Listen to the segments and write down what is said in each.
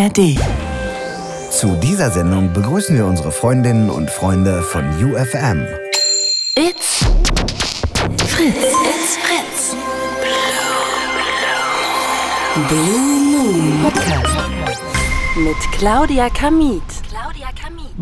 ARD. Zu dieser Sendung begrüßen wir unsere Freundinnen und Freunde von UFM. It's Fritz. It's Fritz. Blue Moon Podcast. Mit Claudia Kamit.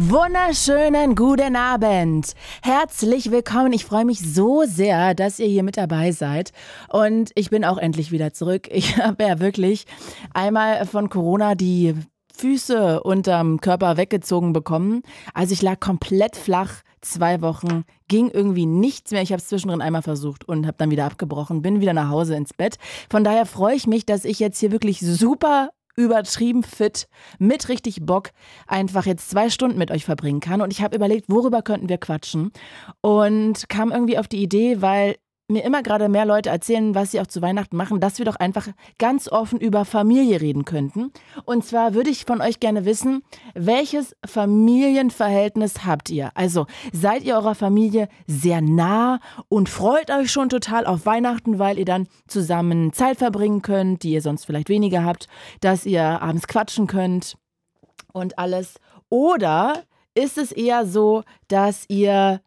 Wunderschönen guten Abend. Herzlich willkommen. Ich freue mich so sehr, dass ihr hier mit dabei seid. Und ich bin auch endlich wieder zurück. Ich habe ja wirklich einmal von Corona die Füße unterm Körper weggezogen bekommen. Also ich lag komplett flach. Zwei Wochen ging irgendwie nichts mehr. Ich habe es zwischendrin einmal versucht und habe dann wieder abgebrochen, bin wieder nach Hause ins Bett. Von daher freue ich mich, dass ich jetzt hier wirklich super übertrieben fit, mit richtig Bock, einfach jetzt zwei Stunden mit euch verbringen kann. Und ich habe überlegt, worüber könnten wir quatschen? Und kam irgendwie auf die Idee, weil mir immer gerade mehr Leute erzählen, was sie auch zu Weihnachten machen, dass wir doch einfach ganz offen über Familie reden könnten. Und zwar würde ich von euch gerne wissen, welches Familienverhältnis habt ihr? Also seid ihr eurer Familie sehr nah und freut euch schon total auf Weihnachten, weil ihr dann zusammen Zeit verbringen könnt, die ihr sonst vielleicht weniger habt, dass ihr abends quatschen könnt und alles. Oder ist es eher so, dass ihr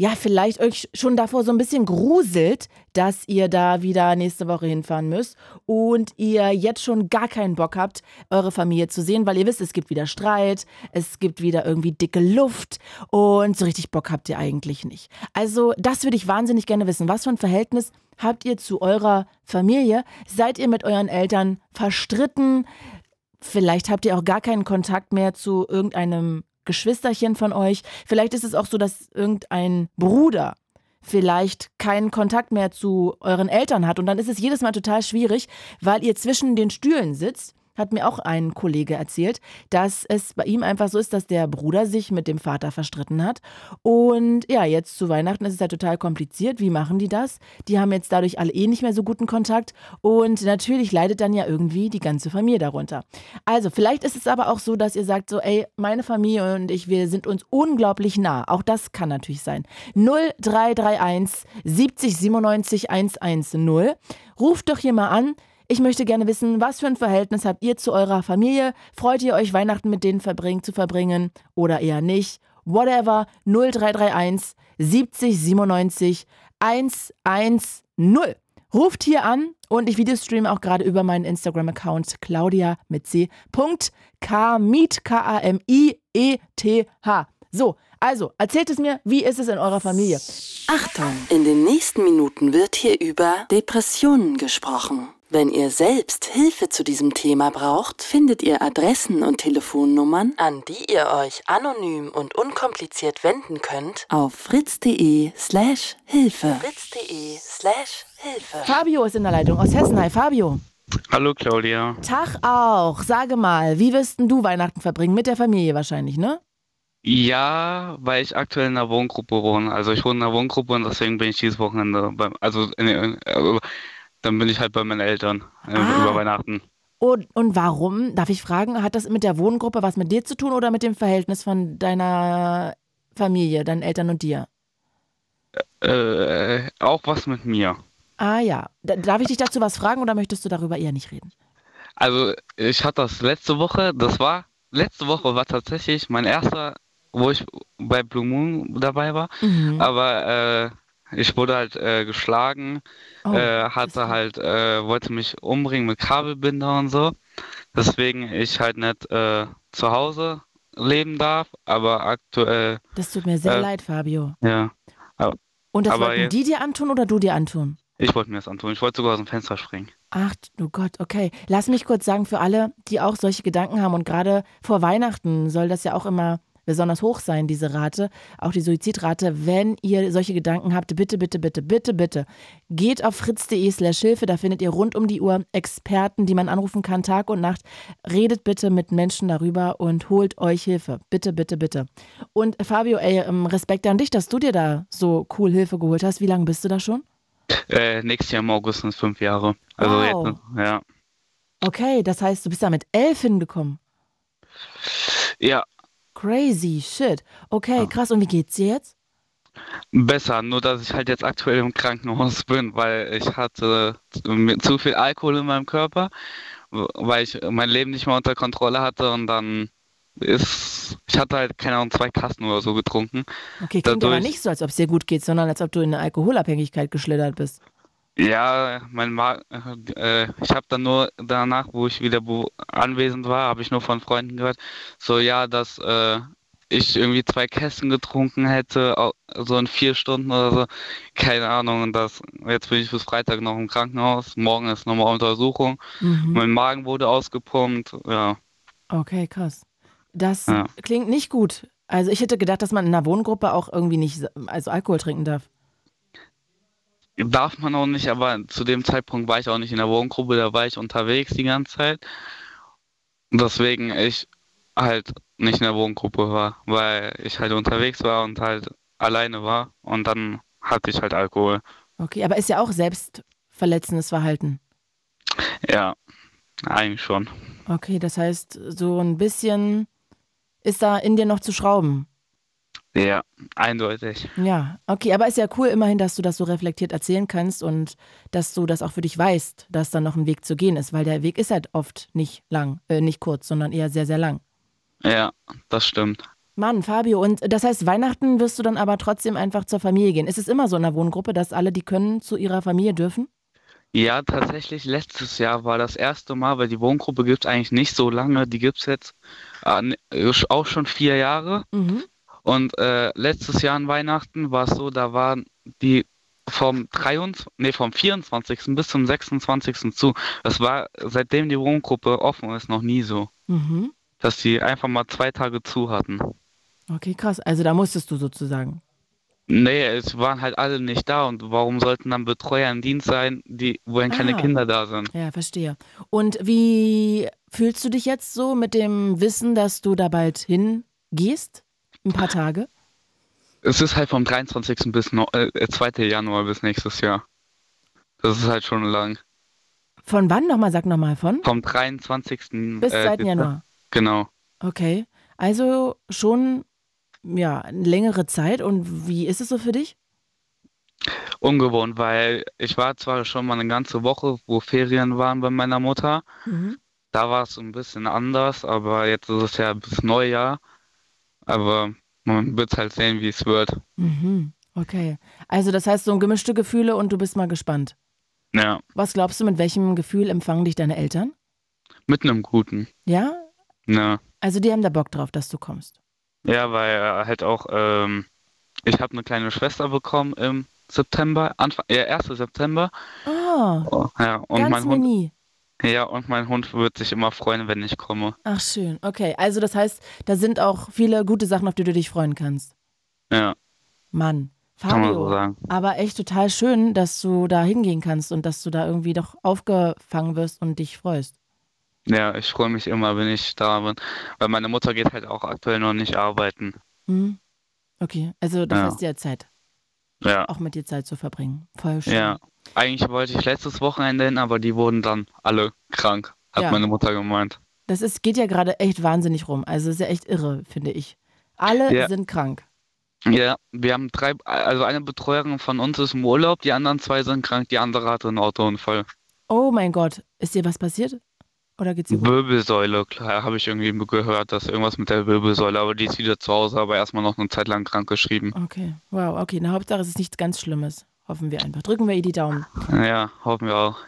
ja, vielleicht euch schon davor so ein bisschen gruselt, dass ihr da wieder nächste Woche hinfahren müsst und ihr jetzt schon gar keinen Bock habt, eure Familie zu sehen, weil ihr wisst, es gibt wieder Streit, es gibt wieder irgendwie dicke Luft und so richtig Bock habt ihr eigentlich nicht. Also, das würde ich wahnsinnig gerne wissen. Was für ein Verhältnis habt ihr zu eurer Familie? Seid ihr mit euren Eltern verstritten? Vielleicht habt ihr auch gar keinen Kontakt mehr zu irgendeinem Geschwisterchen von euch. Vielleicht ist es auch so, dass irgendein Bruder vielleicht keinen Kontakt mehr zu euren Eltern hat. Und dann ist es jedes Mal total schwierig, weil ihr zwischen den Stühlen sitzt hat mir auch ein Kollege erzählt, dass es bei ihm einfach so ist, dass der Bruder sich mit dem Vater verstritten hat. Und ja, jetzt zu Weihnachten ist es ja total kompliziert. Wie machen die das? Die haben jetzt dadurch alle eh nicht mehr so guten Kontakt. Und natürlich leidet dann ja irgendwie die ganze Familie darunter. Also, vielleicht ist es aber auch so, dass ihr sagt so, ey, meine Familie und ich, wir sind uns unglaublich nah. Auch das kann natürlich sein. 0331 70 97 110. Ruft doch hier mal an. Ich möchte gerne wissen, was für ein Verhältnis habt ihr zu eurer Familie? Freut ihr euch, Weihnachten mit denen verbringen, zu verbringen oder eher nicht? Whatever, 0331 70 97 110. Ruft hier an und ich videostreame auch gerade über meinen Instagram-Account Claudia mit C. Kamit, K-A-M-I-E-T-H. So, also, erzählt es mir, wie ist es in eurer Familie? Achtung, in den nächsten Minuten wird hier über Depressionen gesprochen. Wenn ihr selbst Hilfe zu diesem Thema braucht, findet ihr Adressen und Telefonnummern, an die ihr euch anonym und unkompliziert wenden könnt, auf fritz.de slash Hilfe. fritz.de slash Hilfe. Fabio ist in der Leitung aus Hessen. Hi, Fabio. Hallo Claudia. Tag auch. Sage mal, wie wirst denn du Weihnachten verbringen? Mit der Familie wahrscheinlich, ne? Ja, weil ich aktuell in einer Wohngruppe wohne. Also ich wohne in einer Wohngruppe und deswegen bin ich dieses Wochenende beim, also in, äh, dann bin ich halt bei meinen Eltern äh, Ah. über Weihnachten. Und, und warum? Darf ich fragen, hat das mit der Wohngruppe was mit dir zu tun oder mit dem Verhältnis von deiner Familie, deinen Eltern und dir? Äh, auch was mit mir. Ah ja. Da, darf ich dich dazu was fragen oder möchtest du darüber eher nicht reden? Also ich hatte das letzte Woche, das war, letzte Woche war tatsächlich mein erster, wo ich bei Blue Moon dabei war. Mhm. Aber äh, ich wurde halt äh, geschlagen, Oh, äh, hatte halt, äh, wollte mich umbringen mit Kabelbinder und so. Deswegen ich halt nicht äh, zu Hause leben darf, aber aktuell, Das tut mir sehr äh, leid, Fabio. ja. Und das aber wollten jetzt- die dir antun oder du dir antun? Ich wollte mir das antun. Ich wollte sogar aus dem Fenster springen. Ach du Gott, okay. Lass mich kurz sagen, für alle, die auch solche Gedanken haben und gerade vor Weihnachten soll das ja auch immer besonders hoch sein, diese Rate, auch die Suizidrate. Wenn ihr solche Gedanken habt, bitte, bitte, bitte, bitte, bitte, geht auf fritz.de slash Hilfe, da findet ihr rund um die Uhr Experten, die man anrufen kann, Tag und Nacht. Redet bitte mit Menschen darüber und holt euch Hilfe. Bitte, bitte, bitte. Und Fabio, ey, ähm, Respekt an dich, dass du dir da so cool Hilfe geholt hast. Wie lange bist du da schon? Äh, nächstes Jahr im August sind es fünf Jahre. Also Wow. jetzt, ja. Okay, das heißt, du bist da mit elf hingekommen. Ja, Crazy shit. Okay, krass. Und wie geht's dir jetzt? besser. Nur, dass ich halt jetzt aktuell im Krankenhaus bin, weil ich hatte zu viel Alkohol in meinem Körper weil ich mein Leben nicht mehr unter Kontrolle hatte und dann ist, ich hatte halt, keine Ahnung, zwei Kasten oder so getrunken. Okay, klingt aber nicht so, als ob es dir gut geht, sondern als ob du in eine Alkoholabhängigkeit geschlittert bist. Ja, mein Magen, äh, ich habe dann nur danach, wo ich wieder anwesend war, habe ich nur von Freunden gehört, so ja, dass äh, ich irgendwie zwei Kästen getrunken hätte, so in vier Stunden oder so, keine Ahnung. Und das, jetzt bin ich bis Freitag noch im Krankenhaus, morgen ist nochmal Untersuchung, mhm. mein Magen wurde ausgepumpt, ja. Okay, krass. Das ja. klingt nicht gut. Also ich hätte gedacht, dass man in einer Wohngruppe auch irgendwie nicht, also Alkohol trinken darf. Darf man auch nicht, aber zu dem Zeitpunkt war ich auch nicht in der Wohngruppe, da war ich unterwegs die ganze Zeit. Deswegen ich halt nicht in der Wohngruppe war, weil ich halt unterwegs war und halt alleine war und dann hatte ich halt Alkohol. Okay, aber ist ja auch selbstverletzendes Verhalten. Ja, eigentlich schon. Okay, das heißt, so ein bisschen ist da in dir noch zu schrauben. Ja, eindeutig. Ja, okay, aber ist ja cool immerhin, dass du das so reflektiert erzählen kannst und dass du das auch für dich weißt, dass da noch ein Weg zu gehen ist, weil der Weg ist halt oft nicht lang, äh, nicht kurz, sondern eher sehr, sehr lang. Ja, das stimmt. Mann, Fabio, und das heißt, Weihnachten wirst du dann aber trotzdem einfach zur Familie gehen. Ist es immer so in der Wohngruppe, dass alle, die können, zu ihrer Familie dürfen? Ja, tatsächlich, letztes Jahr war das erste Mal, weil die Wohngruppe gibt es eigentlich nicht so lange, die gibt es jetzt äh, auch schon vier Jahre. Mhm. Und äh, letztes Jahr an Weihnachten war es so, da waren die vom 23, nee, vom 24. bis zum 26. zu. Das war seitdem die Wohngruppe offen ist noch nie so. Mhm. Dass die einfach mal zwei Tage zu hatten. Okay, krass. Also da musstest du sozusagen. Nee, es waren halt alle nicht da und warum sollten dann Betreuer im Dienst sein, die, wo dann keine ah. Kinder da sind? Ja, verstehe. Und wie fühlst du dich jetzt so mit dem Wissen, dass du da bald hingehst? Ein paar Tage? Es ist halt vom 23. bis no, äh, 2. Januar bis nächstes Jahr. Das ist halt schon lang. Von wann nochmal? Sag nochmal von? Vom 23. bis äh, 2. Januar. Genau. Okay. Also schon ja, eine längere Zeit. Und wie ist es so für dich? Ungewohnt, weil ich war zwar schon mal eine ganze Woche, wo Ferien waren bei meiner Mutter. Mhm. Da war es ein bisschen anders, aber jetzt ist es ja bis Neujahr. Aber man wird halt sehen, wie es wird. Mhm. Okay. Also das heißt so gemischte Gefühle und du bist mal gespannt. Ja. Was glaubst du, mit welchem Gefühl empfangen dich deine Eltern? Mit einem guten. Ja? Ja. Also die haben da Bock drauf, dass du kommst. Ja, weil halt auch, ähm, ich habe eine kleine Schwester bekommen im September, Anfang, ja, 1. September. Oh, oh ja, und ganz mein mini. Ja, und mein Hund wird sich immer freuen, wenn ich komme. Ach, schön. Okay, also das heißt, da sind auch viele gute Sachen, auf die du dich freuen kannst. Ja. Mann, Fabio, so sagen. aber echt total schön, dass du da hingehen kannst und dass du da irgendwie doch aufgefangen wirst und dich freust. Ja, ich freue mich immer, wenn ich da bin, weil meine Mutter geht halt auch aktuell noch nicht arbeiten. Mhm. Okay, also du ja. hast ja Zeit. Ja. Auch mit dir Zeit zu verbringen. Voll schön. Ja. Eigentlich wollte ich letztes Wochenende hin, aber die wurden dann alle krank, hat ja. meine Mutter gemeint. Das ist, geht ja gerade echt wahnsinnig rum. Also ist ja echt irre, finde ich. Alle ja. sind krank. Ja, wir haben drei, also eine Betreuerin von uns ist im Urlaub, die anderen zwei sind krank, die andere hatte einen Autounfall. Oh mein Gott, ist dir was passiert? Oder geht's dir gut? Wirbelsäule, klar, habe ich irgendwie gehört, dass irgendwas mit der Wirbelsäule, aber die ist wieder zu Hause, aber erstmal noch eine Zeit lang krank geschrieben. Okay, wow, okay. Na, Hauptsache es ist nichts ganz Schlimmes. Hoffen wir einfach. Drücken wir ihr die Daumen. Ja, hoffen wir auch.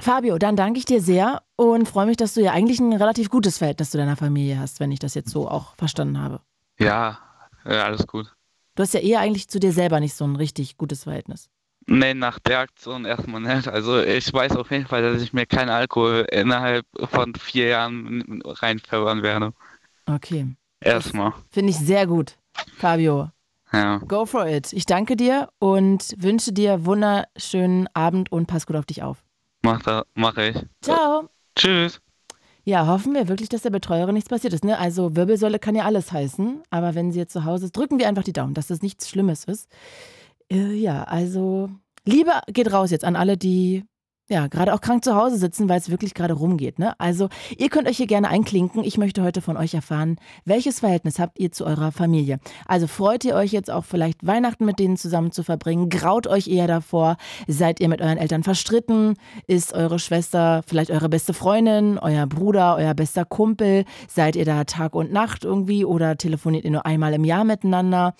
Fabio, dann danke ich dir sehr und freue mich, dass du ja eigentlich ein relativ gutes Verhältnis zu deiner Familie hast, wenn ich das jetzt so auch verstanden habe. Ja, ja alles gut. Du hast ja eher eigentlich zu dir selber nicht so ein richtig gutes Verhältnis. Nee, nach der Aktion erstmal nicht. Also ich weiß auf jeden Fall, dass ich mir keinen Alkohol innerhalb von vier Jahren reinpfeffern werde. Okay. Erstmal. Finde ich sehr gut, Fabio. Ja. Go for it. Ich danke dir und wünsche dir wunderschönen Abend und pass gut auf dich auf. Mach, da, mach ich. Ciao. Tschüss. Ja, hoffen wir wirklich, dass der Betreuerin nichts passiert ist. Ne? Also Wirbelsäule kann ja alles heißen, aber wenn sie jetzt zu Hause ist, drücken wir einfach die Daumen, dass das nichts Schlimmes ist. Äh, ja, also Liebe geht raus jetzt an alle, die ja, gerade auch krank zu Hause sitzen, weil es wirklich gerade rumgeht. Ne? Also, ihr könnt euch hier gerne einklinken. Ich möchte heute von euch erfahren, welches Verhältnis habt ihr zu eurer Familie? Also, freut ihr euch jetzt auch vielleicht Weihnachten mit denen zusammen zu verbringen? Graut euch eher davor? Seid ihr mit euren Eltern verstritten? Ist eure Schwester vielleicht eure beste Freundin, euer Bruder, euer bester Kumpel? Seid ihr da Tag und Nacht irgendwie oder telefoniert ihr nur einmal im Jahr miteinander?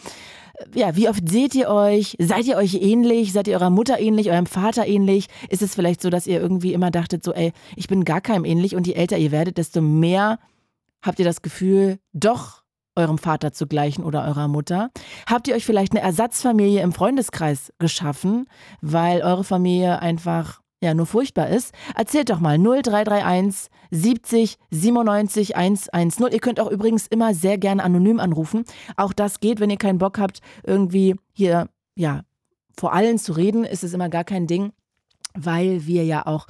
Ja, wie oft seht ihr euch? Seid ihr euch ähnlich? Seid ihr eurer Mutter ähnlich, eurem Vater ähnlich? Ist es vielleicht so, dass ihr irgendwie immer dachtet, so, ey, ich bin gar keinem ähnlich und je älter ihr werdet, desto mehr habt ihr das Gefühl, doch eurem Vater zu gleichen oder eurer Mutter? Habt ihr euch vielleicht eine Ersatzfamilie im Freundeskreis geschaffen, weil eure Familie einfach ja nur furchtbar ist, erzählt doch mal 0331 70 97 110. Ihr könnt auch übrigens immer sehr gerne anonym anrufen. Auch das geht, wenn ihr keinen Bock habt, irgendwie hier, ja, vor allen zu reden, ist es immer gar kein Ding, weil wir ja auch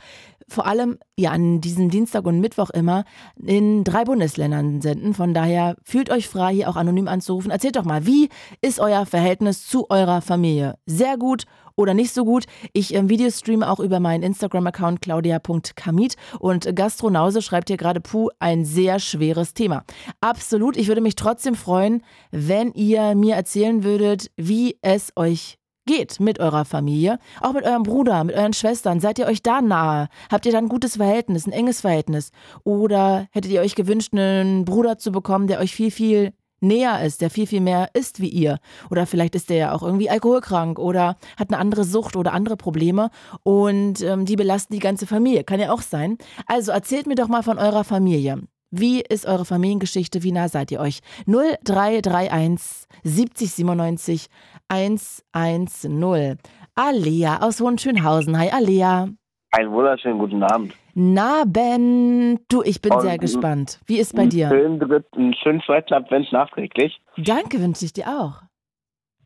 vor allem ja an diesem Dienstag und Mittwoch immer in drei Bundesländern senden. Von daher fühlt euch frei, hier auch anonym anzurufen. Erzählt doch mal, wie ist euer Verhältnis zu eurer Familie? Sehr gut oder nicht so gut. Ich ähm, Videostreame auch über meinen Instagram-Account claudia.kamit und Gastronause schreibt hier gerade, puh, ein sehr schweres Thema. Absolut, ich würde mich trotzdem freuen, wenn ihr mir erzählen würdet, wie es euch geht mit eurer Familie, auch mit eurem Bruder, mit euren Schwestern. Seid ihr euch da nahe? Habt ihr da ein gutes Verhältnis, ein enges Verhältnis? Oder hättet ihr euch gewünscht, einen Bruder zu bekommen, der euch viel, viel näher ist, der viel, viel mehr ist wie ihr. Oder vielleicht ist der ja auch irgendwie alkoholkrank oder hat eine andere Sucht oder andere Probleme und ähm, die belasten die ganze Familie. Kann ja auch sein. Also erzählt mir doch mal von eurer Familie. Wie ist eure Familiengeschichte? Wie nah seid ihr euch? 0331 70 97 110. Alea aus Hohenschönhausen. Hi, Alea. Einen wunderschönen guten Abend. Na, Ben, du, ich bin Und sehr gespannt. Wie ist bei dir? Schönen dritten, schönen zweiten Advent nachträglich. Danke, wünsche ich dir auch.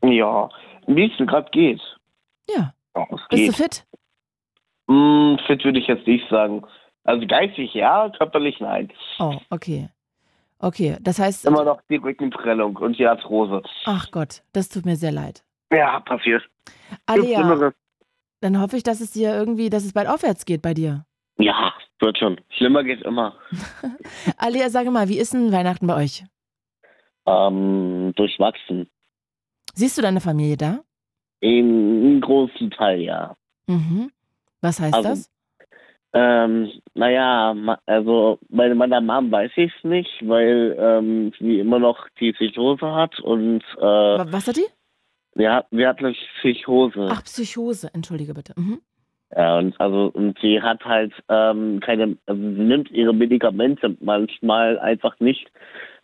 Ja, wie es gerade geht. Ja. ja Bist geht. du fit? Mm, fit würde ich jetzt nicht sagen. Also geistig ja, körperlich nein. Oh, okay. Okay, das heißt. Immer noch die Rückenprellung und die Arthrose. Ach Gott, das tut mir sehr leid. Ja, passiert. Alia, dann hoffe ich, dass es dir irgendwie, dass es bald aufwärts geht bei dir. Ja, wird schon. Schlimmer geht immer. Alia, sage mal, wie ist denn Weihnachten bei euch? Ähm, durchwachsen. Siehst du deine Familie da? Im großen Teil, ja. Mhm. Was heißt also, das? Ähm, naja, also bei meiner Mom weiß ich es nicht, weil ähm, sie immer noch die Psychose hat und äh, Was hat die? Ja, wir hatten Psychose. Ach, Psychose, entschuldige bitte. Mhm. Ja, und also und sie hat halt ähm, keine, also sie nimmt ihre Medikamente manchmal einfach nicht.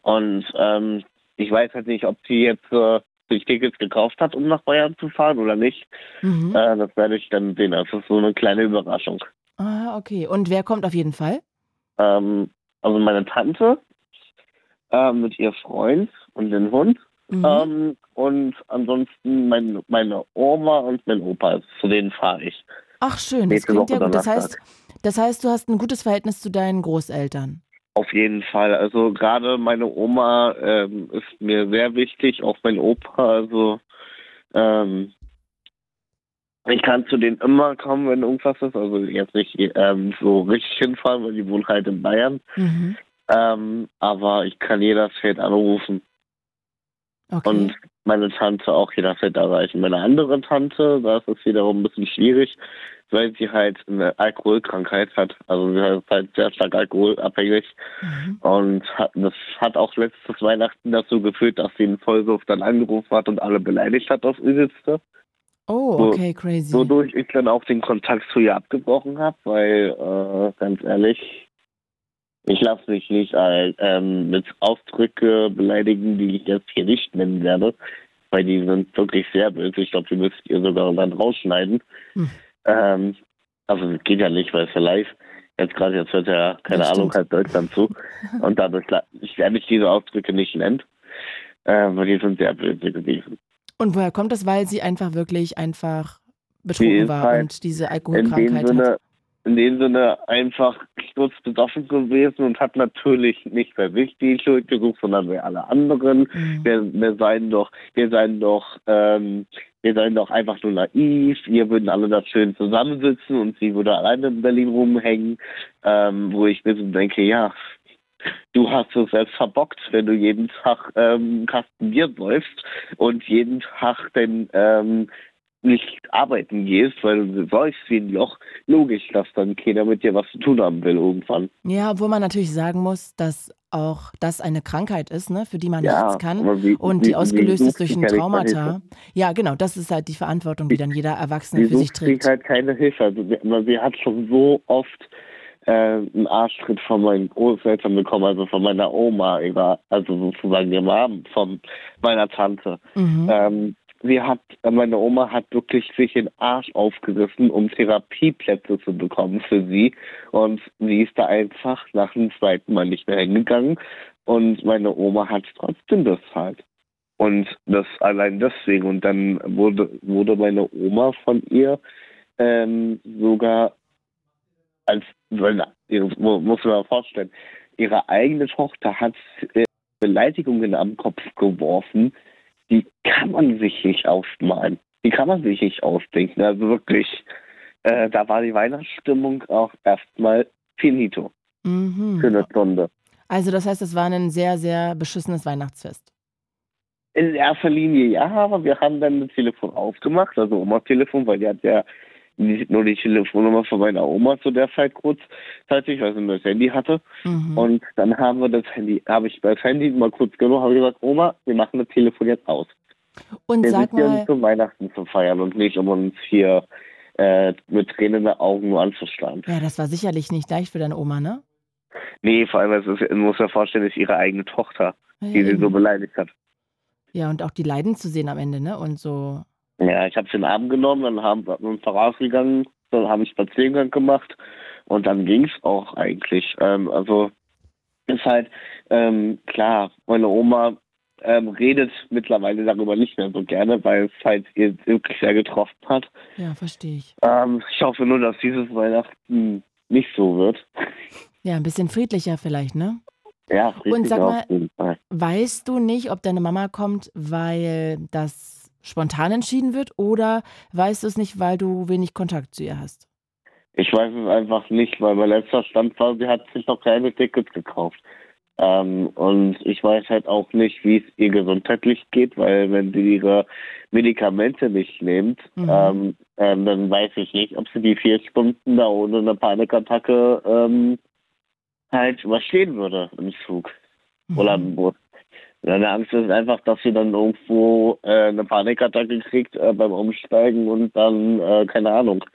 Und ähm, ich weiß halt nicht, ob sie jetzt äh, sich Tickets gekauft hat, um nach Bayern zu fahren oder nicht. Mhm. Äh, das werde ich dann sehen. Das ist so eine kleine Überraschung. Ah, okay. Und wer kommt auf jeden Fall? Ähm, also meine Tante äh, mit ihr Freund und den Hund. Mhm. Ähm, und ansonsten mein, meine Oma und mein Opa. Zu denen fahre ich. Ach schön, das klingt ja gut. Das heißt, das heißt, du hast ein gutes Verhältnis zu deinen Großeltern. Auf jeden Fall. Also gerade meine Oma ähm, ist mir sehr wichtig, auch mein Opa. Also ähm, ich kann zu denen immer kommen, wenn irgendwas ist. Also jetzt nicht ähm, so richtig hinfahren, weil die wohnen halt in Bayern. Mhm. Ähm, aber ich kann jederzeit anrufen. Okay. Und meine Tante auch jederzeit erreichen. Meine andere Tante, da ist es wiederum ein bisschen schwierig, weil sie halt eine Alkoholkrankheit hat. Also sie ist halt sehr stark alkoholabhängig. Mhm. Und hat, das hat auch letztes Weihnachten dazu geführt, dass sie in Vollsuft dann angerufen hat und alle beleidigt hat auf Übelste. Oh, okay, crazy. Wodurch ich dann auch den Kontakt zu ihr abgebrochen habe, weil, äh, ganz ehrlich, ich lasse mich nicht äh, ähm, mit Ausdrücke beleidigen, die ich jetzt hier nicht nennen werde, weil die sind wirklich sehr böse. Ich glaube, die müsst ihr sogar dann rausschneiden. Hm. Ähm, also geht ja nicht, weil es ja live. Jetzt gerade jetzt hört ja, keine das Ahnung, halt Deutschland zu. Und dadurch ich werde ich diese Ausdrücke nicht nennen, äh, weil die sind sehr böse gewesen. Und woher kommt das? Weil sie einfach wirklich einfach betrunken war halt und diese Alkoholkrankheit in hat? In dem Sinne einfach sturzbesoffen gewesen und hat natürlich nicht bei sich die Schuld gesucht, sondern bei alle anderen. Mhm. Wir, wir seien doch, wir seien doch ähm, wir seien doch einfach nur naiv, wir würden alle da schön zusammensitzen und sie würde alleine in Berlin rumhängen, ähm, wo ich mir so denke, ja, du hast es selbst verbockt, wenn du jeden Tag ähm, Kasten Bier säufst und jeden Tag den ähm, nicht arbeiten gehst, weil du säufst wie ein Loch, logisch, dass dann keiner mit dir was zu tun haben will irgendwann. Ja, obwohl man natürlich sagen muss, dass auch das eine Krankheit ist, ne, für die man ja, nichts kann wie, und die wie, ausgelöst wie ist durch ein Traumata. Ja, genau, das ist halt die Verantwortung, die dann jeder Erwachsene für sich trägt. Sie halt keine Hilfe. Also, sie hat schon so oft äh, einen Arschtritt von meinen Großeltern bekommen, also von meiner Oma, also sozusagen der Mom von meiner Tante. Mhm. Ähm, sie hat, meine Oma hat wirklich sich den Arsch aufgerissen, um Therapieplätze zu bekommen für sie. Und sie ist da einfach nach dem zweiten Mal nicht mehr hingegangen. Und meine Oma hat trotzdem bezahlt. Und das allein deswegen. Und dann wurde, wurde meine Oma von ihr ähm, sogar als, muss man mal vorstellen, ihre eigene Tochter hat äh, Beleidigungen am Kopf geworfen, die kann man sich nicht ausmalen. Die kann man sich nicht ausdenken. Also wirklich, äh, da war die Weihnachtsstimmung auch erstmal finito. Mhm. Für eine Stunde. Also das heißt, es war ein sehr, sehr beschissenes Weihnachtsfest. In erster Linie ja, aber wir haben dann das Telefon aufgemacht, also Omas Telefon, weil die hat ja nur die Telefonnummer von meiner Oma zu der Zeit kurzzeitig, weil sie nur das Handy hatte. Mhm. Und dann haben wir das Handy, habe ich das Handy mal kurz genommen, habe gesagt, Oma, wir machen das Telefon jetzt aus. Und wir sag sind mal, hier zum Weihnachten zu feiern und nicht um uns hier äh, mit Tränen in den Augen nur anzustarren. Ja, das war sicherlich nicht leicht für deine Oma, ne? Nee, vor allem, es ist, man muss ja vorstellen, ist ihre eigene Tochter, ja, die sie so beleidigt hat. Ja, und auch die Leiden zu sehen am Ende, ne? Und so ja, ich habe es in den Arm genommen, dann haben wir uns rausgegangen, dann habe ich Spaziergang gemacht und dann ging es auch eigentlich. Ähm, also ist halt ähm, klar, meine Oma ähm, redet mittlerweile darüber nicht mehr so gerne, weil es halt ihr wirklich sehr getroffen hat. Ja, verstehe ich. Ähm, ich hoffe nur, dass dieses Weihnachten nicht so wird. Ja, ein bisschen friedlicher vielleicht, ne? Ja, friedlicher Und sag mal, weißt du nicht, ob deine Mama kommt, weil das spontan entschieden wird oder weißt du es nicht, weil du wenig Kontakt zu ihr hast? Ich weiß es einfach nicht, weil mein letzter Stand war, sie hat sich noch keine Tickets gekauft. Ähm, und ich weiß halt auch nicht, wie es ihr gesundheitlich geht, weil wenn sie ihre Medikamente nicht nimmt, mhm. ähm, ähm, dann weiß ich nicht, ob sie die vier Stunden da ohne eine Panikattacke ähm, halt überstehen würde im Zug mhm. oder im Bus. Meine Angst ist einfach, dass sie dann irgendwo äh, eine Panikattacke kriegt äh, beim Umsteigen und dann, äh, keine Ahnung,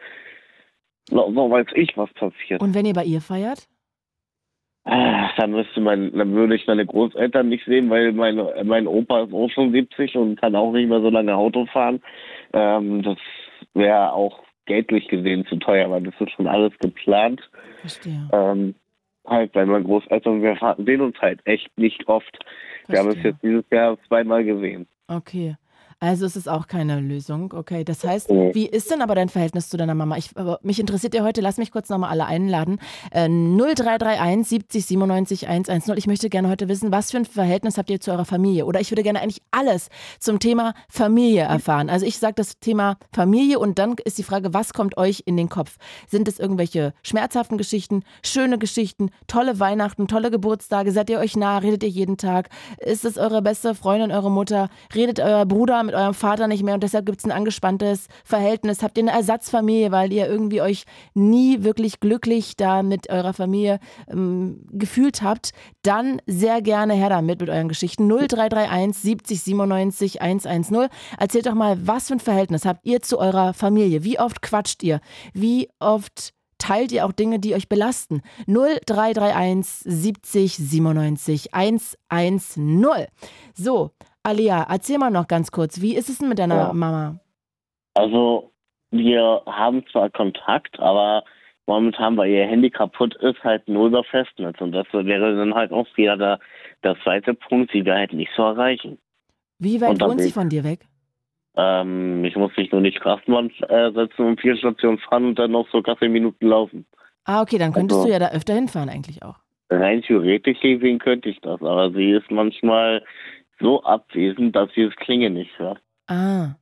so, so weiß ich, was passiert. Und wenn ihr bei ihr feiert? Ah, dann müsste man, dann würde ich meine Großeltern nicht sehen, weil meine, mein Opa ist auch schon 70 und kann auch nicht mehr so lange Auto fahren. Ähm, das wäre auch geldlich gesehen zu teuer, weil das ist schon alles geplant. Verstehe. Ähm, halt bei meinen Großeltern, wir sehen uns halt echt nicht oft. Wir haben es jetzt dieses Jahr zweimal gesehen. Okay. Also es ist auch keine Lösung. Okay, das heißt, wie ist denn aber dein Verhältnis zu deiner Mama? Ich, mich interessiert ja heute, lass mich kurz nochmal alle einladen. Äh, 0331 70 97 110. Ich möchte gerne heute wissen, was für ein Verhältnis habt ihr zu eurer Familie? Oder ich würde gerne eigentlich alles zum Thema Familie erfahren. Also ich sage das Thema Familie und dann ist die Frage, was kommt euch in den Kopf? Sind es irgendwelche schmerzhaften Geschichten, schöne Geschichten, tolle Weihnachten, tolle Geburtstage? Seid ihr euch nah? Redet ihr jeden Tag? Ist es eure beste Freundin, eure Mutter? Redet euer Bruder mit eurem Vater nicht mehr und deshalb gibt es ein angespanntes Verhältnis? Habt ihr eine Ersatzfamilie, weil ihr irgendwie euch nie wirklich glücklich da mit eurer Familie ähm, gefühlt habt? Dann sehr gerne her damit mit euren Geschichten. 0331 70 97 110. Erzählt doch mal, was für ein Verhältnis habt ihr zu eurer Familie? Wie oft quatscht ihr? Wie oft teilt ihr auch Dinge, die euch belasten. 0331 70 97 110. So, Alia, erzähl mal noch ganz kurz, wie ist es denn mit deiner ja. Mama? Also, wir haben zwar Kontakt, aber momentan, weil ihr Handy kaputt ist, halt nur über Festnetz. Und das wäre dann halt auch wieder der, der zweite Punkt, sie wäre halt nicht zu erreichen. Wie weit wohnt sie von dir weg? Ähm, ich muss mich nur nicht Straßenbahn äh, setzen und vier Stationen fahren und dann noch so zehn Minuten laufen. Ah, okay, dann könntest also, du ja da öfter hinfahren eigentlich auch. Rein theoretisch gesehen könnte ich das, aber sie ist manchmal so abwesend, dass sie das Klinge nicht hört. Ah.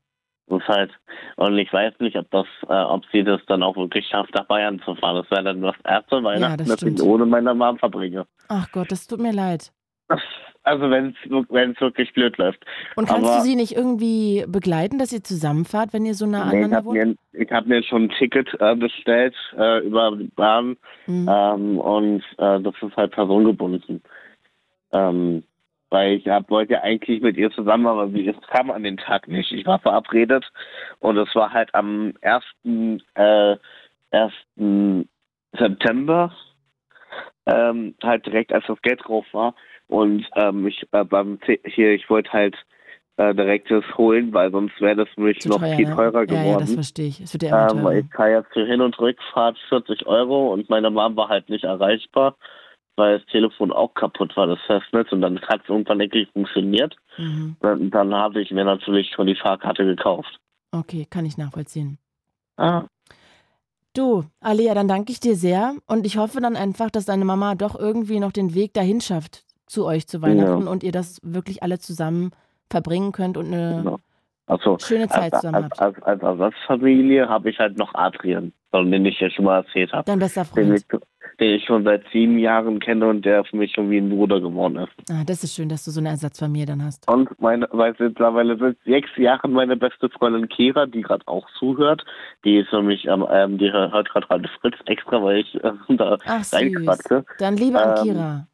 Das ist halt, und ich weiß nicht, ob das, äh, ob sie das dann auch wirklich schafft, nach Bayern zu fahren. Das wäre dann das erste Weihnachten, das das, ich ohne meine Mom verbringe. Ach Gott, das tut mir leid. Also wenn es wirklich blöd läuft. Und kannst Aber- du sie nicht irgendwie begleiten, dass ihr zusammenfahrt, wenn ihr so nah Nee, ich aneinander habe wohnt? ich hab mir schon ein Ticket äh, bestellt äh, über die Bahn Mhm. ähm, und äh, das ist halt personengebunden. Ähm, weil ich hab, wollte ja eigentlich mit ihr zusammen, aber sie es kam an den Tag nicht. Ich war verabredet und es war halt am 1. Äh, 1. September ähm, halt direkt als das Geld drauf war und ähm, ich äh, beim hier ich wollte halt äh, direkt das holen, weil sonst wäre das nämlich Zu noch teuer, viel ne? teurer Ja, geworden. ja, das verstehe ich. Es wird ja immer Ähm, teurer. ich zahle jetzt für Hin- und Rückfahrt 40 Euro und meine Mom war halt nicht erreichbar, weil das Telefon auch kaputt war, das Festnetz, und dann hat es irgendwann endlich funktioniert. Mhm. Und dann habe ich mir natürlich schon die Fahrkarte gekauft. Okay, kann ich nachvollziehen. Ah, Du, Alia, dann danke ich dir sehr und ich hoffe dann einfach, dass deine Mama doch irgendwie noch den Weg dahin schafft zu euch zu Weihnachten Ja. und ihr das wirklich alle zusammen verbringen könnt und eine genau. Also, schöne Zeit als, zusammen als, habt. als, als Ersatzfamilie habe ich halt noch Adrian, von dem ich ja schon mal erzählt habe. Dein bester Den Freund. ich, den ich schon seit sieben Jahren kenne und der für mich schon wie ein Bruder geworden ist. Ah, das ist schön, dass du so eine Ersatzfamilie dann hast. Und meine, weil mittlerweile sind sechs Jahre meine beste Freundin Kira, die gerade auch zuhört. Die ist nämlich, ähm, ähm, die hört gerade Radio Fritz extra, weil ich äh, da reinquatsche. Dann liebe an Ähm, Kira.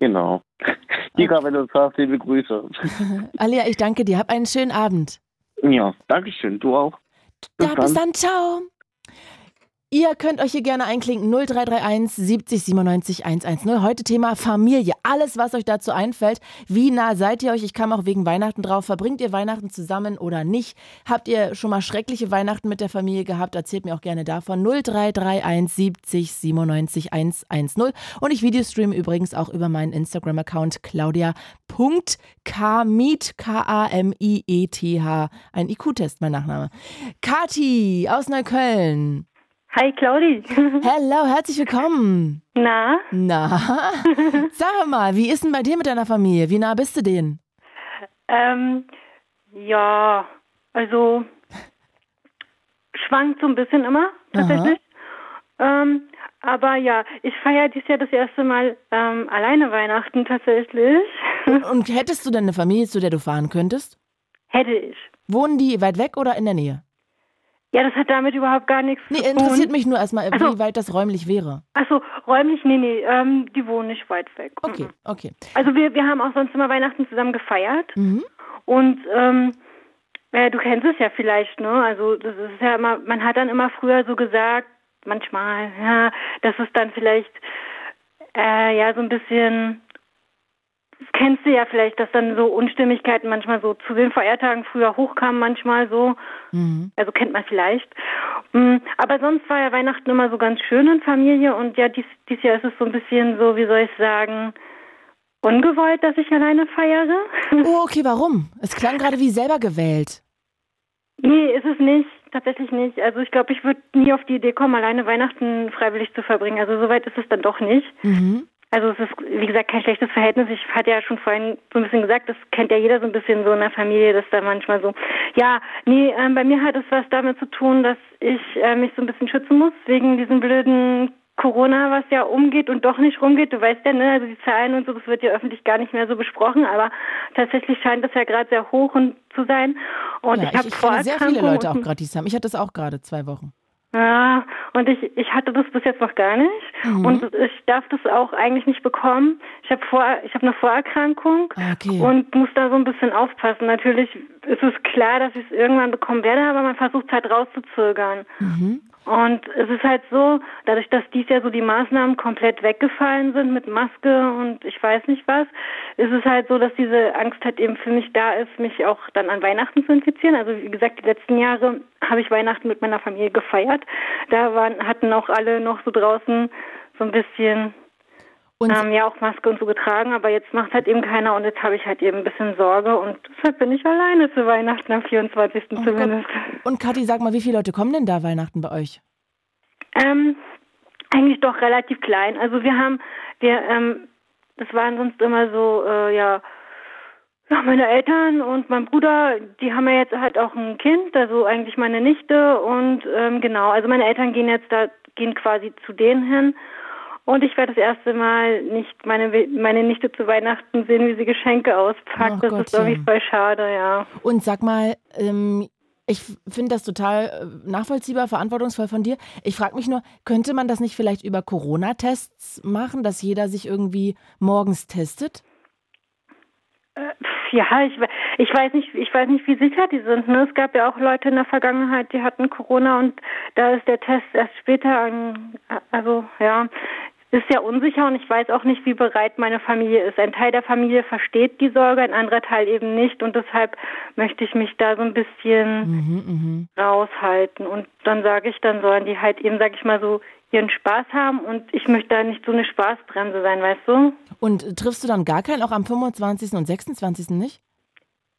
Genau. Kira, wenn du es hörst, liebe Grüße. Alia, ich danke dir. Hab einen schönen Abend. Ja, Dankeschön. Du auch. Bis Ja, bis dann. dann, ciao. Ihr könnt euch hier gerne einklinken. 0331 70 97 110. Heute Thema Familie. Alles, was euch dazu einfällt. Wie nah seid ihr euch? Ich kam auch wegen Weihnachten drauf. Verbringt ihr Weihnachten zusammen oder nicht? Habt ihr schon mal schreckliche Weihnachten mit der Familie gehabt? Erzählt mir auch gerne davon. 0331 70 97 110. Und ich videostreame übrigens auch über meinen Instagram-Account claudia.kamiet, K-A-M-I-E-T-H. Ein IQ-Test, mein Nachname. Kati aus Neukölln. Hi Claudi. Hello, herzlich willkommen. Na, Na, sag mal, wie ist denn bei dir mit deiner Familie? Wie nah bist du denen? ähm, ja, also schwankt so ein bisschen immer tatsächlich. Ähm, aber ja, ich feiere dieses Jahr das erste Mal ähm, alleine Weihnachten tatsächlich. Und hättest du denn eine Familie, zu der du fahren könntest? Hätte ich. Wohnen die weit weg oder in der Nähe? Ja, das hat damit überhaupt gar nichts Nee, zu tun. interessiert mich nur erstmal, Ach so. wie weit das räumlich wäre. Achso, räumlich, nee, nee, ähm, die wohnen nicht weit weg. Okay, Mhm. okay. Also wir, wir haben auch sonst immer Weihnachten zusammen gefeiert. Mhm. Und ähm, äh, du kennst es ja vielleicht, ne? Also das ist ja immer, man hat dann immer früher so gesagt, manchmal, ja, dass es dann vielleicht äh, ja so ein bisschen kennst du ja vielleicht, dass dann so Unstimmigkeiten manchmal so zu den Feiertagen früher hochkamen, manchmal so. Mhm. Also kennt man vielleicht. Mm, Aber sonst war ja Weihnachten immer so ganz schön in Familie und ja, dies, dies Jahr ist es so ein bisschen so, wie soll ich sagen, ungewollt, dass ich alleine feiere. Oh, okay, warum? Es klang gerade wie selber gewählt. Nee, ist es nicht. Tatsächlich nicht. Also ich glaube, ich würde nie auf die Idee kommen, alleine Weihnachten freiwillig zu verbringen. Also soweit ist es dann doch nicht. Mhm. Also es ist, wie gesagt, kein schlechtes Verhältnis. Ich hatte ja schon vorhin so ein bisschen gesagt, das kennt ja jeder so ein bisschen so in der Familie, dass da manchmal so, ja, nee, ähm, bei mir hat es was damit zu tun, dass ich äh, mich so ein bisschen schützen muss, wegen diesem blöden Corona, was ja umgeht und doch nicht rumgeht. Du weißt ja, ne, also die Zahlen und so, das wird ja öffentlich gar nicht mehr so besprochen, aber tatsächlich scheint das ja gerade sehr hoch und zu sein. Und ja, ich habe ich, ich sehr viele Leute auch gerade, die es haben. Ich hatte es auch gerade zwei Wochen. Ja, und ich, ich hatte das bis jetzt noch gar nicht. Mhm. Und ich darf das auch eigentlich nicht bekommen. Ich habe vor, ich habe eine Vorerkrankung Ah, okay. und muss da so ein bisschen aufpassen. Natürlich ist es klar, dass ich es irgendwann bekommen werde, aber man versucht es halt rauszuzögern. Mhm. Und es ist halt so, dadurch, dass dies Jahr so die Maßnahmen komplett weggefallen sind mit Maske und ich weiß nicht was, ist es halt so, dass diese Angst halt eben für mich da ist, mich auch dann an Weihnachten zu infizieren. Also wie gesagt, die letzten Jahre habe ich Weihnachten mit meiner Familie gefeiert. Da waren, hatten auch alle noch so draußen so ein bisschen ähm, ja auch Maske und so getragen, aber jetzt macht halt eben keiner und jetzt habe ich halt eben ein bisschen Sorge und deshalb bin ich alleine zu Weihnachten am 24. Oh Gott. zumindest. Und Kathi, sag mal, wie viele Leute kommen denn da Weihnachten bei euch? Ähm, eigentlich doch relativ klein. Also wir haben, wir, ähm, das waren sonst immer so, äh, ja, Ja, meine Eltern und mein Bruder, die haben ja jetzt halt auch ein Kind, also eigentlich meine Nichte und ähm, genau, also meine Eltern gehen jetzt da, gehen quasi zu denen hin und ich werde das erste Mal nicht meine meine Nichte zu Weihnachten sehen, wie sie Geschenke auspackt. Oh das Gott, ist irgendwie voll schade, ja. Und sag mal, ähm, ich finde das total äh, nachvollziehbar, verantwortungsvoll von dir. Ich frage mich nur, könnte man das nicht vielleicht über Corona-Tests machen, dass jeder sich irgendwie morgens testet? Äh, ja, ich, ich weiß nicht, ich weiß nicht, wie sicher die sind. Ne? Es gab ja auch Leute in der Vergangenheit, die hatten Corona und da ist der Test erst später. An, also ja, ist sehr unsicher und ich weiß auch nicht, wie bereit meine Familie ist. Ein Teil der Familie versteht die Sorge, ein anderer Teil eben nicht und deshalb möchte ich mich da so ein bisschen mhm, mh. raushalten und dann sage ich, dann sollen die halt eben, sage ich mal so, ihren Spaß haben und ich möchte da nicht so eine Spaßbremse sein, weißt du? Und triffst du dann gar keinen auch am 25. und 26. nicht?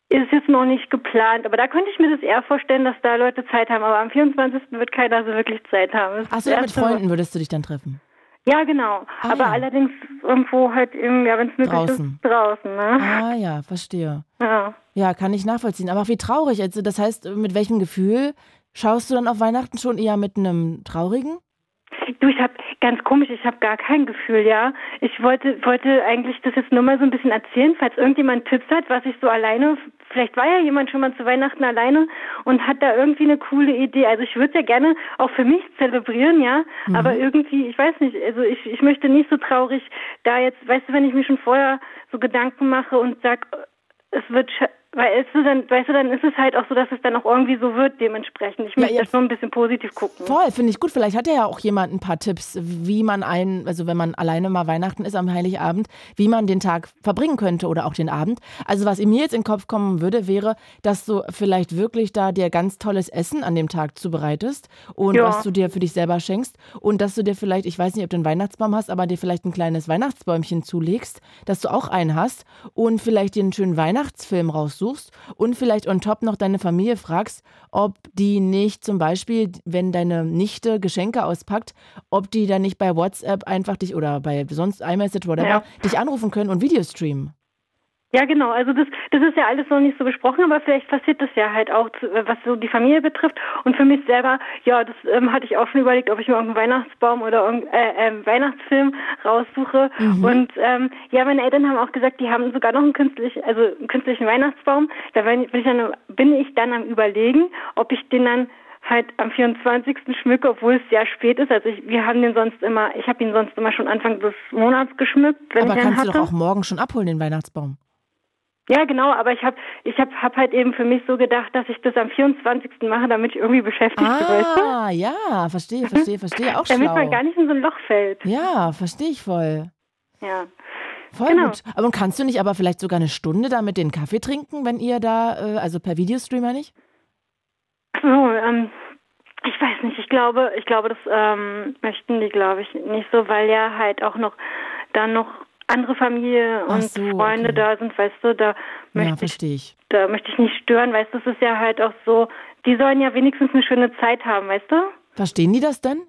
Ist jetzt noch nicht geplant, aber da könnte ich mir das eher vorstellen, dass da Leute Zeit haben. Aber am 24. wird keiner so wirklich Zeit haben. Achso, ja, mit Freunden würdest du dich dann treffen? Ja, genau. Ah, aber ja. allerdings irgendwo halt eben, ja, wenn es möglich draußen. ist, draußen. Ne? Ah ja, verstehe. Ja. Ja, kann ich nachvollziehen. Aber wie traurig. Also das heißt, mit welchem Gefühl schaust du dann auf Weihnachten schon eher mit einem traurigen? Du, ich habe ganz komisch, ich habe gar kein Gefühl, ja. Ich wollte wollte eigentlich das jetzt nur mal so ein bisschen erzählen, falls irgendjemand Tipps hat, was ich so alleine, vielleicht war ja jemand schon mal zu Weihnachten alleine und hat da irgendwie eine coole Idee. Also ich würde ja gerne auch für mich zelebrieren, ja, mhm. aber irgendwie, ich weiß nicht, also ich ich möchte nicht so traurig da jetzt, weißt du, wenn ich mir schon vorher so Gedanken mache und sag, es wird weil es dann, weißt du, dann ist es halt auch so, dass es dann auch irgendwie so wird dementsprechend. Ich möchte ja, jetzt nur ein bisschen positiv gucken. Voll, finde ich gut. Vielleicht hat ja auch jemand ein paar Tipps, wie man einen, also wenn man alleine mal Weihnachten ist am Heiligabend, wie man den Tag verbringen könnte oder auch den Abend. Also was mir jetzt in den Kopf kommen würde, wäre, dass du vielleicht wirklich da dir ganz tolles Essen an dem Tag zubereitest und ja. was du dir für dich selber schenkst und dass du dir vielleicht, ich weiß nicht, ob du einen Weihnachtsbaum hast, aber dir vielleicht ein kleines Weihnachtsbäumchen zulegst, dass du auch einen hast und vielleicht dir einen schönen Weihnachtsfilm raussuchst suchst und vielleicht on top noch deine Familie fragst, ob die nicht zum Beispiel, wenn deine Nichte Geschenke auspackt, ob die dann nicht bei WhatsApp einfach dich oder bei sonst iMessage, whatever, ja. dich anrufen können und Video streamen. Ja, genau. Also das, das ist ja alles noch nicht so besprochen, aber vielleicht passiert das ja halt auch, was so die Familie betrifft. Und für mich selber, ja, das ähm, hatte ich auch schon überlegt, ob ich mir irgendeinen Weihnachtsbaum oder irgendeinen äh, äh, Weihnachtsfilm raussuche. Mhm. Und ähm, ja, meine Eltern haben auch gesagt, die haben sogar noch einen künstlichen, also einen künstlichen Weihnachtsbaum. Da bin ich dann, bin ich dann am überlegen, ob ich den dann halt am 24. schmücke, obwohl es sehr spät ist. Also ich, wir haben den sonst immer, ich habe ihn sonst immer schon Anfang des Monats geschmückt. Wenn Aber ich kannst hatte. du doch auch morgen schon abholen, den Weihnachtsbaum. Ja, genau, aber ich habe ich hab, hab halt eben für mich so gedacht, dass ich das am 24. mache, damit ich irgendwie beschäftigt ah, bin. Du? ja, verstehe, verstehe, verstehe. Auch damit schlau. man gar nicht in so ein Loch fällt. Ja, verstehe ich voll. Ja. Voll genau. gut. Aber kannst du nicht aber vielleicht sogar eine Stunde da mit den Kaffee trinken, wenn ihr da, äh, also per Videostreamer nicht? So, ähm, ich weiß nicht, ich glaube, ich glaube, das ähm, möchten die, glaube ich, nicht so, weil ja halt auch noch dann noch andere Familie und so, Freunde okay. da sind, weißt du, da möchte ja, ich, da möchte ich nicht stören, weißt du, es ist ja halt auch so, die sollen ja wenigstens eine schöne Zeit haben, weißt du? Verstehen die das denn?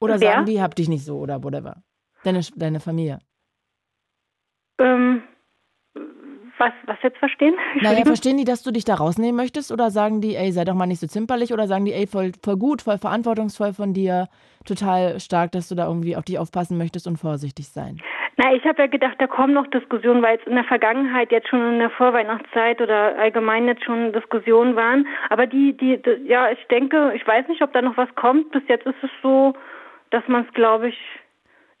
Oder Wer? sagen die, hab dich nicht so oder whatever? Deine, deine Familie. Ähm, was, was jetzt verstehen? Naja, verstehen die, dass du dich da rausnehmen möchtest oder sagen die, ey, sei doch mal nicht so zimperlich oder sagen die, ey, voll, voll gut, voll verantwortungsvoll von dir, total stark, dass du da irgendwie auf dich aufpassen möchtest und vorsichtig sein? Na, ich habe ja gedacht, da kommen noch Diskussionen, weil es in der Vergangenheit jetzt schon in der Vorweihnachtszeit oder allgemein jetzt schon Diskussionen waren. Aber die, die, die ja, ich denke, ich weiß nicht, ob da noch was kommt. Bis jetzt ist es so, dass man es, glaube ich,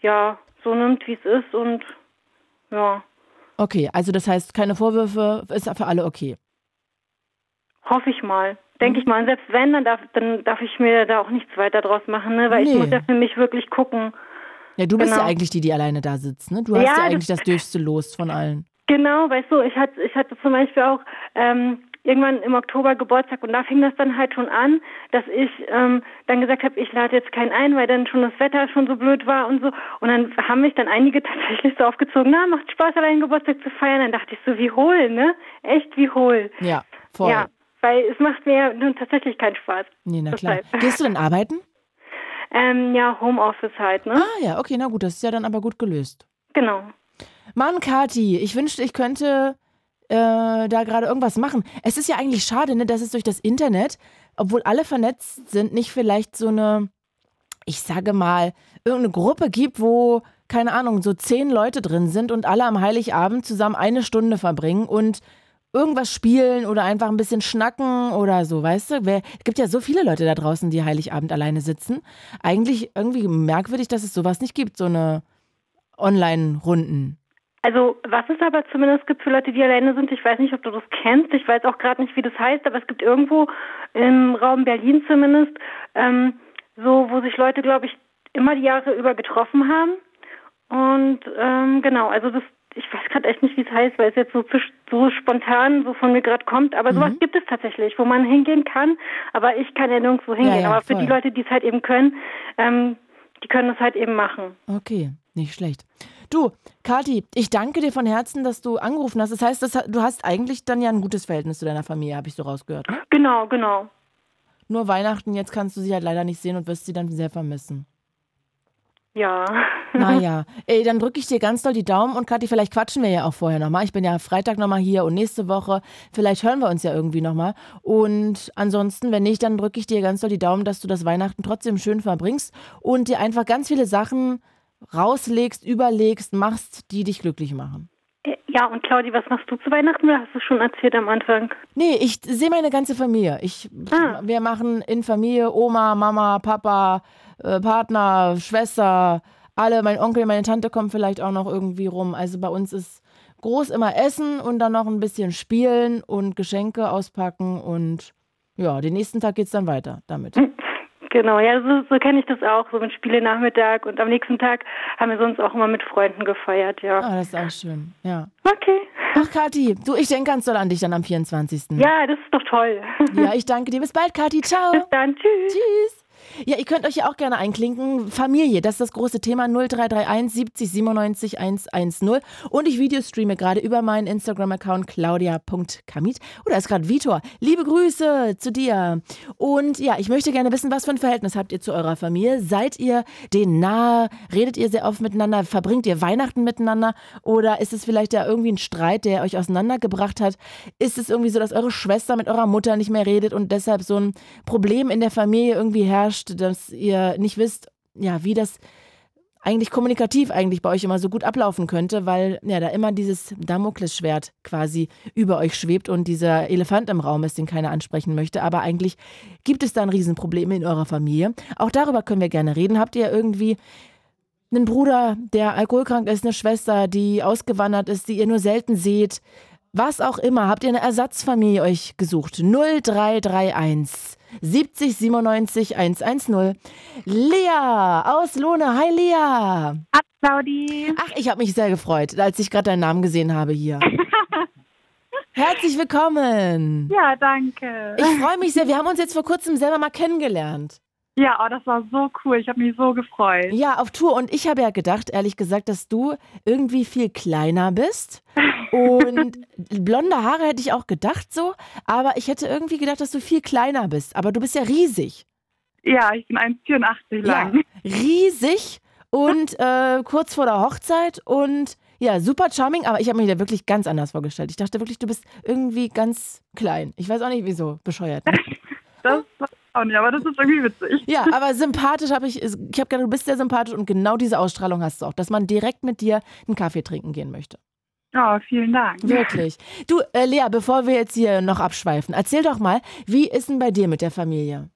ja, so nimmt, wie es ist und ja. Okay, also das heißt, keine Vorwürfe, ist für alle okay. Hoffe ich mal. Denke ich mal. Und selbst wenn, dann darf, dann darf ich mir da auch nichts weiter draus machen, ne? Weil nee. ich muss ja für mich wirklich gucken. Ja, du bist genau. ja eigentlich die, die alleine da sitzt, ne? Du hast ja, ja eigentlich das, das dürfste Los von allen. Genau, weißt du, ich hatte, ich hatte zum Beispiel auch ähm, irgendwann im Oktober Geburtstag und da fing das dann halt schon an, dass ich ähm, dann gesagt habe, ich lade jetzt keinen ein, weil dann schon das Wetter schon so blöd war und so. Und dann haben mich dann einige tatsächlich so aufgezogen, na, macht Spaß, allein Geburtstag zu feiern. Dann dachte ich so, wie hohl, ne? Echt wie hohl. Ja, voll. Ja, weil es macht mir nun tatsächlich keinen Spaß. Nee, na klar. Gehst du denn arbeiten? Ähm, ja, Homeoffice halt, ne? Ah ja, okay, na gut, das ist ja dann aber gut gelöst. Genau. Mann, Kati, ich wünschte, ich könnte äh, da gerade irgendwas machen. Es ist ja eigentlich schade, ne, dass es durch das Internet, obwohl alle vernetzt sind, nicht vielleicht so eine, ich sage mal, irgendeine Gruppe gibt, wo, keine Ahnung, so zehn Leute drin sind und alle am Heiligabend zusammen eine Stunde verbringen und irgendwas spielen oder einfach ein bisschen schnacken oder so, weißt du? Es gibt ja so viele Leute da draußen, die Heiligabend alleine sitzen. Eigentlich irgendwie merkwürdig, dass es sowas nicht gibt, so eine Online-Runden. Also was es aber zumindest gibt für Leute, die alleine sind, ich weiß nicht, ob du das kennst, ich weiß auch gerade nicht, wie das heißt, aber es gibt irgendwo im Raum Berlin zumindest ähm, so, wo sich Leute, glaube ich, immer die Jahre über getroffen haben. Und ähm, genau, also das, ich weiß gerade echt nicht, wie es heißt, weil es jetzt so, so spontan so von mir gerade kommt. Aber mhm. sowas gibt es tatsächlich, wo man hingehen kann. Aber ich kann ja nirgendwo hingehen. Ja, ja, aber für die Leute, die es halt eben können, ähm, die können es halt eben machen. Okay, nicht schlecht. Du, Kathi, ich danke dir von Herzen, dass du angerufen hast. Das heißt, das, du hast eigentlich dann ja ein gutes Verhältnis zu deiner Familie, habe ich so rausgehört. Ne? Genau, genau. Nur Weihnachten, jetzt kannst du sie halt leider nicht sehen und wirst sie dann sehr vermissen. Ja. Naja, ey, dann drücke ich dir ganz doll die Daumen und Kathi, vielleicht quatschen wir ja auch vorher nochmal. Ich bin ja Freitag nochmal hier und nächste Woche. Vielleicht hören wir uns ja irgendwie nochmal. Und ansonsten, wenn nicht, dann drücke ich dir ganz doll die Daumen, dass du das Weihnachten trotzdem schön verbringst und dir einfach ganz viele Sachen rauslegst, überlegst, machst, die dich glücklich machen. Ja, und Claudi, was machst du zu Weihnachten? Oder hast du schon erzählt am Anfang? Nee, ich sehe meine ganze Familie. Ich, ah. Wir machen in Familie Oma, Mama, Papa, äh, Partner, Schwester, alle, mein Onkel, meine Tante kommen vielleicht auch noch irgendwie rum. Also bei uns ist groß immer Essen und dann noch ein bisschen Spielen und Geschenke auspacken und ja, den nächsten Tag geht es dann weiter damit. Genau, ja, so, so kenne ich das auch, so mit Spiele-Nachmittag und am nächsten Tag haben wir sonst auch immer mit Freunden gefeiert, ja. Ah, das ist auch schön, ja. Okay. Ach, Kathi, du, ich denke ganz doll an dich dann am 24. Ja, das ist doch toll. Ja, ich danke dir. Bis bald, Kathi. Ciao. Bis dann. Tschüss. Tschüss. Ja, ihr könnt euch ja auch gerne einklinken. Familie, das ist das große Thema 0331 70 97 110. Und ich videostreame gerade über meinen Instagram-Account claudia.kamit. Oder ist gerade Vitor. Liebe Grüße zu dir. Und ja, ich möchte gerne wissen, was für ein Verhältnis habt ihr zu eurer Familie? Seid ihr denen nahe? Redet ihr sehr oft miteinander? Verbringt ihr Weihnachten miteinander? Oder ist es vielleicht ja irgendwie ein Streit, der euch auseinandergebracht hat? Ist es irgendwie so, dass eure Schwester mit eurer Mutter nicht mehr redet und deshalb so ein Problem in der Familie irgendwie herrscht? Überrascht, dass ihr nicht wisst, ja, wie das eigentlich kommunikativ eigentlich bei euch immer so gut ablaufen könnte, weil ja da immer dieses Damoklesschwert quasi über euch schwebt und dieser Elefant im Raum ist, den keiner ansprechen möchte. Aber eigentlich gibt es da ein Riesenproblem in eurer Familie. Auch darüber können wir gerne reden. Habt ihr irgendwie einen Bruder, der alkoholkrank ist, eine Schwester, die ausgewandert ist, die ihr nur selten seht? Was auch immer, habt ihr eine Ersatzfamilie euch gesucht? 0331 70 97 110. Lea aus Lohne. Hi Lea. Hi Claudi. Ach, ich habe mich sehr gefreut, als ich gerade deinen Namen gesehen habe hier. Herzlich willkommen. Ja, danke. Ich freue mich sehr. Wir haben uns jetzt vor kurzem selber mal kennengelernt. Ja, oh, das war so cool. Ich habe mich so gefreut. Ja, auf Tour. Und ich habe ja gedacht, ehrlich gesagt, dass du irgendwie viel kleiner bist. Und blonde Haare hätte ich auch gedacht so. Aber ich hätte irgendwie gedacht, dass du viel kleiner bist. Aber du bist ja riesig. Ja, ich bin 1,84 lang. Ja, riesig und äh, kurz vor der Hochzeit und ja, super charming, aber ich habe mir da wirklich ganz anders vorgestellt. Ich dachte wirklich, du bist irgendwie ganz klein. Ich weiß auch nicht wieso, bescheuert. Ne? das auch nicht, aber das ist irgendwie witzig. Ja, aber sympathisch habe ich, ich habe gedacht, du bist sehr sympathisch und genau diese Ausstrahlung hast du auch, dass man direkt mit dir einen Kaffee trinken gehen möchte. Ja, oh, vielen Dank. Wirklich. Du, äh, Lea, bevor wir jetzt hier noch abschweifen, erzähl doch mal, wie ist denn bei dir mit der Familie?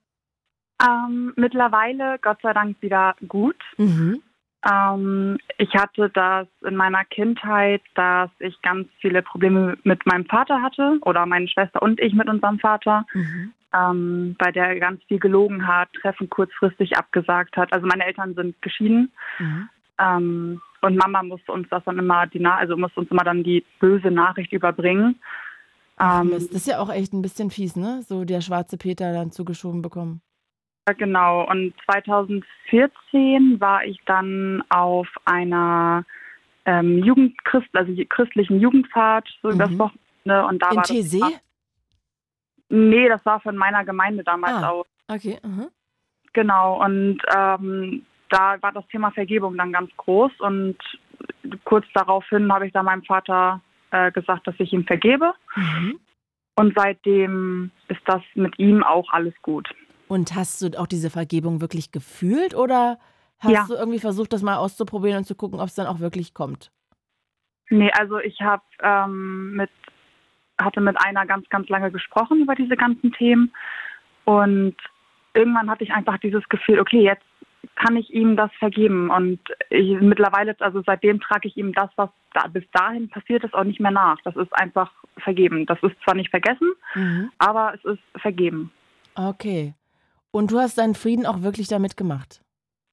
Ähm, mittlerweile, Gott sei Dank, wieder gut. Mhm. Ähm, ich hatte das in meiner Kindheit, dass ich ganz viele Probleme mit meinem Vater hatte oder meine Schwester und ich mit unserem Vater. Mhm ähm, bei der er ganz viel gelogen hat, Treffen kurzfristig abgesagt hat. Also meine Eltern sind geschieden. Mhm. Ähm, und Mama musste uns das dann immer die also musste uns immer dann die böse Nachricht überbringen. Ähm, das ist ja auch echt ein bisschen fies, ne? So der schwarze Peter dann zugeschoben bekommen. Genau. Und 2014 war ich dann auf einer ähm, Jugendchrist, also christlichen Jugendfahrt so mhm. übers Wochenende und da In war TC? Das Nee, das war von meiner Gemeinde damals ah, auch. Okay. -huh. Genau, und ähm, da war das Thema Vergebung dann ganz groß und kurz daraufhin habe ich da meinem Vater äh, gesagt, dass ich ihm vergebe. Mhm. Und seitdem ist das mit ihm auch alles gut. Und hast du auch diese Vergebung wirklich gefühlt oder hast ja. du irgendwie versucht, das mal auszuprobieren und zu gucken, ob es dann auch wirklich kommt? Nee, also ich habe ähm, mit hatte mit einer ganz, ganz lange gesprochen über diese ganzen Themen und irgendwann hatte ich einfach dieses Gefühl, okay, jetzt kann ich ihm das vergeben. Und ich, mittlerweile, also seitdem trage ich ihm das, was da, bis dahin passiert ist, auch nicht mehr nach. Das ist einfach vergeben. Das ist zwar nicht vergessen, mhm. aber es ist vergeben. Okay. Und du hast deinen Frieden auch wirklich damit gemacht?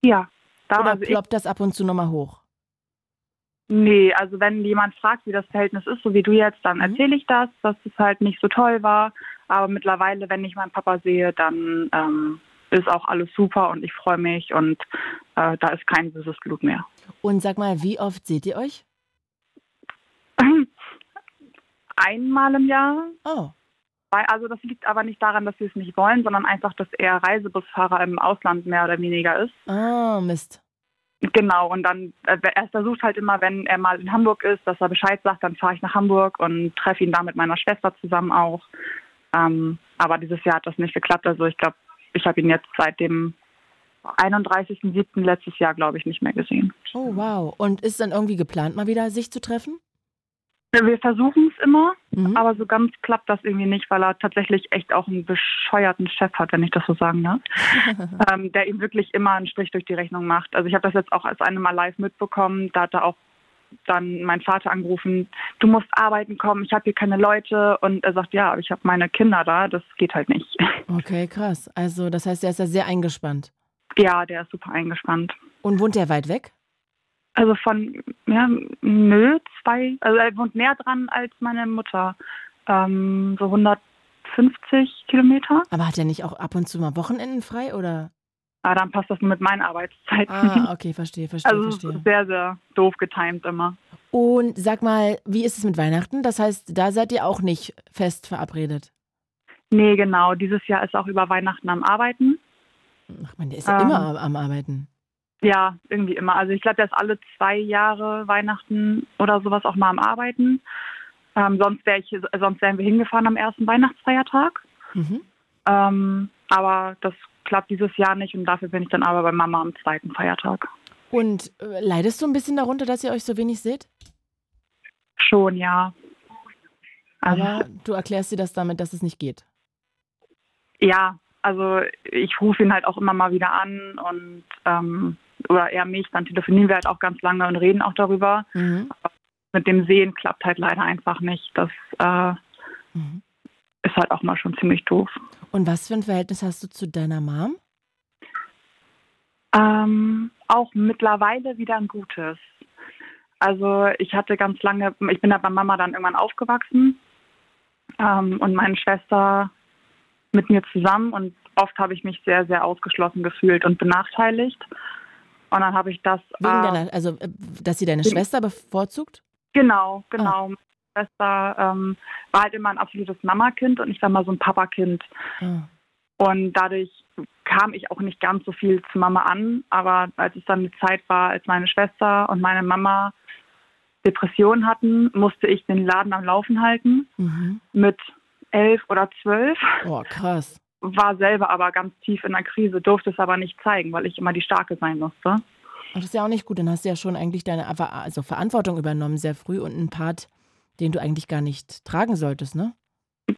Ja. Da, Oder also ploppt das ab und zu nochmal hoch? Nee, also wenn jemand fragt, wie das Verhältnis ist, so wie du jetzt, dann mhm. erzähle ich das, dass es halt nicht so toll war. Aber mittlerweile, wenn ich meinen Papa sehe, dann ähm, ist auch alles super und ich freue mich und äh, da ist kein böses Blut mehr. Und sag mal, wie oft seht ihr euch? Einmal im Jahr. Oh. Also das liegt aber nicht daran, dass sie es nicht wollen, sondern einfach, dass er Reisebusfahrer im Ausland mehr oder weniger ist. Ah, Mist. Genau, und dann, äh, er versucht halt immer, wenn er mal in Hamburg ist, dass er Bescheid sagt, dann fahre ich nach Hamburg und treffe ihn da mit meiner Schwester zusammen auch. Ähm, aber dieses Jahr hat das nicht geklappt. Also ich glaube, ich habe ihn jetzt seit dem 31.07. letztes Jahr, glaube ich, nicht mehr gesehen. Oh, wow. Und ist dann irgendwie geplant, mal wieder sich zu treffen? Wir versuchen es immer, mhm. aber so ganz klappt das irgendwie nicht, weil er tatsächlich echt auch einen bescheuerten Chef hat, wenn ich das so sagen darf, ähm, der ihm wirklich immer einen Strich durch die Rechnung macht. Also ich habe das jetzt auch als eine Mal live mitbekommen. Da hat er auch dann mein Vater angerufen, du musst arbeiten kommen, ich habe hier keine Leute. Und er sagt, ja, ich habe meine Kinder da, das geht halt nicht. Okay, krass. Also das heißt, er ist ja sehr eingespannt. Ja, der ist super eingespannt. Und wohnt der weit weg? Also von, ja, nö, zwei, also er wohnt näher dran als meine Mutter. Ähm, so 150 Kilometer. Aber hat er nicht auch ab und zu mal Wochenenden frei oder? Ah, dann passt das nur mit meinen Arbeitszeiten. Ah, okay, verstehe, verstehe, also verstehe. sehr, sehr doof getimt immer. Und sag mal, wie ist es mit Weihnachten? Das heißt, da seid ihr auch nicht fest verabredet? Nee, genau. Dieses Jahr ist auch über Weihnachten am Arbeiten. Ach man, der ist ja ähm, immer am Arbeiten. Ja, irgendwie immer. Also ich glaube, der ist alle zwei Jahre Weihnachten oder sowas auch mal am Arbeiten. Ähm, sonst, wär ich, sonst wären wir hingefahren am ersten Weihnachtsfeiertag. Mhm. Ähm, aber das klappt dieses Jahr nicht und dafür bin ich dann aber bei Mama am zweiten Feiertag. Und äh, leidest du ein bisschen darunter, dass ihr euch so wenig seht? Schon, ja. Also, aber du erklärst dir das damit, dass es nicht geht? Ja, also ich rufe ihn halt auch immer mal wieder an und ähm, oder er mich, dann telefonieren wir halt auch ganz lange und reden auch darüber. Mhm. mit dem Sehen klappt halt leider einfach nicht. Das äh, mhm. ist halt auch mal schon ziemlich doof. Und was für ein Verhältnis hast du zu deiner Mom? Ähm, auch mittlerweile wieder ein gutes. Also ich hatte ganz lange, ich bin da bei Mama dann irgendwann aufgewachsen ähm, und meine Schwester mit mir zusammen und oft habe ich mich sehr, sehr ausgeschlossen gefühlt und benachteiligt. Und dann habe ich das. Wegen äh, deiner, also, äh, dass sie deine Schwester bevorzugt? Genau, genau. Ah. Meine Schwester ähm, war halt immer ein absolutes Mama-Kind und ich war mal so ein Papa-Kind. Ah. Und dadurch kam ich auch nicht ganz so viel zu Mama an. Aber als es dann die Zeit war, als meine Schwester und meine Mama Depressionen hatten, musste ich den Laden am Laufen halten. Mhm. Mit elf oder zwölf. Oh, krass war selber aber ganz tief in der Krise, durfte es aber nicht zeigen, weil ich immer die Starke sein musste. Das ist ja auch nicht gut, dann hast du ja schon eigentlich deine also Verantwortung übernommen sehr früh und einen Part, den du eigentlich gar nicht tragen solltest, ne?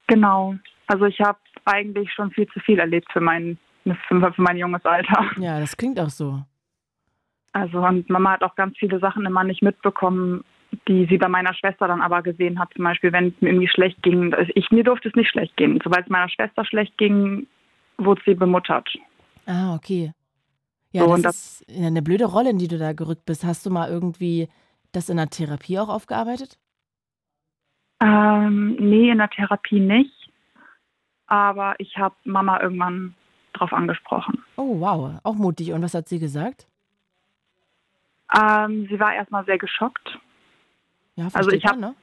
Genau. Also ich habe eigentlich schon viel zu viel erlebt für mein, für mein junges Alter. Ja, das klingt auch so. Also und Mama hat auch ganz viele Sachen immer nicht mitbekommen, die sie bei meiner Schwester dann aber gesehen hat, zum Beispiel, wenn es mir irgendwie schlecht ging. Ich, mir durfte es nicht schlecht gehen. Sobald es meiner Schwester schlecht ging, wurde sie bemuttert. Ah, okay. Ja, so, das, das ist eine blöde Rolle, in die du da gerückt bist. Hast du mal irgendwie das in der Therapie auch aufgearbeitet? Ähm, nee, in der Therapie nicht. Aber ich habe Mama irgendwann drauf angesprochen. Oh, wow. Auch mutig. Und was hat sie gesagt? Ähm, sie war erstmal sehr geschockt. Ja, also ich habe ne?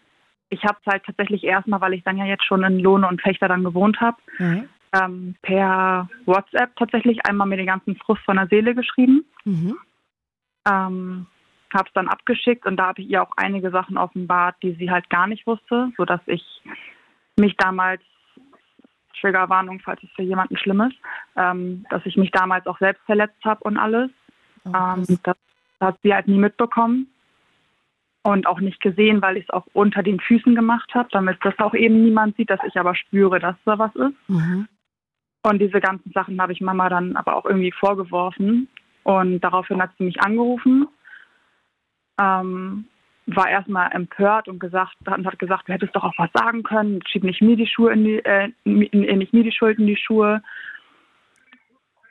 ich habe es halt tatsächlich erstmal, weil ich dann ja jetzt schon in Lohne und Fechter dann gewohnt habe, mhm. ähm, per WhatsApp tatsächlich einmal mir den ganzen Frust von der Seele geschrieben. Mhm. Ähm, habe es dann abgeschickt und da habe ich ihr auch einige Sachen offenbart, die sie halt gar nicht wusste, sodass ich mich damals, Triggerwarnung, falls es für jemanden schlimm ist, ähm, dass ich mich damals auch selbst verletzt habe und alles. Oh, ähm, das hat sie halt nie mitbekommen und auch nicht gesehen, weil ich es auch unter den Füßen gemacht habe, damit das auch eben niemand sieht, dass ich aber spüre, dass da was ist. Mhm. Und diese ganzen Sachen habe ich Mama dann aber auch irgendwie vorgeworfen. Und daraufhin hat sie mich angerufen, ähm, war erstmal empört und gesagt, und hat gesagt, du hättest doch auch was sagen können, schieb nicht mir die Schuhe in die, äh, nicht mir die Schuld in die Schuhe.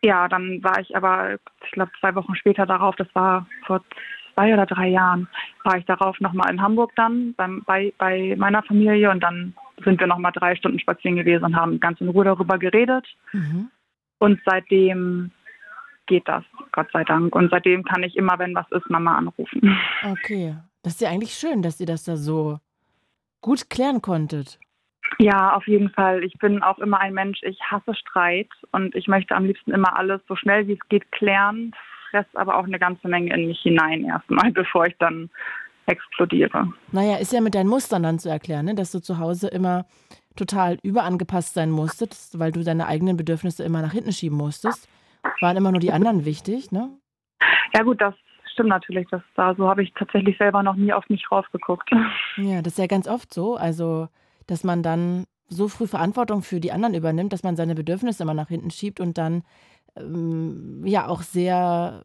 Ja, dann war ich aber, ich glaube, zwei Wochen später darauf, das war vor zwei oder drei Jahren, war ich darauf nochmal in Hamburg dann beim, bei, bei meiner Familie und dann sind wir nochmal drei Stunden spazieren gewesen und haben ganz in Ruhe darüber geredet. Mhm. Und seitdem geht das, Gott sei Dank. Und seitdem kann ich immer, wenn was ist, Mama anrufen. Okay. Das ist ja eigentlich schön, dass ihr das da so gut klären konntet. Ja, auf jeden Fall. Ich bin auch immer ein Mensch, ich hasse Streit und ich möchte am liebsten immer alles so schnell wie es geht klären, fresse aber auch eine ganze Menge in mich hinein erstmal, bevor ich dann explodiere. Naja, ist ja mit deinen Mustern dann zu erklären, ne? dass du zu Hause immer total überangepasst sein musstest, weil du deine eigenen Bedürfnisse immer nach hinten schieben musstest. Waren immer nur die anderen wichtig, ne? Ja gut, das stimmt natürlich. Das da so habe ich tatsächlich selber noch nie auf mich rausgeguckt. Ja, das ist ja ganz oft so. Also, dass man dann so früh Verantwortung für die anderen übernimmt, dass man seine Bedürfnisse immer nach hinten schiebt und dann ähm, ja auch sehr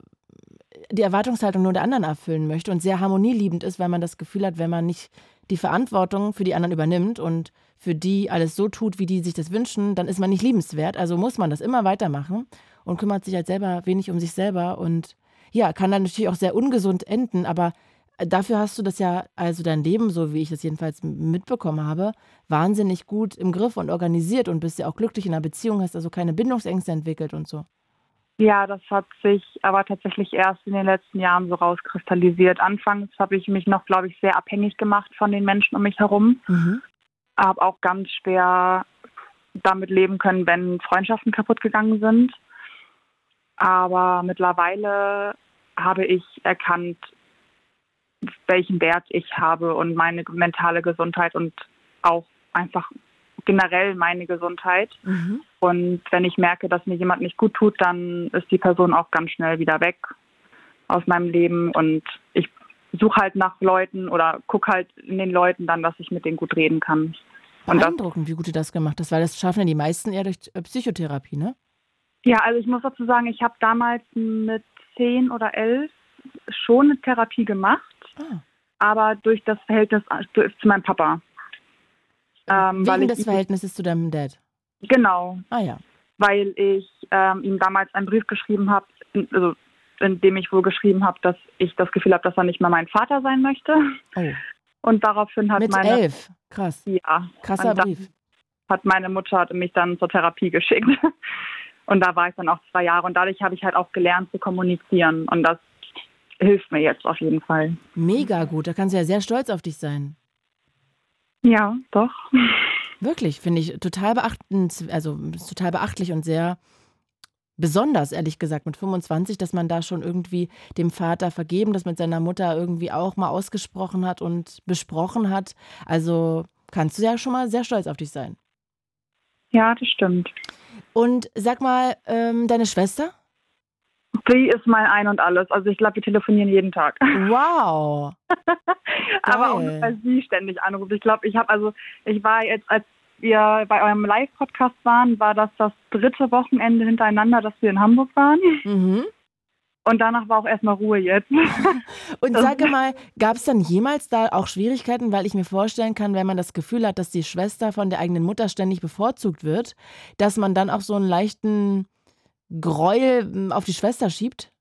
die Erwartungshaltung nur der anderen erfüllen möchte und sehr harmonieliebend ist, weil man das Gefühl hat, wenn man nicht die Verantwortung für die anderen übernimmt und für die alles so tut, wie die sich das wünschen, dann ist man nicht liebenswert. Also muss man das immer weitermachen und kümmert sich halt selber wenig um sich selber und ja, kann dann natürlich auch sehr ungesund enden, aber dafür hast du das ja, also dein Leben, so wie ich das jedenfalls mitbekommen habe, wahnsinnig gut im Griff und organisiert und bist ja auch glücklich in einer Beziehung, hast also keine Bindungsängste entwickelt und so. Ja, das hat sich aber tatsächlich erst in den letzten Jahren so rauskristallisiert. Anfangs habe ich mich noch, glaube ich, sehr abhängig gemacht von den Menschen um mich herum. Mhm. Habe auch ganz schwer damit leben können, wenn Freundschaften kaputt gegangen sind. Aber mittlerweile habe ich erkannt, welchen Wert ich habe und meine mentale Gesundheit und auch einfach generell meine Gesundheit. Mhm. Und wenn ich merke, dass mir jemand nicht gut tut, dann ist die Person auch ganz schnell wieder weg aus meinem Leben. Und ich suche halt nach Leuten oder gucke halt in den Leuten dann, dass ich mit denen gut reden kann. Und Beeindruckend, wie gut du das gemacht hast, weil das schaffen ja die meisten eher durch äh, Psychotherapie, ne? Ja, also ich muss dazu sagen, ich habe damals mit zehn oder elf schon eine Therapie gemacht, ah. aber durch das Verhältnis zu meinem Papa. Ähm, Wegen des Verhältnisses zu deinem Dad? Genau. Ah ja. Weil ich ähm, ihm damals einen Brief geschrieben habe, also in dem ich wohl geschrieben habe, dass ich das Gefühl habe, dass er nicht mehr mein Vater sein möchte. Oh. Und daraufhin hat Mit meine elf, krass. Ja. Krasser Brief. Hat meine Mutter hat mich dann zur Therapie geschickt. Und da war ich dann auch zwei Jahre. Und dadurch habe ich halt auch gelernt zu kommunizieren. Und das hilft mir jetzt auf jeden Fall. Mega gut. Da kannst du ja sehr stolz auf dich sein. Ja, doch. Wirklich, finde ich total beachtend, also total beachtlich und sehr besonders, ehrlich gesagt, mit 25, dass man da schon irgendwie dem Vater vergeben, das mit seiner Mutter irgendwie auch mal ausgesprochen hat und besprochen hat. Also kannst du ja schon mal sehr stolz auf dich sein. Ja, das stimmt. Und sag mal, ähm, deine Schwester? Sie ist mein Ein und Alles. Also ich glaube, wir telefonieren jeden Tag. Wow. Aber auch nur, weil sie ständig anruft. Ich glaube, ich habe also, ich war jetzt, als wir bei eurem Live-Podcast waren, war das das dritte Wochenende hintereinander, dass wir in Hamburg waren. Mhm. Und danach war auch erstmal Ruhe jetzt. Und sage mal, gab es dann jemals da auch Schwierigkeiten, weil ich mir vorstellen kann, wenn man das Gefühl hat, dass die Schwester von der eigenen Mutter ständig bevorzugt wird, dass man dann auch so einen leichten Gräuel hm, auf die Schwester schiebt?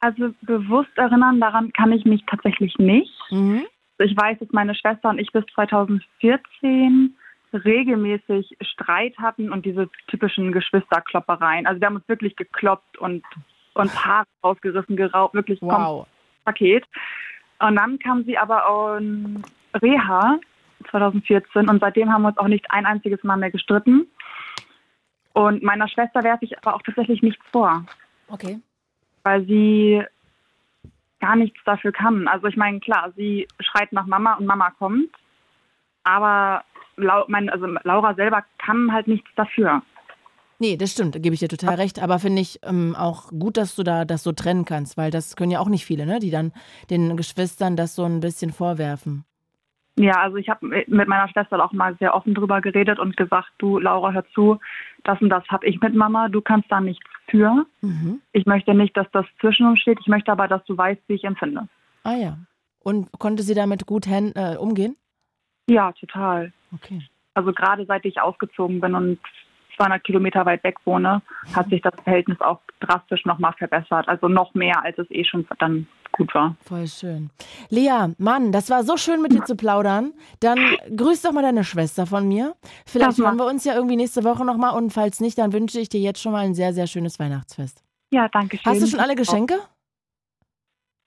Also bewusst erinnern, daran kann ich mich tatsächlich nicht. Mhm. Ich weiß, dass meine Schwester und ich bis 2014 regelmäßig Streit hatten und diese typischen Geschwisterkloppereien. Also wir haben uns wirklich gekloppt und uns Haare rausgerissen, geraubt, wirklich wow. Paket. Und dann kam sie aber in Reha 2014 und seitdem haben wir uns auch nicht ein einziges Mal mehr gestritten. Und meiner Schwester werfe ich aber auch tatsächlich nichts vor. Okay. Weil sie gar nichts dafür kann. Also ich meine, klar, sie schreit nach Mama und Mama kommt, aber Lau mein, also Laura selber kann halt nichts dafür. Nee, das stimmt, da gebe ich dir total recht. Aber finde ich ähm, auch gut, dass du da das so trennen kannst, weil das können ja auch nicht viele, ne? die dann den Geschwistern das so ein bisschen vorwerfen. Ja, also ich habe mit meiner Schwester auch mal sehr offen drüber geredet und gesagt, du Laura, hör zu, das und das habe ich mit Mama, du kannst da nichts für. Mhm. Ich möchte nicht, dass das zwischen uns steht, ich möchte aber, dass du weißt, wie ich empfinde. Ah ja. Und konnte sie damit gut äh, umgehen? Ja, total. Okay. Also gerade seit ich ausgezogen bin und 200 Kilometer weit weg wohne, hat sich das Verhältnis auch drastisch nochmal verbessert. Also noch mehr, als es eh schon dann gut war. Voll schön. Lea, Mann, das war so schön mit dir zu plaudern. Dann grüß doch mal deine Schwester von mir. Vielleicht hören wir uns ja irgendwie nächste Woche nochmal und falls nicht, dann wünsche ich dir jetzt schon mal ein sehr, sehr schönes Weihnachtsfest. Ja, danke schön. Hast du schon alle Geschenke?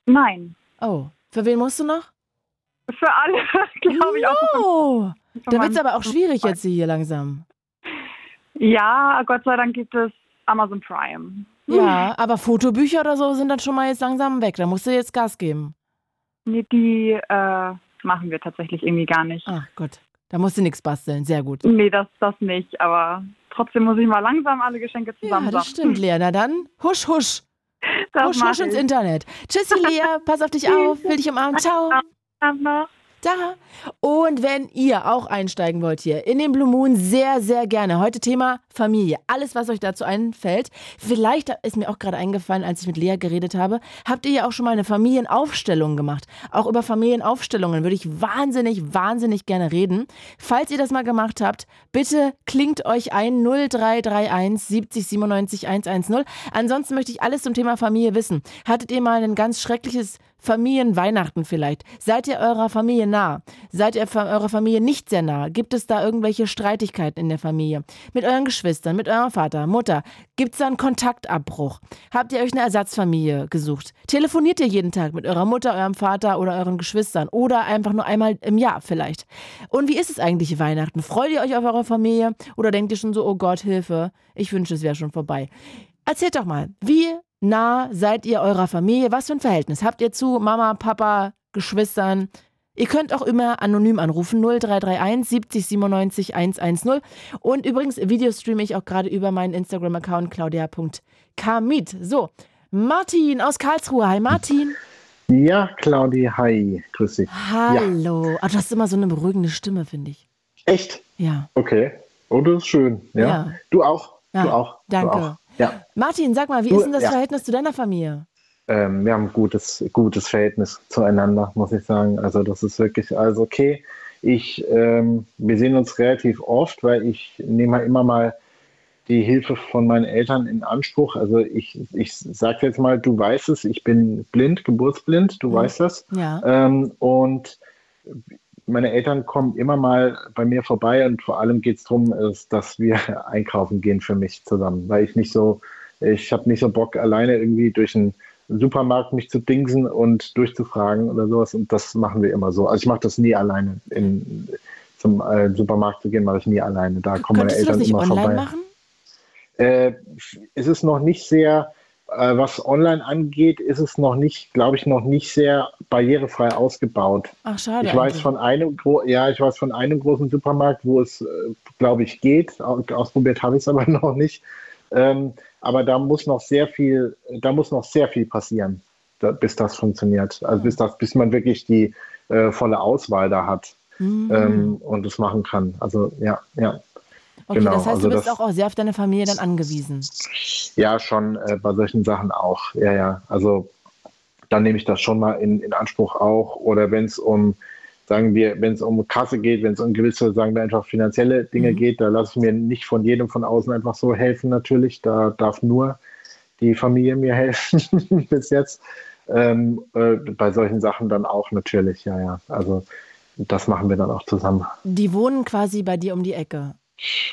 Nein. Oh, für wen musst du noch? Für alle, glaube ich no. auch. Da wird es aber auch schwierig jetzt hier langsam. Ja, Gott sei Dank gibt es Amazon Prime. Ja, aber Fotobücher oder so sind dann schon mal jetzt langsam weg. Da musst du jetzt Gas geben. Nee, die äh, machen wir tatsächlich irgendwie gar nicht. Ach Gott, da musst du nichts basteln. Sehr gut. Nee, das, das nicht. Aber trotzdem muss ich mal langsam alle Geschenke zusammen. Ja, das stimmt, Lea. Na dann, husch, husch. Das husch, husch ins Internet. Tschüssi, Lea. Pass auf dich auf. Will dich umarmen. Ciao. Noch da. Und wenn ihr auch einsteigen wollt hier in den Blue Moon, sehr, sehr gerne. Heute Thema Familie. Alles, was euch dazu einfällt. Vielleicht ist mir auch gerade eingefallen, als ich mit Lea geredet habe, habt ihr ja auch schon mal eine Familienaufstellung gemacht. Auch über Familienaufstellungen würde ich wahnsinnig, wahnsinnig gerne reden. Falls ihr das mal gemacht habt, bitte klingt euch ein 0331 70 97 110. Ansonsten möchte ich alles zum Thema Familie wissen. Hattet ihr mal ein ganz schreckliches Familienweihnachten vielleicht? Seid ihr eurer Familie nah? Seid ihr eurer Familie nicht sehr nah? Gibt es da irgendwelche Streitigkeiten in der Familie? Mit euren Geschwistern, mit eurem Vater, Mutter? Gibt es da einen Kontaktabbruch? Habt ihr euch eine Ersatzfamilie gesucht? Telefoniert ihr jeden Tag mit eurer Mutter, eurem Vater oder euren Geschwistern? Oder einfach nur einmal im Jahr vielleicht? Und wie ist es eigentlich Weihnachten? Freut ihr euch auf eure Familie? Oder denkt ihr schon so, oh Gott, Hilfe, ich wünsche, es wäre schon vorbei? Erzählt doch mal, wie nah seid ihr eurer Familie? Was für ein Verhältnis habt ihr zu Mama, Papa, Geschwistern? Ihr könnt auch immer anonym anrufen 0331 70 97 110. Und übrigens, Video streame ich auch gerade über meinen Instagram-Account claudia.kamit. So, Martin aus Karlsruhe. Hi Martin. Ja, Claudi, hi. Grüß dich. Hallo. Ja. Ach, du hast immer so eine beruhigende Stimme, finde ich. Echt? Ja. Okay. Oh, das ist schön. Ja. ja. Du auch. Ja, du auch. Danke. Du auch. Ja. Martin, sag mal, wie du, ist denn das ja. Verhältnis zu deiner Familie? Ähm, wir haben ein gutes, gutes Verhältnis zueinander, muss ich sagen. Also das ist wirklich, also okay. Ich, ähm, wir sehen uns relativ oft, weil ich nehme halt immer mal die Hilfe von meinen Eltern in Anspruch. Also ich, ich sage jetzt mal, du weißt es, ich bin blind, geburtsblind, du mhm. weißt das. Ja. Ähm, und meine Eltern kommen immer mal bei mir vorbei und vor allem geht es darum, dass wir einkaufen gehen für mich zusammen, weil ich nicht so, ich habe nicht so Bock, alleine irgendwie durch einen Supermarkt mich zu dingsen und durchzufragen oder sowas und das machen wir immer so. Also ich mache das nie alleine. In, zum äh, Supermarkt zu gehen, mache ich nie alleine. Da kommen meine Eltern immer vorbei. Machen? Äh, es ist noch nicht sehr, was online angeht, ist es noch nicht, glaube ich, noch nicht sehr barrierefrei ausgebaut. Ach, schade. Ich weiß eigentlich. von einem, ja, ich weiß von einem großen Supermarkt, wo es, äh, glaube ich, geht. Ausprobiert habe ich es aber noch nicht. Ähm, aber da muss noch sehr viel, da muss noch sehr viel passieren, da, bis das funktioniert. Also bis das, bis man wirklich die äh, volle Auswahl da hat mhm. ähm, und es machen kann. Also ja, ja. Okay, genau, das heißt, also du bist das, auch sehr auf deine Familie dann angewiesen. Ja, schon äh, bei solchen Sachen auch. Ja, ja. Also dann nehme ich das schon mal in, in Anspruch auch. Oder wenn es um, sagen wir, wenn es um Kasse geht, wenn es um gewisse, sagen wir einfach finanzielle Dinge mhm. geht, da lasse ich mir nicht von jedem von außen einfach so helfen natürlich. Da darf nur die Familie mir helfen bis jetzt. Ähm, äh, bei solchen Sachen dann auch natürlich, ja, ja. Also das machen wir dann auch zusammen. Die wohnen quasi bei dir um die Ecke.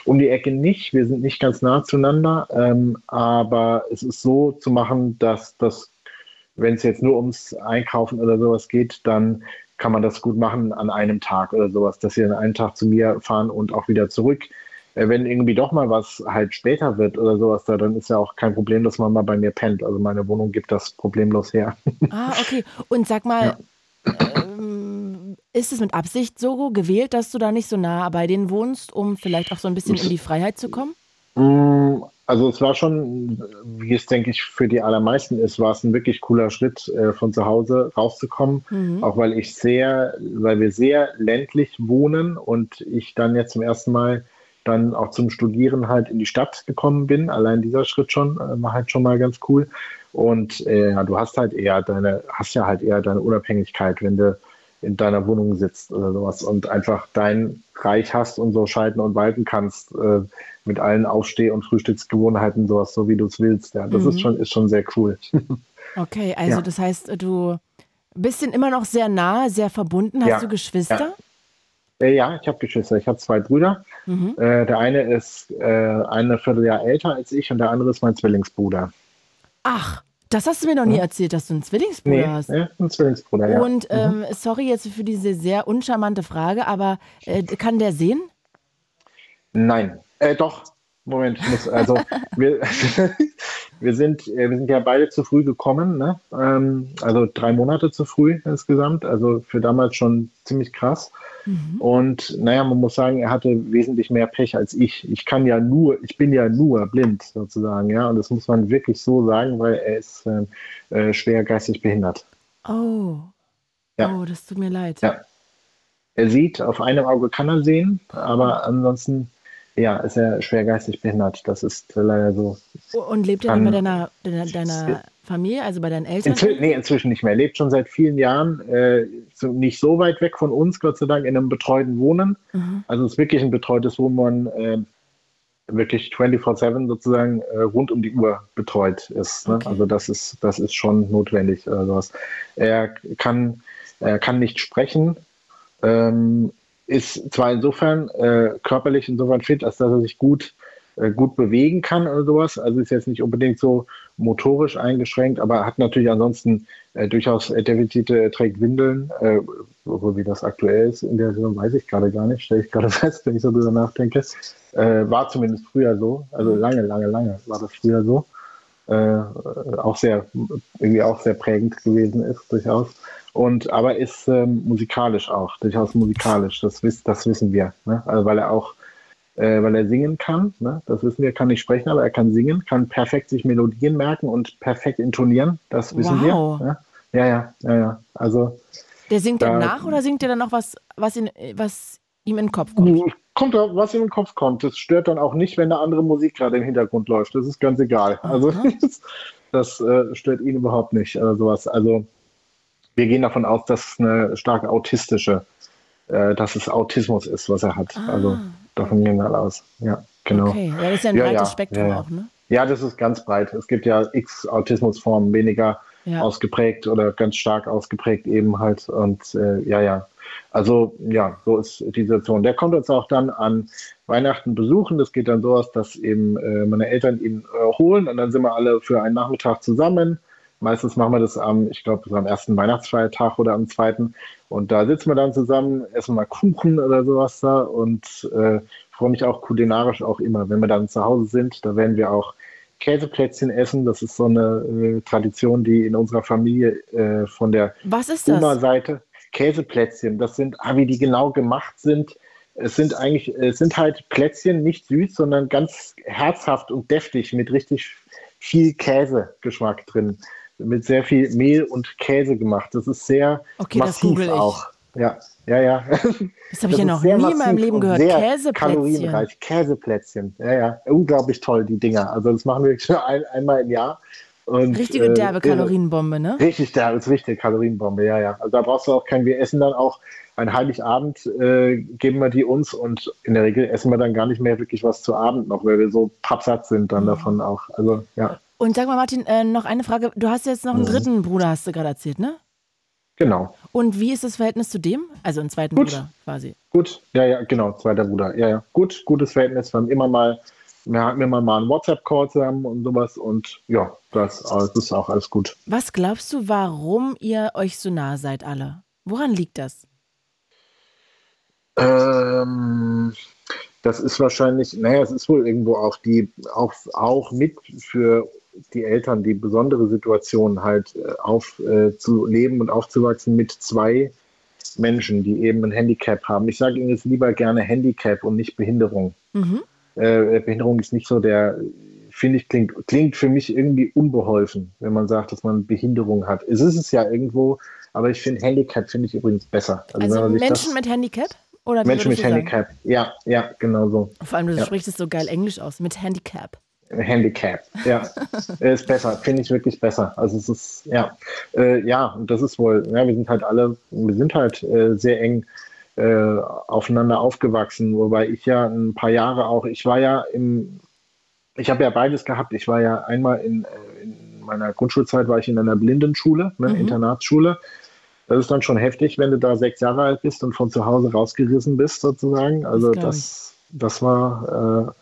Um die Ecke nicht, wir sind nicht ganz nah zueinander, ähm, aber es ist so zu machen, dass das, wenn es jetzt nur ums Einkaufen oder sowas geht, dann kann man das gut machen an einem Tag oder sowas, dass sie an einem Tag zu mir fahren und auch wieder zurück. äh, wenn irgendwie doch mal was halt später wird oder sowas da, dann ist ja auch kein Problem, dass man mal bei mir pennt. Also meine Wohnung gibt das problemlos her. Ah, okay. Und sag mal, ja. ähm, ist es mit Absicht so gewählt, dass du da nicht so nah bei denen wohnst, um vielleicht auch so ein bisschen in die Freiheit zu kommen? Mm, also es war schon, wie es denke ich für die allermeisten ist, war es ein wirklich cooler Schritt, äh, von zu Hause rauszukommen. Mhm. Auch weil ich sehr, weil wir sehr ländlich wohnen und ich dann jetzt zum ersten Mal dann auch zum Studieren halt in die Stadt gekommen bin. Allein dieser Schritt schon äh, war halt schon mal ganz cool. Und äh, ja, du hast halt eher deine, hast ja halt eher deine Unabhängigkeit, wenn du in deiner Wohnung sitzt oder sowas und einfach dein Reich hast und so schalten und walten kannst äh, mit allen Aufsteh- und Frühstücksgewohnheiten, sowas, so wie du es willst. Ja, das mhm. ist schon, ist schon sehr cool. Okay, also ja. das heißt, du bist immer noch sehr nah, sehr verbunden. Hast ja. du Geschwister? Ja, äh, ja ich habe Geschwister. Ich habe zwei Brüder. Mhm. Äh, der eine ist äh, eine Vierteljahr älter als ich und der andere ist mein Zwillingsbruder. Ach, das hast du mir noch nie erzählt, dass du einen Zwillingsbruder nee, hast. Ja, einen Zwillingsbruder, ja. Und ähm, mhm. sorry jetzt für diese sehr uncharmante Frage, aber äh, kann der sehen? Nein, äh, doch. Moment, ich muss, also wir, wir, sind, äh, wir sind ja beide zu früh gekommen, ne? Ähm, also drei Monate zu früh insgesamt, also für damals schon ziemlich krass. Mhm. Und naja, man muss sagen, er hatte wesentlich mehr Pech als ich. Ich kann ja nur, ich bin ja nur blind sozusagen, ja. Und das muss man wirklich so sagen, weil er ist äh, äh, schwer geistig behindert. Oh. Ja. Oh, das tut mir leid. Ja. Er sieht, auf einem Auge kann er sehen, aber ansonsten ja, ist er schwer geistig behindert. Das ist leider so. Und lebt er dann bei deiner, deiner, deiner Familie, also bei deinen Eltern? Inzwi nee, inzwischen nicht mehr. Er lebt schon seit vielen Jahren, äh, so, nicht so weit weg von uns, Gott sei Dank, in einem betreuten Wohnen. Mhm. Also es ist wirklich ein betreutes Wohnen, äh, wirklich 24-7 sozusagen äh, rund um die Uhr betreut ist. Ne? Okay. Also das ist, das ist schon notwendig. Also er kann, er kann nicht sprechen. Ähm, ist zwar insofern äh, körperlich insofern fit, als dass er sich gut, äh, gut bewegen kann oder sowas. Also ist jetzt nicht unbedingt so motorisch eingeschränkt, aber hat natürlich ansonsten äh, durchaus Defizite, trägt Windeln, äh, wo wie das aktuell ist in der Saison, weiß ich gerade gar nicht, stelle ich gerade fest, wenn ich so drüber nachdenke. Äh, war zumindest früher so, also lange, lange, lange war das früher so. Äh, auch sehr, irgendwie auch sehr prägend gewesen ist, durchaus. Und aber ist ähm, musikalisch auch, durchaus musikalisch. Das, das wissen wir. Ne? Also weil er auch, äh, weil er singen kann, ne? das wissen wir, kann nicht sprechen, aber er kann singen, kann perfekt sich Melodien merken und perfekt intonieren. Das wissen wow. wir. Ne? Ja, ja, ja, ja. Also der singt da, dann nach oder singt er dann noch was, was, in, was ihm in den Kopf kommt? Kommt, was ihm in den Kopf kommt. Das stört dann auch nicht, wenn eine andere Musik gerade im Hintergrund läuft. Das ist ganz egal. Also das, das äh, stört ihn überhaupt nicht. Oder sowas. Also wir gehen davon aus, dass es eine stark autistische, äh, dass es Autismus ist, was er hat. Ah, also davon okay. gehen wir aus. Ja, genau. Okay, ja, das ist ja ein ja, breites ja, Spektrum auch, ne? Ja, das ist ganz breit. Es gibt ja x Autismusformen, weniger ausgeprägt oder ganz stark ausgeprägt eben halt. Und äh, ja, ja. Also ja, so ist die Situation. Der kommt uns auch dann an Weihnachten besuchen. Das geht dann so aus, dass eben äh, meine Eltern ihn äh, holen und dann sind wir alle für einen Nachmittag zusammen. Meistens machen wir das am, ich glaube, am ersten Weihnachtsfeiertag oder am zweiten. Und da sitzen wir dann zusammen, essen mal Kuchen oder sowas da und äh, freue mich auch kulinarisch auch immer. Wenn wir dann zu Hause sind, da werden wir auch Käseplätzchen essen. Das ist so eine äh, Tradition, die in unserer Familie äh, von der Oma-Seite. Käseplätzchen, das sind, ah, wie die genau gemacht sind. Es sind eigentlich, es sind halt Plätzchen, nicht süß, sondern ganz herzhaft und deftig mit richtig viel Käsegeschmack drin mit sehr viel Mehl und Käse gemacht. Das ist sehr okay, massiv auch. Ja, ja, ja. Das habe ich ja noch nie in meinem Leben gehört. Käseplätzchen. Kalorienreich. Käseplätzchen. Ja, ja. Unglaublich toll, die Dinger. Also das machen wir schon ein, einmal im Jahr. Und, Richtige äh, derbe Kalorienbombe, ne? Richtig derbe, ist richtig Kalorienbombe, ja, ja. Also da brauchst du auch kein, wir essen dann auch ein Heiligabend, äh, geben wir die uns und in der Regel essen wir dann gar nicht mehr wirklich was zu Abend noch, weil wir so pappsatt sind dann mhm. davon auch. Also, ja. Und sag mal, Martin, äh, noch eine Frage. Du hast jetzt noch einen mhm. dritten Bruder, hast du gerade erzählt, ne? Genau. Und wie ist das Verhältnis zu dem? Also einen zweiten Gut. Bruder quasi. Gut, ja, ja, genau, zweiter Bruder. Ja, ja. Gut, gutes Verhältnis. Wir haben immer mal, wir hatten immer mal einen WhatsApp-Call zusammen und sowas und ja, das, das ist auch alles gut. Was glaubst du, warum ihr euch so nah seid alle? Woran liegt das? Ähm, das ist wahrscheinlich, naja, es ist wohl irgendwo auch die, auch, auch mit für die Eltern die besondere Situation halt äh, aufzuleben äh, und aufzuwachsen mit zwei Menschen, die eben ein Handicap haben. Ich sage Ihnen jetzt lieber gerne Handicap und nicht Behinderung. Mhm. Äh, Behinderung ist nicht so der, finde ich, klingt, klingt für mich irgendwie unbeholfen, wenn man sagt, dass man Behinderung hat. Es ist es ja irgendwo, aber ich finde Handicap finde ich übrigens besser. Also, also Menschen mit Handicap? Oder Menschen mit Handicap, sagen? ja, ja, genau so. Vor allem, du ja. sprichst es so geil Englisch aus, mit Handicap. Handicap, ja, ist besser, finde ich wirklich besser. Also es ist, ja, äh, ja, und das ist wohl, ja, wir sind halt alle, wir sind halt äh, sehr eng äh, aufeinander aufgewachsen, wobei ich ja ein paar Jahre auch, ich war ja im, ich habe ja beides gehabt. Ich war ja einmal in, äh, in meiner Grundschulzeit war ich in einer Blindenschule, ne, mhm. Internatsschule. Das ist dann schon heftig, wenn du da sechs Jahre alt bist und von zu Hause rausgerissen bist, sozusagen. Also das, das, das war äh,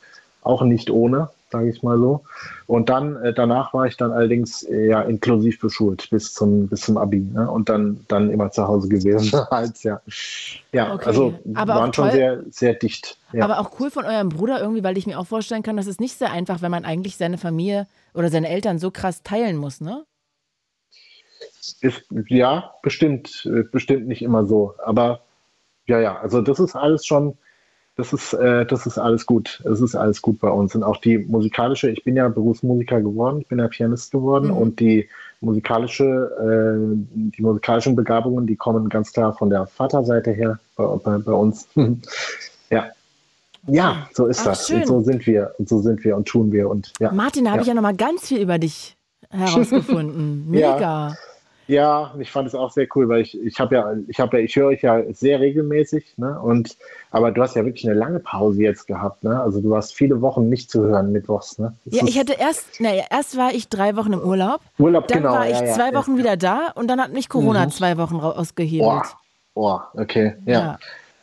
auch nicht ohne sage ich mal so. Und dann, äh, danach war ich dann allerdings äh, ja inklusiv beschult bis zum, bis zum Abi ne? und dann, dann immer zu Hause gewesen. als, ja, ja okay. also Aber waren schon sehr, sehr dicht. Ja. Aber auch cool von eurem Bruder irgendwie, weil ich mir auch vorstellen kann, dass es nicht sehr einfach, wenn man eigentlich seine Familie oder seine Eltern so krass teilen muss, ne? Ist, ja, bestimmt, äh, bestimmt nicht immer so. Aber ja, ja, also das ist alles schon, das ist, äh, das ist alles gut. Es ist alles gut bei uns. Und auch die musikalische, ich bin ja Berufsmusiker geworden, ich bin ja Pianist geworden mhm. und die musikalische, äh, die musikalischen Begabungen, die kommen ganz klar von der Vaterseite her bei, bei, bei uns. ja. Ja, so ist Ach, das. Schön. Und so sind wir. Und so sind wir und tun wir. Und ja. Martin, da habe ja. ich ja nochmal ganz viel über dich herausgefunden. Mega. Ja. Ja, ich fand es auch sehr cool, weil ich, ich habe ja, ich habe ja, ich höre euch ja sehr regelmäßig, ne? Und aber du hast ja wirklich eine lange Pause jetzt gehabt, ne? Also du hast viele Wochen nicht zu hören mittwochs, ne? Das ja, ich hatte erst, naja, erst war ich drei Wochen im Urlaub. Urlaub, dann genau. Dann war ich ja, zwei ja, Wochen wieder da und dann hat mich Corona mhm. zwei Wochen ausgehebelt. Boah, oh, okay, ja.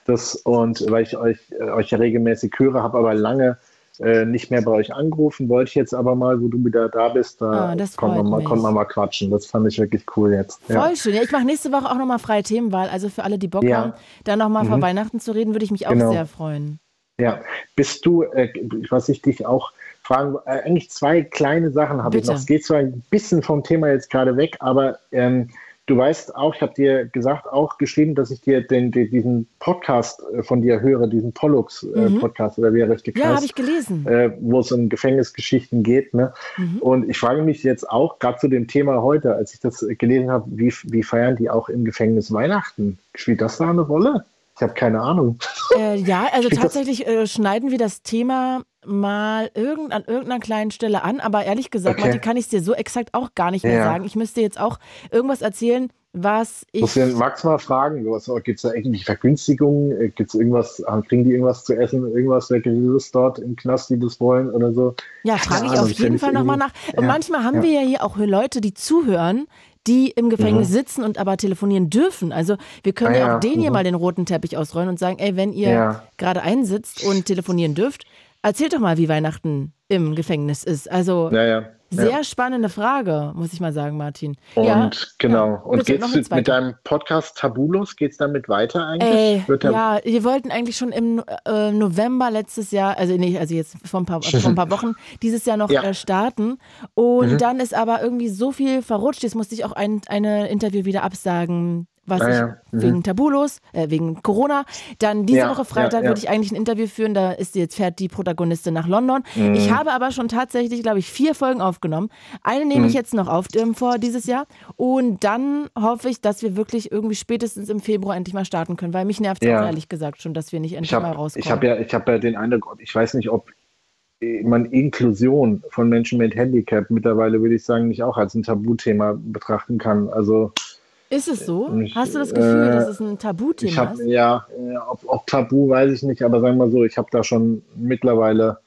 Das und weil ich euch, äh, euch ja regelmäßig höre, habe aber lange äh, nicht mehr bei euch angerufen, wollte ich jetzt aber mal, wo du wieder da bist, da oh, konnte, man mal, konnte man mal quatschen. Das fand ich wirklich cool jetzt. Voll ja. schön. Ja, ich mache nächste Woche auch nochmal freie Themenwahl. Also für alle, die Bock ja. haben, da nochmal mhm. vor Weihnachten zu reden, würde ich mich auch genau. sehr freuen. Ja, bist du, äh, was ich dich auch fragen, äh, eigentlich zwei kleine Sachen habe ich noch. Es geht zwar ein bisschen vom Thema jetzt gerade weg, aber ähm, Du weißt auch, ich habe dir gesagt, auch geschrieben, dass ich dir den, den, diesen Podcast äh, von dir höre, diesen Pollux-Podcast, äh, mhm. oder wie er richtig heißt. Ja, habe ich gelesen. Äh, wo es um Gefängnisgeschichten geht. Ne? Mhm. Und ich frage mich jetzt auch, gerade zu dem Thema heute, als ich das gelesen habe, wie, wie feiern die auch im Gefängnis Weihnachten? Spielt das da eine Rolle? Ich habe keine Ahnung. Äh, ja, also tatsächlich äh, schneiden wir das Thema mal irgend, an irgendeiner kleinen Stelle an, aber ehrlich gesagt, okay. Martin, kann ich es dir so exakt auch gar nicht mehr ja. sagen. Ich müsste jetzt auch irgendwas erzählen, was ich. Muss den Max mal fragen, gibt es da irgendwie Vergünstigungen? Äh, gibt es irgendwas, kriegen die irgendwas zu essen, irgendwas Leckeres dort im Knast, die das wollen oder so? Ja, frage ich auf jeden Fall nochmal nach. Und ja, manchmal haben ja. wir ja hier auch Leute, die zuhören, die im Gefängnis mhm. sitzen und aber telefonieren dürfen. Also wir können ah, ja auch denen hier mhm. mal den roten Teppich ausrollen und sagen, ey, wenn ihr ja. gerade einsitzt und telefonieren dürft, erzählt doch mal, wie Weihnachten im Gefängnis ist. Also ja, ja. Sehr ja. spannende Frage, muss ich mal sagen, Martin. Und ja, genau. Ja. Und geht es mit deinem Podcast Tabulos, geht es damit weiter eigentlich? Ey, ja, wir wollten eigentlich schon im äh, November letztes Jahr, also nee, also jetzt vor ein paar, vor ein paar Wochen, dieses Jahr noch äh, starten. Und mhm. dann ist aber irgendwie so viel verrutscht. Jetzt musste ich auch ein eine Interview wieder absagen was ah, ja. ich, mhm. wegen Tabulos, äh, wegen Corona. Dann diese ja, Woche Freitag ja, würde ich eigentlich ein Interview führen, da ist jetzt fährt die Protagonistin nach London. Mhm. Ich habe aber schon tatsächlich, glaube ich, vier Folgen aufgenommen. Eine nehme mhm. ich jetzt noch auf ähm, vor dieses Jahr und dann hoffe ich, dass wir wirklich irgendwie spätestens im Februar endlich mal starten können, weil mich nervt es auch ehrlich gesagt schon, dass wir nicht endlich hab, mal rauskommen. Ich habe ja, ich habe ja den Eindruck, ich weiß nicht, ob man Inklusion von Menschen mit Handicap mittlerweile, würde ich sagen, nicht auch als ein Tabuthema betrachten kann. Also ist es so? Ich, Hast du das Gefühl, äh, dass es ein Tabuthema hab, ist? Ja, ob, ob, Tabu weiß ich nicht, aber sagen wir mal so, ich habe da schon mittlerweile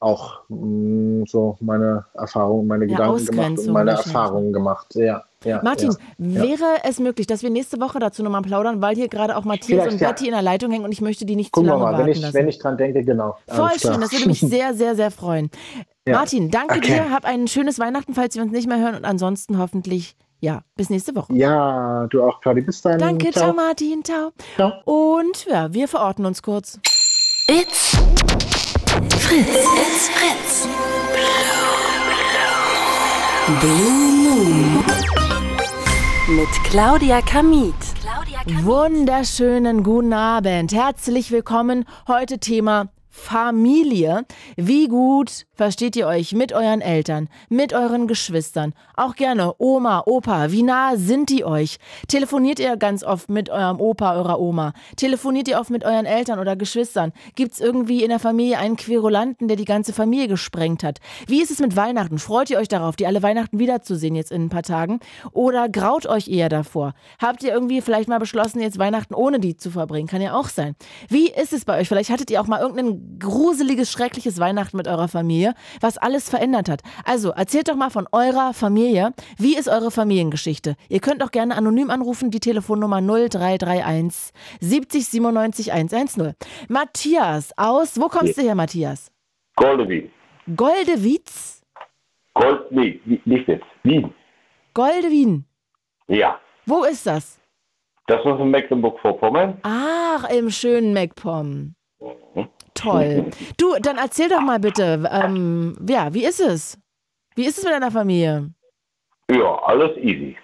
auch mh, mm, so meine Erfahrungen, meine ja, Gedanken gemacht und meine Erfahrungen gemacht. Ja, ja, Martin, wäre es möglich, dass wir nächste Woche dazu nochmal plaudern, weil hier gerade auch Matthias Vielleicht, und Betty in der Leitung hängen und ich möchte die nicht Gucken zu lange mal, warten wenn ich, lassen. Wenn ich dran denke, genau. Voll schön, das würde mich sehr, sehr, sehr freuen. Martin, danke okay. dir, hab ein schönes Weihnachten, falls wir uns nicht mehr hören und ansonsten hoffentlich ja, bis nächste Woche. Ja, du auch, Claudi. Bis dann. Danke, ciao, ciao Martin. Ciao. ciao. Und ja, wir verorten uns kurz. It's Fritz. It's Fritz. Blue Moon. Mit Claudia Kamit. Wunderschönen guten Abend. Herzlich willkommen. Heute Thema Familie. Wie gut versteht ihr euch mit euren Eltern, mit euren Geschwistern? Auch gerne Oma, Opa. Wie nah sind die euch? Telefoniert ihr ganz oft mit eurem Opa, eurer Oma? Telefoniert ihr oft mit euren Eltern oder Geschwistern? Gibt es irgendwie in der Familie einen Querulanten, der die ganze Familie gesprengt hat? Wie ist es mit Weihnachten? Freut ihr euch darauf, die alle Weihnachten wiederzusehen jetzt in ein paar Tagen? Oder graut euch eher davor? Habt ihr irgendwie vielleicht mal beschlossen, jetzt Weihnachten ohne die zu verbringen? Kann ja auch sein. Wie ist es bei euch? Vielleicht hattet ihr auch mal irgendeinen gruseliges, schreckliches Weihnachten mit eurer Familie, was alles verändert hat. Also erzählt doch mal von eurer Familie. Wie ist eure Familiengeschichte? Ihr könnt auch gerne anonym anrufen, die Telefonnummer 0331 70 97 110. Matthias aus, wo kommst du her, Matthias? Goldewitz. Goldewitz? Gold, nee, nicht jetzt. Wien. Goldewin. Ja. Wo ist das? Das ist in Mecklenburg-Vorpommern. Ach, im schönen MacPom. Toll. Du, dann erzähl doch mal bitte, ähm, ja, wie ist es? Wie ist es mit deiner Familie? Ja, alles easy.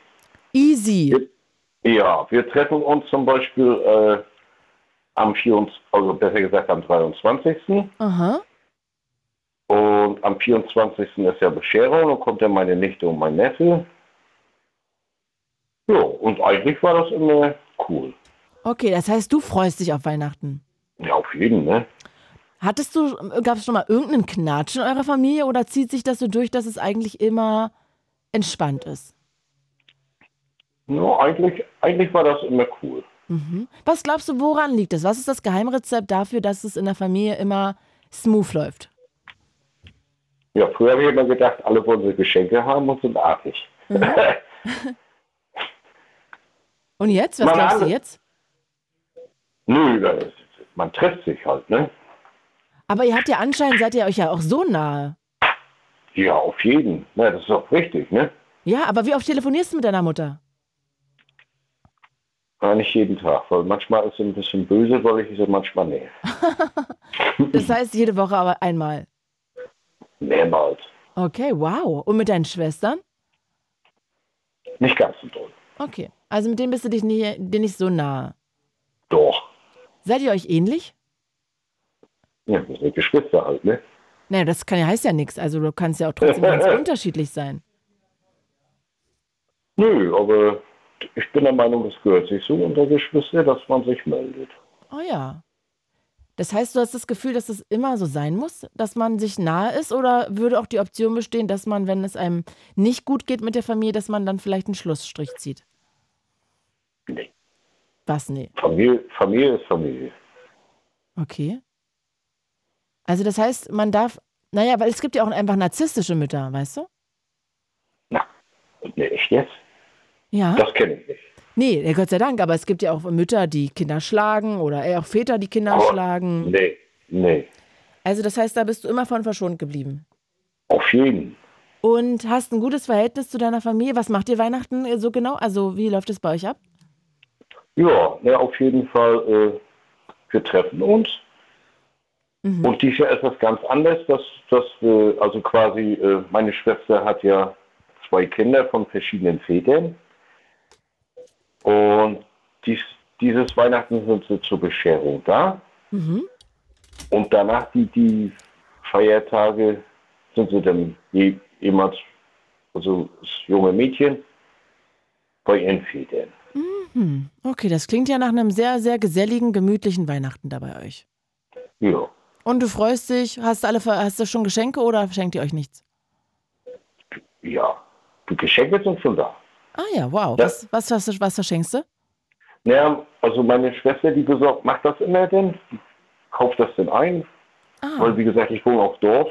Easy. Ja, wir treffen uns zum Beispiel äh, am 24., also besser gesagt am 23. Aha. Und am 24. ist ja Bescherung, dann kommt ja meine Nichte und mein Neffe. Ja, und eigentlich war das immer cool. Okay, das heißt, du freust dich auf Weihnachten. Ja, auf jeden, ne? Hattest du, gab es schon mal irgendeinen Knatsch in eurer Familie oder zieht sich das so durch, dass es eigentlich immer entspannt ist? Ja, eigentlich, eigentlich war das immer cool. Mhm. Was glaubst du, woran liegt es? Was ist das Geheimrezept dafür, dass es in der Familie immer smooth läuft? Ja, früher habe ich immer gedacht, alle wollen sie Geschenke haben und sind artig. Mhm. und jetzt? Was Meine glaubst du jetzt? Nö, das, man trifft sich halt, ne? Aber ihr habt ja anscheinend, seid ihr euch ja auch so nahe. Ja, auf jeden. Na, das ist auch richtig, ne? Ja, aber wie oft telefonierst du mit deiner Mutter? Gar nicht jeden Tag, weil manchmal ist sie ein bisschen böse, weil ich sie manchmal nerv. Das heißt jede Woche aber einmal. Mehrmals. Okay, wow. Und mit deinen Schwestern? Nicht ganz so doll. Okay. Also mit denen bist du dich nie, dir nicht so nahe. Doch. Seid ihr euch ähnlich? Ja, Geschwister halt, ne? Naja, das kann heißt ja nichts. Also du kannst ja auch trotzdem ganz unterschiedlich sein. Nö, aber ich bin der Meinung, es gehört sich so unter Geschwister, dass man sich meldet. Oh ja. Das heißt, du hast das Gefühl, dass es immer so sein muss, dass man sich nahe ist? Oder würde auch die Option bestehen, dass man, wenn es einem nicht gut geht mit der Familie, dass man dann vielleicht einen Schlussstrich zieht? Nee. Was? Nee. Familie, Familie ist Familie. Okay. Also das heißt, man darf, naja, weil es gibt ja auch einfach narzisstische Mütter, weißt du? Na, ne, echt jetzt? Ja. Das kenne ich nicht. Nee, ja, Gott sei Dank, aber es gibt ja auch Mütter, die Kinder schlagen oder eher auch Väter, die Kinder Aber- schlagen. Nee, nee. Also das heißt, da bist du immer von verschont geblieben. Auf jeden. Und hast ein gutes Verhältnis zu deiner Familie. Was macht ihr Weihnachten äh, so genau? Also wie läuft es bei euch ab? Ja, ne, auf jeden Fall. Äh, wir treffen uns. Mhm. Und dieses Jahr ist das ganz anders. Dass, dass, äh, also quasi, äh, meine Schwester hat ja zwei Kinder von verschiedenen Vätern. Und dies, dieses Weihnachten sind sie zur Bescherung da. Mhm. Und danach, die, die Feiertage, sind sie dann je, jemals, also das junge Mädchen, bei ihren Vätern. Hm. Okay, das klingt ja nach einem sehr, sehr geselligen, gemütlichen Weihnachten da bei euch. Ja. Und du freust dich, hast alle, ver- hast du schon Geschenke oder schenkt ihr euch nichts? Ja, die Geschenke sind schon da. Ah ja, wow. Ja. Was, was, was, was verschenkst du? Naja, also meine Schwester, die besorgt, macht das immer denn, die kauft das denn ein, Ah, weil wie gesagt, ich wohne auf Dorf.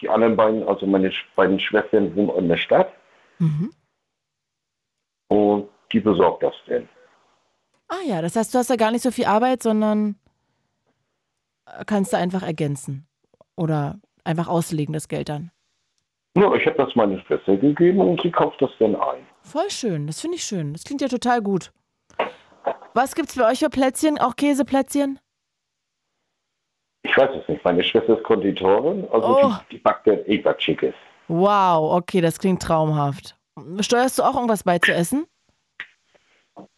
Die anderen beiden, also meine beiden Schwestern wohnen in der Stadt mhm. und die besorgt das denn. ah ja, das heißt, du hast ja gar nicht so viel Arbeit, sondern kannst du einfach ergänzen. Oder einfach auslegen, das Geld dann. Ja, ich habe das meiner Schwester gegeben und sie kauft das dann ein. Voll schön, das finde ich schön. Das klingt ja total gut. Was gibt's bei euch für Plätzchen? Auch Käseplätzchen? Ich weiß es nicht. Meine Schwester ist Konditorin, also Oh. die, die backt dann eh was Schickes. Wow, okay, das klingt traumhaft. Steuerst du auch irgendwas bei zu essen?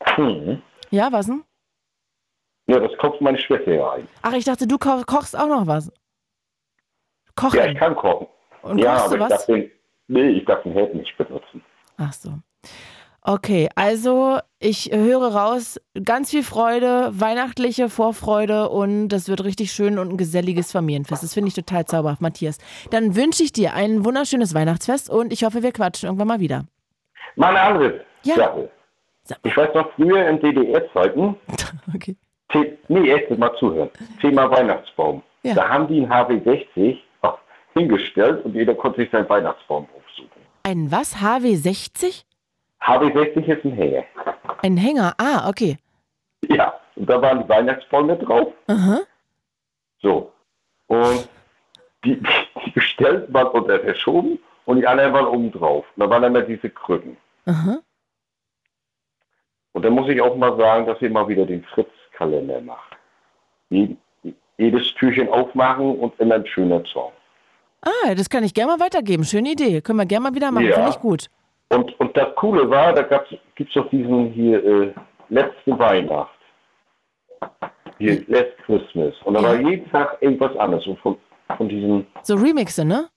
Hm. Ja, was denn? Ja, das kocht meine Schwester ja ein. Ach, ich dachte, du ko kochst auch noch was. Kochen. Ja, ich kann kochen. Und ja, kochst aber du ich was? darf den, nee, ich darf den Herd nicht benutzen. Ach so. Okay, also ich höre raus, ganz viel Freude, weihnachtliche Vorfreude und das wird richtig schön und ein geselliges Familienfest. Das finde ich total zauberhaft, Matthias. Dann wünsche ich dir ein wunderschönes Weihnachtsfest und ich hoffe, wir quatschen irgendwann mal wieder. Mal eine andere Ja. Sache. Ich weiß noch, früher in DDR-Zeiten, Okay. The- nee, echt, mal zuhören, Thema Weihnachtsbaum. Ja. Da haben die einen HW60 auch hingestellt und jeder konnte sich seinen Weihnachtsbaum aufsuchen. Ein was? HW60? HW60 ist ein Hänger. Ein Hänger. Ah, okay. Ja, und da waren die Weihnachtsbäume drauf. Aha. So. Und die, die, gestellt waren unter verschoben und die anderen waren oben drauf. Und da waren immer diese Krücken. Aha. Und da muss ich auch mal sagen, dass ihr mal wieder den Fritz-Kalender macht. Je- Jedes Türchen aufmachen und immer ein schöner Song. Ah, das kann ich gerne mal weitergeben. Schöne Idee. Können wir gerne mal wieder machen. Ja. Finde ich gut. Und, und das Coole war, da gibt es doch diesen hier, äh, letzte Weihnacht. Hier, Last Christmas. Und da war jeden Tag irgendwas anderes. Und von, von diesem, So Remixe, ne?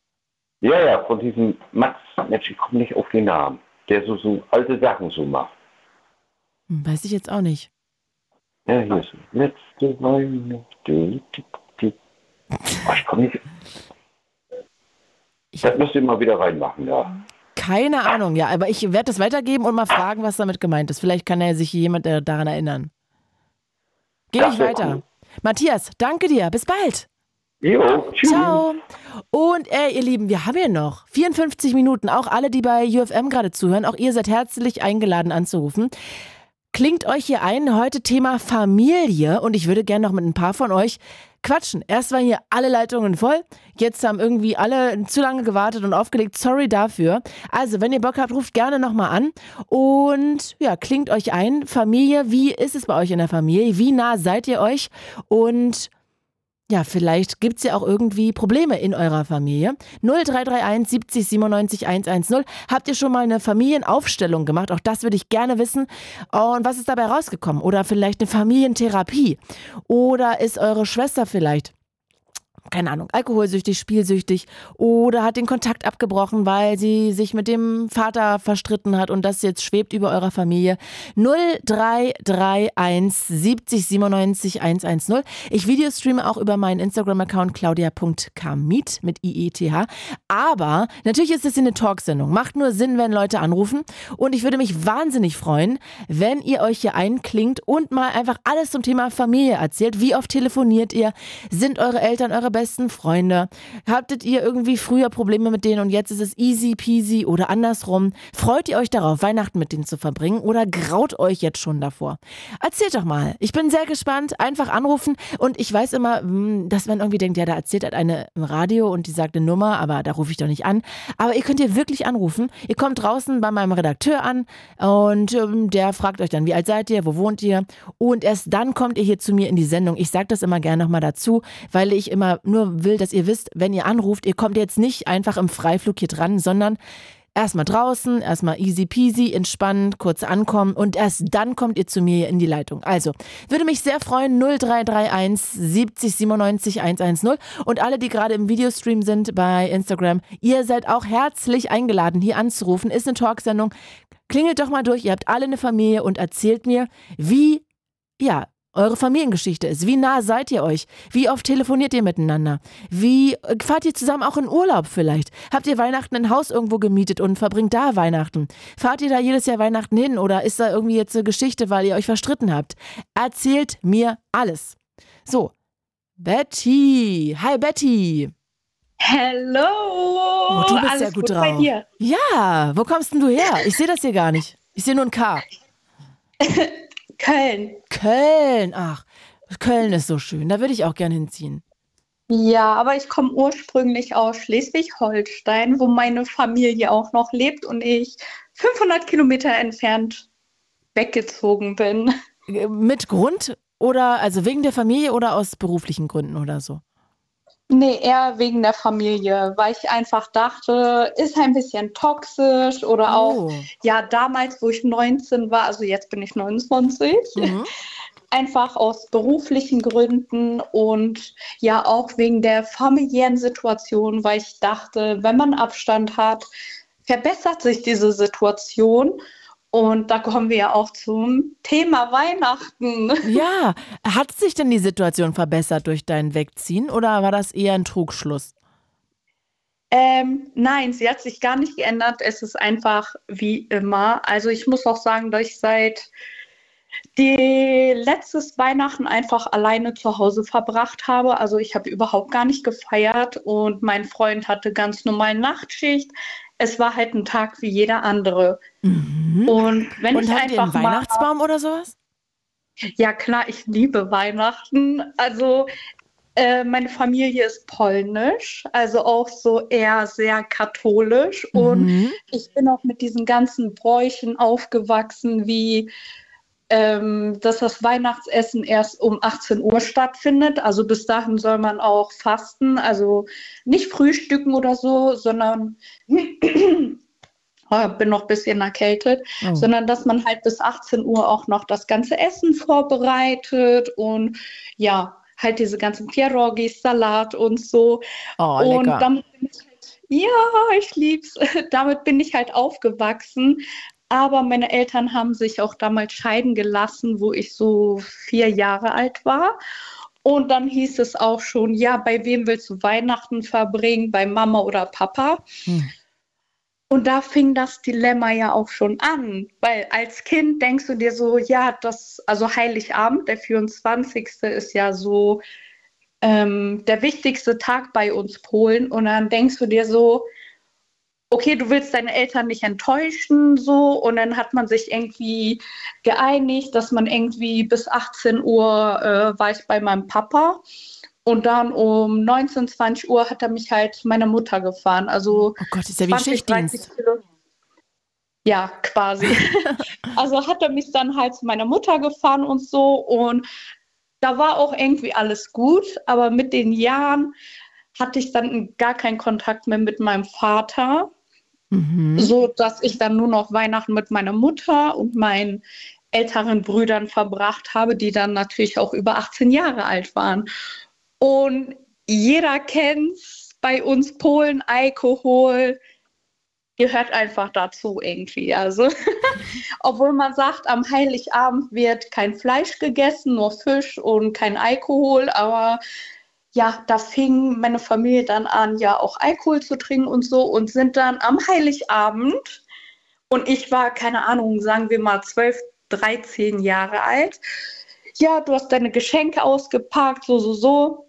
ja, ja, von diesem Max, Mensch, ich komme nicht auf den Namen, der so, so alte Sachen so macht. Hm, Weiß ich jetzt auch nicht. Ja, hier ist letzte du. Oh, ich komme nicht. Ich- Das müsst ihr mal wieder reinmachen, ja. Keine Ahnung, ja, aber ich werde das weitergeben und mal fragen, was damit gemeint ist. Vielleicht kann ja sich jemand äh, daran erinnern. Geh Das nicht wär weiter. cool. Matthias, danke dir. Bis bald. Jo, tschüss. Ciao. Und äh, ihr Lieben, wir haben hier noch 54 Minuten. Auch alle, die bei UFM gerade zuhören, auch ihr seid herzlich eingeladen anzurufen. Klingt euch hier ein, heute Thema Familie und ich würde gerne noch mit ein paar von euch quatschen. Erst waren hier alle Leitungen voll, jetzt haben irgendwie alle zu lange gewartet und aufgelegt. Sorry dafür. Also, wenn ihr Bock habt, ruft gerne nochmal an und ja, klingt euch ein. Familie, wie ist es bei euch in der Familie? Wie nah seid ihr euch? Und ja, vielleicht gibt es ja auch irgendwie Probleme in eurer Familie. 0331 70 97 110. Habt ihr schon mal eine Familienaufstellung gemacht? Auch das würde ich gerne wissen. Und was ist dabei rausgekommen? Oder vielleicht eine Familientherapie? Oder ist eure Schwester vielleicht keine Ahnung, alkoholsüchtig, spielsüchtig oder hat den Kontakt abgebrochen, weil sie sich mit dem Vater verstritten hat und das jetzt schwebt über eurer Familie. 0331 70 97 110. Ich videostreame auch über meinen Instagram-Account claudia.kamit mit IETH. Aber natürlich ist es eine Talksendung. Macht nur Sinn, wenn Leute anrufen. Und ich würde mich wahnsinnig freuen, wenn ihr euch hier einklingt und mal einfach alles zum Thema Familie erzählt. Wie oft telefoniert ihr? Sind eure Eltern eure besten Freunde? Habtet ihr irgendwie früher Probleme mit denen und jetzt ist es easy peasy oder andersrum? Freut ihr euch darauf, Weihnachten mit denen zu verbringen oder graut euch jetzt schon davor? Erzählt doch mal. Ich bin sehr gespannt. Einfach anrufen und ich weiß immer, hm, dass man irgendwie denkt, ja, da erzählt halt eine im Radio und die sagt eine Nummer, aber da rufe ich doch nicht an. Aber ihr könnt hier wirklich anrufen. Ihr kommt draußen bei meinem Redakteur an und ähm, der fragt euch dann, wie alt seid ihr, wo wohnt ihr? Und erst dann kommt ihr hier zu mir in die Sendung. Ich sage das immer gerne nochmal dazu, weil ich immer nur will, dass ihr wisst, wenn ihr anruft, ihr kommt jetzt nicht einfach im Freiflug hier dran, sondern erstmal draußen, erstmal easy peasy, entspannt, kurz ankommen und erst dann kommt ihr zu mir in die Leitung. Also, würde mich sehr freuen, 0331 70 97 110 und alle, die gerade im Videostream sind bei Instagram, ihr seid auch herzlich eingeladen, hier anzurufen. Ist eine Talksendung. Klingelt doch mal durch, ihr habt alle eine Familie und erzählt mir, wie, ja, eure Familiengeschichte ist. Wie nah seid ihr euch? Wie oft telefoniert ihr miteinander? Wie äh, fahrt ihr zusammen auch in Urlaub vielleicht? Habt ihr Weihnachten ein Haus irgendwo gemietet und verbringt da Weihnachten? Fahrt ihr da jedes Jahr Weihnachten hin oder ist da irgendwie jetzt eine Geschichte, weil ihr euch verstritten habt? Erzählt mir alles. So, Betty. Hi Betty. Hello! Oh, du bist Alles ja gut, gut drauf. bei dir? Ja, wo kommst denn du her? Ich sehe das hier gar nicht. Ich sehe nur ein K. Köln. Köln. Ach, Köln ist so schön. Da würde ich auch gerne hinziehen. Ja, aber ich komme ursprünglich aus Schleswig-Holstein, wo meine Familie auch noch lebt und ich 500 Kilometer entfernt weggezogen bin. Mit Grund oder also wegen der Familie oder aus beruflichen Gründen oder so? Nee, eher wegen der Familie, weil ich einfach dachte, ist ein bisschen toxisch oder auch, Oh. ja, damals, wo ich 19 war, also jetzt bin ich 29, Mhm. einfach aus beruflichen Gründen und ja auch wegen der familiären Situation, weil ich dachte, wenn man Abstand hat, verbessert sich diese Situation. Und da kommen wir ja auch zum Thema Weihnachten. Ja, hat sich denn die Situation verbessert durch dein Wegziehen oder war das eher ein Trugschluss? Ähm, nein, sie hat sich gar nicht geändert. Es ist einfach wie immer. Also ich muss auch sagen, dass ich seit die letztes Weihnachten einfach alleine zu Hause verbracht habe. Also ich habe überhaupt gar nicht gefeiert und mein Freund hatte ganz normal Nachtschicht. Es war halt ein Tag wie jeder andere. Und wenn Und ich einen einfach mal Weihnachtsbaum oder sowas? ja, klar, ich liebe Weihnachten. Also, äh, meine Familie ist polnisch, also auch so eher sehr katholisch. Und Mhm. ich bin auch mit diesen ganzen Bräuchen aufgewachsen, wie ähm, dass das Weihnachtsessen erst um 18 Uhr stattfindet. Also bis dahin soll man auch fasten, also nicht frühstücken oder so, sondern Oh, bin noch ein bisschen erkältet, Oh. sondern dass man halt bis 18 Uhr auch noch das ganze Essen vorbereitet und ja, halt diese ganzen Pierogis, Salat und so. Oh, und damit bin ich halt, ja, ich lieb's. damit bin ich halt aufgewachsen. Aber meine Eltern haben sich auch damals scheiden gelassen, wo ich so vier Jahre alt war. Und dann hieß es auch schon, ja, bei wem willst du Weihnachten verbringen? Bei Mama oder Papa? Hm. Und da fing das Dilemma ja auch schon an, weil als Kind denkst du dir so, ja, das, also Heiligabend, der 24. ist ja so ähm, der wichtigste Tag bei uns Polen. Und dann denkst du dir so, okay, du willst deine Eltern nicht enttäuschen, so. Und dann hat man sich irgendwie geeinigt, dass man irgendwie bis 18 Uhr äh, war ich bei meinem Papa. Und dann um 19, 20 Uhr hat er mich halt zu meiner Mutter gefahren. Also Oh Gott, ist ja wie 20, 30 Schichtdienst. Kilo. Ja, quasi. also hat er mich dann halt zu meiner Mutter gefahren und so. Und da war auch irgendwie alles gut. Aber mit den Jahren hatte ich dann gar keinen Kontakt mehr mit meinem Vater. Mhm. So dass ich dann nur noch Weihnachten mit meiner Mutter und meinen älteren Brüdern verbracht habe, die dann natürlich auch über 18 Jahre alt waren. Und jeder kennt bei uns Polen, Alkohol gehört einfach dazu irgendwie. Also, obwohl man sagt, am Heiligabend wird kein Fleisch gegessen, nur Fisch und kein Alkohol, aber ja, da fing meine Familie dann an, ja auch Alkohol zu trinken und so und sind dann am Heiligabend und ich war, keine Ahnung, sagen wir mal 12, 13 Jahre alt. Ja, du hast deine Geschenke ausgepackt, so, so, so.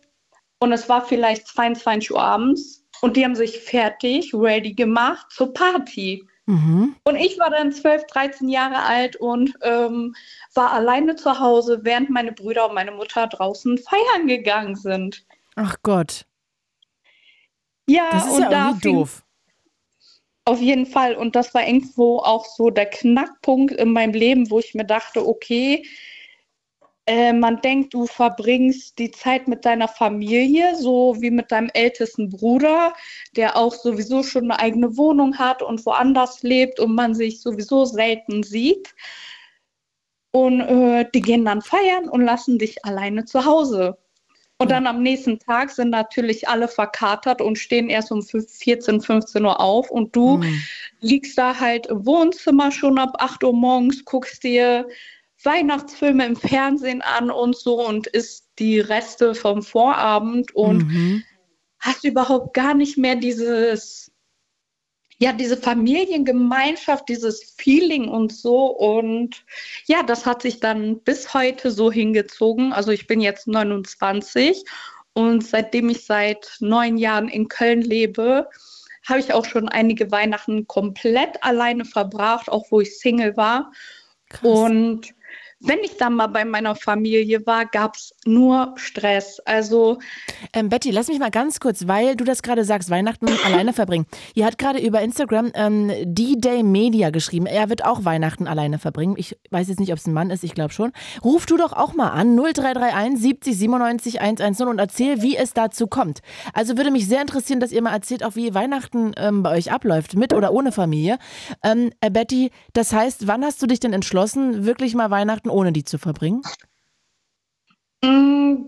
Und es war vielleicht 22 Uhr abends und die haben sich fertig, ready gemacht zur Party. Mhm. Und ich war dann 12, 13 Jahre alt und ähm, war alleine zu Hause, während meine Brüder und meine Mutter draußen feiern gegangen sind. Ach Gott, Ja, das ist und ja da irgendwie fing doof. auf jeden Fall. Und das war irgendwo auch so der Knackpunkt in meinem Leben, wo ich mir dachte, okay, äh, man denkt, du verbringst die Zeit mit deiner Familie, so wie mit deinem ältesten Bruder, der auch sowieso schon eine eigene Wohnung hat und woanders lebt und man sich sowieso selten sieht. Und äh, die gehen dann feiern und lassen dich alleine zu Hause. Und dann am nächsten Tag sind natürlich alle verkatert und stehen erst um 14, 15 Uhr auf. Und du Mhm. liegst da halt im Wohnzimmer schon ab 8 Uhr morgens, guckst dir Weihnachtsfilme im Fernsehen an und so und isst die Reste vom Vorabend und Mhm. hast überhaupt gar nicht mehr dieses, ja, diese Familiengemeinschaft, dieses Feeling und so. Und ja, das hat sich dann bis heute so hingezogen. Also ich bin jetzt 29 und seitdem ich seit neun Jahren in Köln lebe, habe ich auch schon einige Weihnachten komplett alleine verbracht, auch wo ich Single war. Krass. Und wenn ich dann mal bei meiner Familie war, gab es nur Stress. Also. Ähm, Betty, lass mich mal ganz kurz, weil du das gerade sagst, Weihnachten alleine verbringen. Ihr hat gerade über Instagram ähm, D-Day Media geschrieben. Er wird auch Weihnachten alleine verbringen. Ich weiß jetzt nicht, ob es ein Mann ist, ich glaube schon. Ruf du doch auch mal an 0331 70 97 110 und erzähl, wie es dazu kommt. Also würde mich sehr interessieren, dass ihr mal erzählt, auch wie Weihnachten ähm, bei euch abläuft, mit oder ohne Familie. Ähm, äh, Betty, das heißt, wann hast du dich denn entschlossen, wirklich mal Weihnachten Weihnachten ohne die zu verbringen? Mm.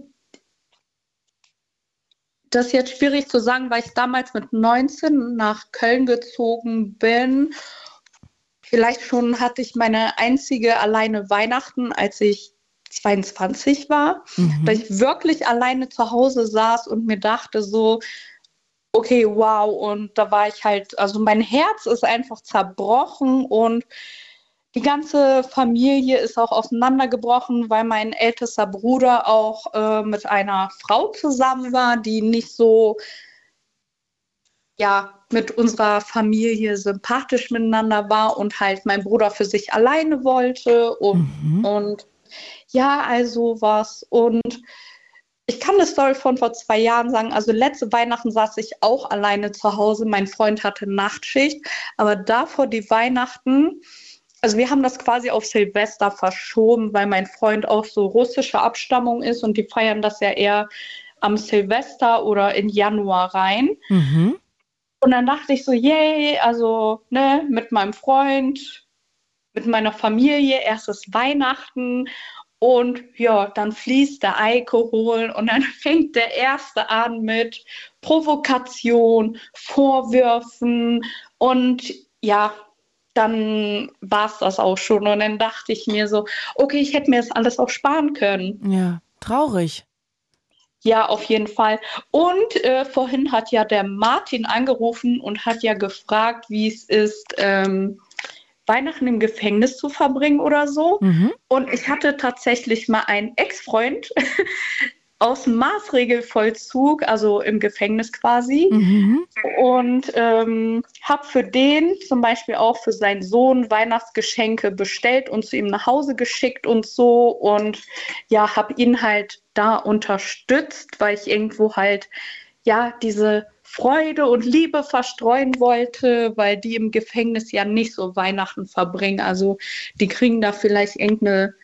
Das ist jetzt schwierig zu sagen, weil ich damals mit 19 nach Köln gezogen bin. Vielleicht schon hatte ich meine einzige alleine Weihnachten, als ich 22 war, mhm. dass ich wirklich alleine zu Hause saß und mir dachte so, okay, wow, und da war ich halt, also mein Herz ist einfach zerbrochen und die ganze Familie ist auch auseinandergebrochen, weil mein ältester Bruder auch äh, mit einer Frau zusammen war, die nicht so ja mit unserer Familie sympathisch miteinander war und halt mein Bruder für sich alleine wollte und, mhm. und ja, also was und ich kann eine Story von vor zwei Jahren sagen. Also letzte Weihnachten saß ich auch alleine zu Hause. Mein Freund hatte Nachtschicht, aber davor die Weihnachten also wir haben das quasi auf Silvester verschoben, weil mein Freund auch so russische Abstammung ist und die feiern das ja eher am Silvester oder in Januar rein. Mhm. Und dann dachte ich so, yay, also ne, mit meinem Freund, mit meiner Familie, erstes Weihnachten und ja, dann fließt der Alkohol und dann fängt der erste an mit Provokation, Vorwürfen und ja, dann war es das auch schon. Und dann dachte ich mir so, okay, ich hätte mir das alles auch sparen können. Ja, traurig. Ja, auf jeden Fall. Und äh, vorhin hat ja der Martin angerufen und hat ja gefragt, wie es ist, ähm, Weihnachten im Gefängnis zu verbringen oder so. Mhm. Und ich hatte tatsächlich mal einen Ex-Freund, aus dem Maßregelvollzug, also im Gefängnis quasi. Mhm. Und ähm, habe für den zum Beispiel auch für seinen Sohn Weihnachtsgeschenke bestellt und zu ihm nach Hause geschickt und so. Und ja, habe ihn halt da unterstützt, weil ich irgendwo halt ja diese Freude und Liebe verstreuen wollte, weil die im Gefängnis ja nicht so Weihnachten verbringen. Also die kriegen da vielleicht irgendeine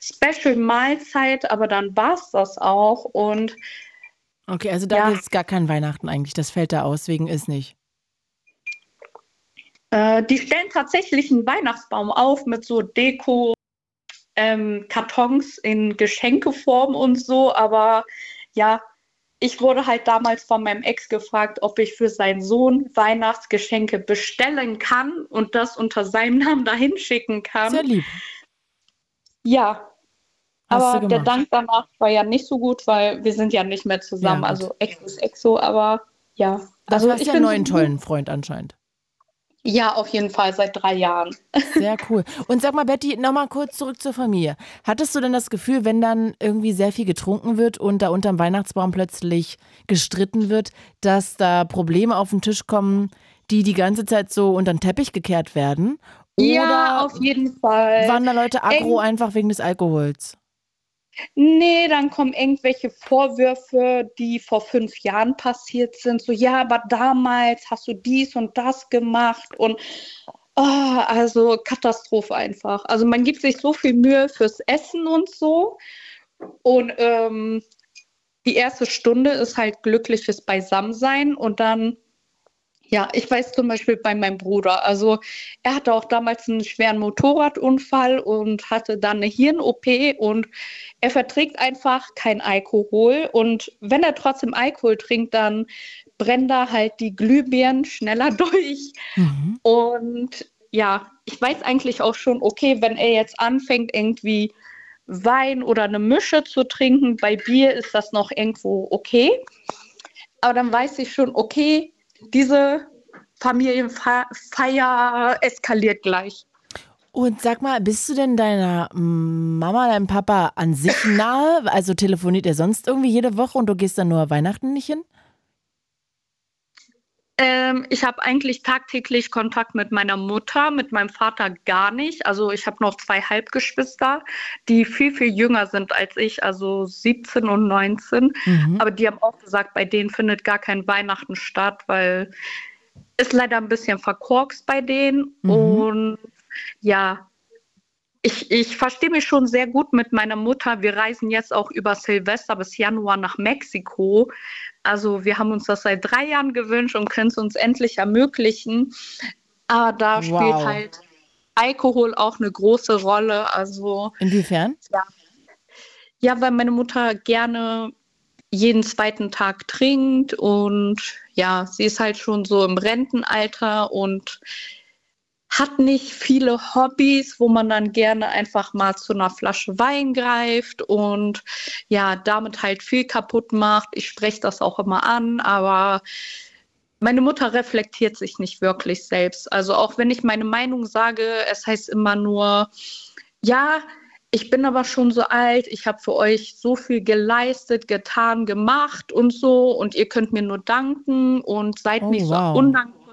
Special-Mahlzeit, aber dann war es das auch. Und okay, also da ja. ist gar kein Weihnachten eigentlich. Das fällt da aus, wegen ist nicht. Äh, die stellen tatsächlich einen Weihnachtsbaum auf mit so Deko, ähm, Kartons in Geschenkeform und so, aber ja, ich wurde halt damals von meinem Ex gefragt, ob ich für seinen Sohn Weihnachtsgeschenke bestellen kann und das unter seinem Namen dahin schicken kann. Sehr lieb. Ja. Hast aber der Dank danach war ja nicht so gut, weil wir sind ja nicht mehr zusammen. Ja, also Ex ist Exo, aber ja. Also, also hast ja einen neuen tollen Freund anscheinend. Ja, auf jeden Fall seit drei Jahren. Sehr cool. Und sag mal, Betty, nochmal kurz zurück zur Familie. Hattest du denn das Gefühl, wenn dann irgendwie sehr viel getrunken wird und da unterm Weihnachtsbaum plötzlich gestritten wird, dass da Probleme auf den Tisch kommen, die die ganze Zeit so unter den Teppich gekehrt werden? Ja, auf jeden Fall. Waren da Leute aggro Eng einfach wegen des Alkohols? Nee, dann kommen irgendwelche Vorwürfe, die vor fünf Jahren passiert sind. So, ja, aber damals hast du dies und das gemacht und oh, also Katastrophe einfach. Also man gibt sich so viel Mühe fürs Essen und so. Und ähm, die erste Stunde ist halt glückliches Beisammensein und dann ja, ich weiß zum Beispiel bei meinem Bruder. Also er hatte auch damals einen schweren Motorradunfall und hatte dann eine Hirn-OP und er verträgt einfach kein Alkohol. Und wenn er trotzdem Alkohol trinkt, dann brennen da halt die Glühbirnen schneller durch. Mhm. Und ja, ich weiß eigentlich auch schon, okay, wenn er jetzt anfängt, irgendwie Wein oder eine Mische zu trinken, bei Bier ist das noch irgendwo okay. Aber dann weiß ich schon, okay, diese Familienfeier eskaliert gleich. Und sag mal, bist du denn deiner Mama, deinem Papa an sich nahe? Also telefoniert ihr sonst irgendwie jede Woche und du gehst dann nur Weihnachten nicht hin? Ähm, ich habe eigentlich tagtäglich Kontakt mit meiner Mutter, mit meinem Vater gar nicht. Also ich habe noch zwei Halbgeschwister, die viel, viel jünger sind als ich, also 17 und 19. Mhm. Aber die haben auch gesagt, bei denen findet gar kein Weihnachten statt, weil es leider ein bisschen verkorkst bei denen. Mhm. Und ja, ich, ich verstehe mich schon sehr gut mit meiner Mutter. Wir reisen jetzt auch über Silvester bis Januar nach Mexiko. Also wir haben uns das seit drei Jahren gewünscht und können es uns endlich ermöglichen. Aber da wow. spielt halt Alkohol auch eine große Rolle. Also inwiefern? Ja. ja, weil meine Mutter gerne jeden zweiten Tag trinkt und ja, sie ist halt schon so im Rentenalter und hat nicht viele Hobbys, wo man dann gerne einfach mal zu einer Flasche Wein greift und ja, damit halt viel kaputt macht. Ich spreche das auch immer an, aber meine Mutter reflektiert sich nicht wirklich selbst. Also auch wenn ich meine Meinung sage, es heißt immer nur, ja, ich bin aber schon so alt, ich habe für euch so viel geleistet, getan, gemacht und so und ihr könnt mir nur danken und seid oh, nicht wow. so undankbar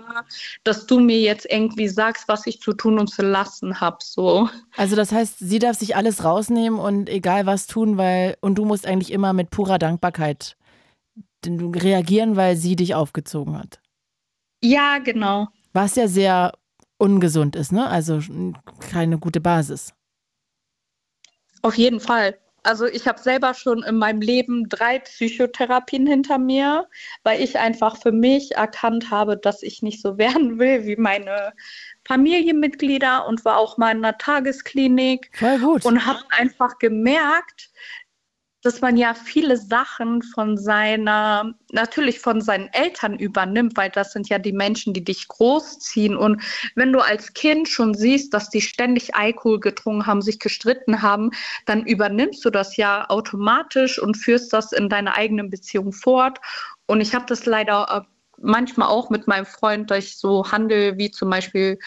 dass du mir jetzt irgendwie sagst, was ich zu tun und zu lassen habe. So. Also das heißt, sie darf sich alles rausnehmen und egal was tun, weil und du musst eigentlich immer mit purer Dankbarkeit reagieren, weil sie dich aufgezogen hat. Ja, genau. Was ja sehr ungesund ist, ne? Also keine gute Basis. Auf jeden Fall. Also ich habe selber schon in meinem Leben drei Psychotherapien hinter mir, weil ich einfach für mich erkannt habe, dass ich nicht so werden will wie meine Familienmitglieder und war auch mal in einer Tagesklinik. Voll gut. Und habe einfach gemerkt, dass man ja viele Sachen von seiner, natürlich von seinen Eltern übernimmt, weil das sind ja die Menschen, die dich großziehen. Und wenn du als Kind schon siehst, dass die ständig Alkohol getrunken haben, sich gestritten haben, dann übernimmst du das ja automatisch und führst das in deine eigenen Beziehungen fort. Und ich habe das leider äh, manchmal auch mit meinem Freund, dass ich so handel, wie zum Beispiel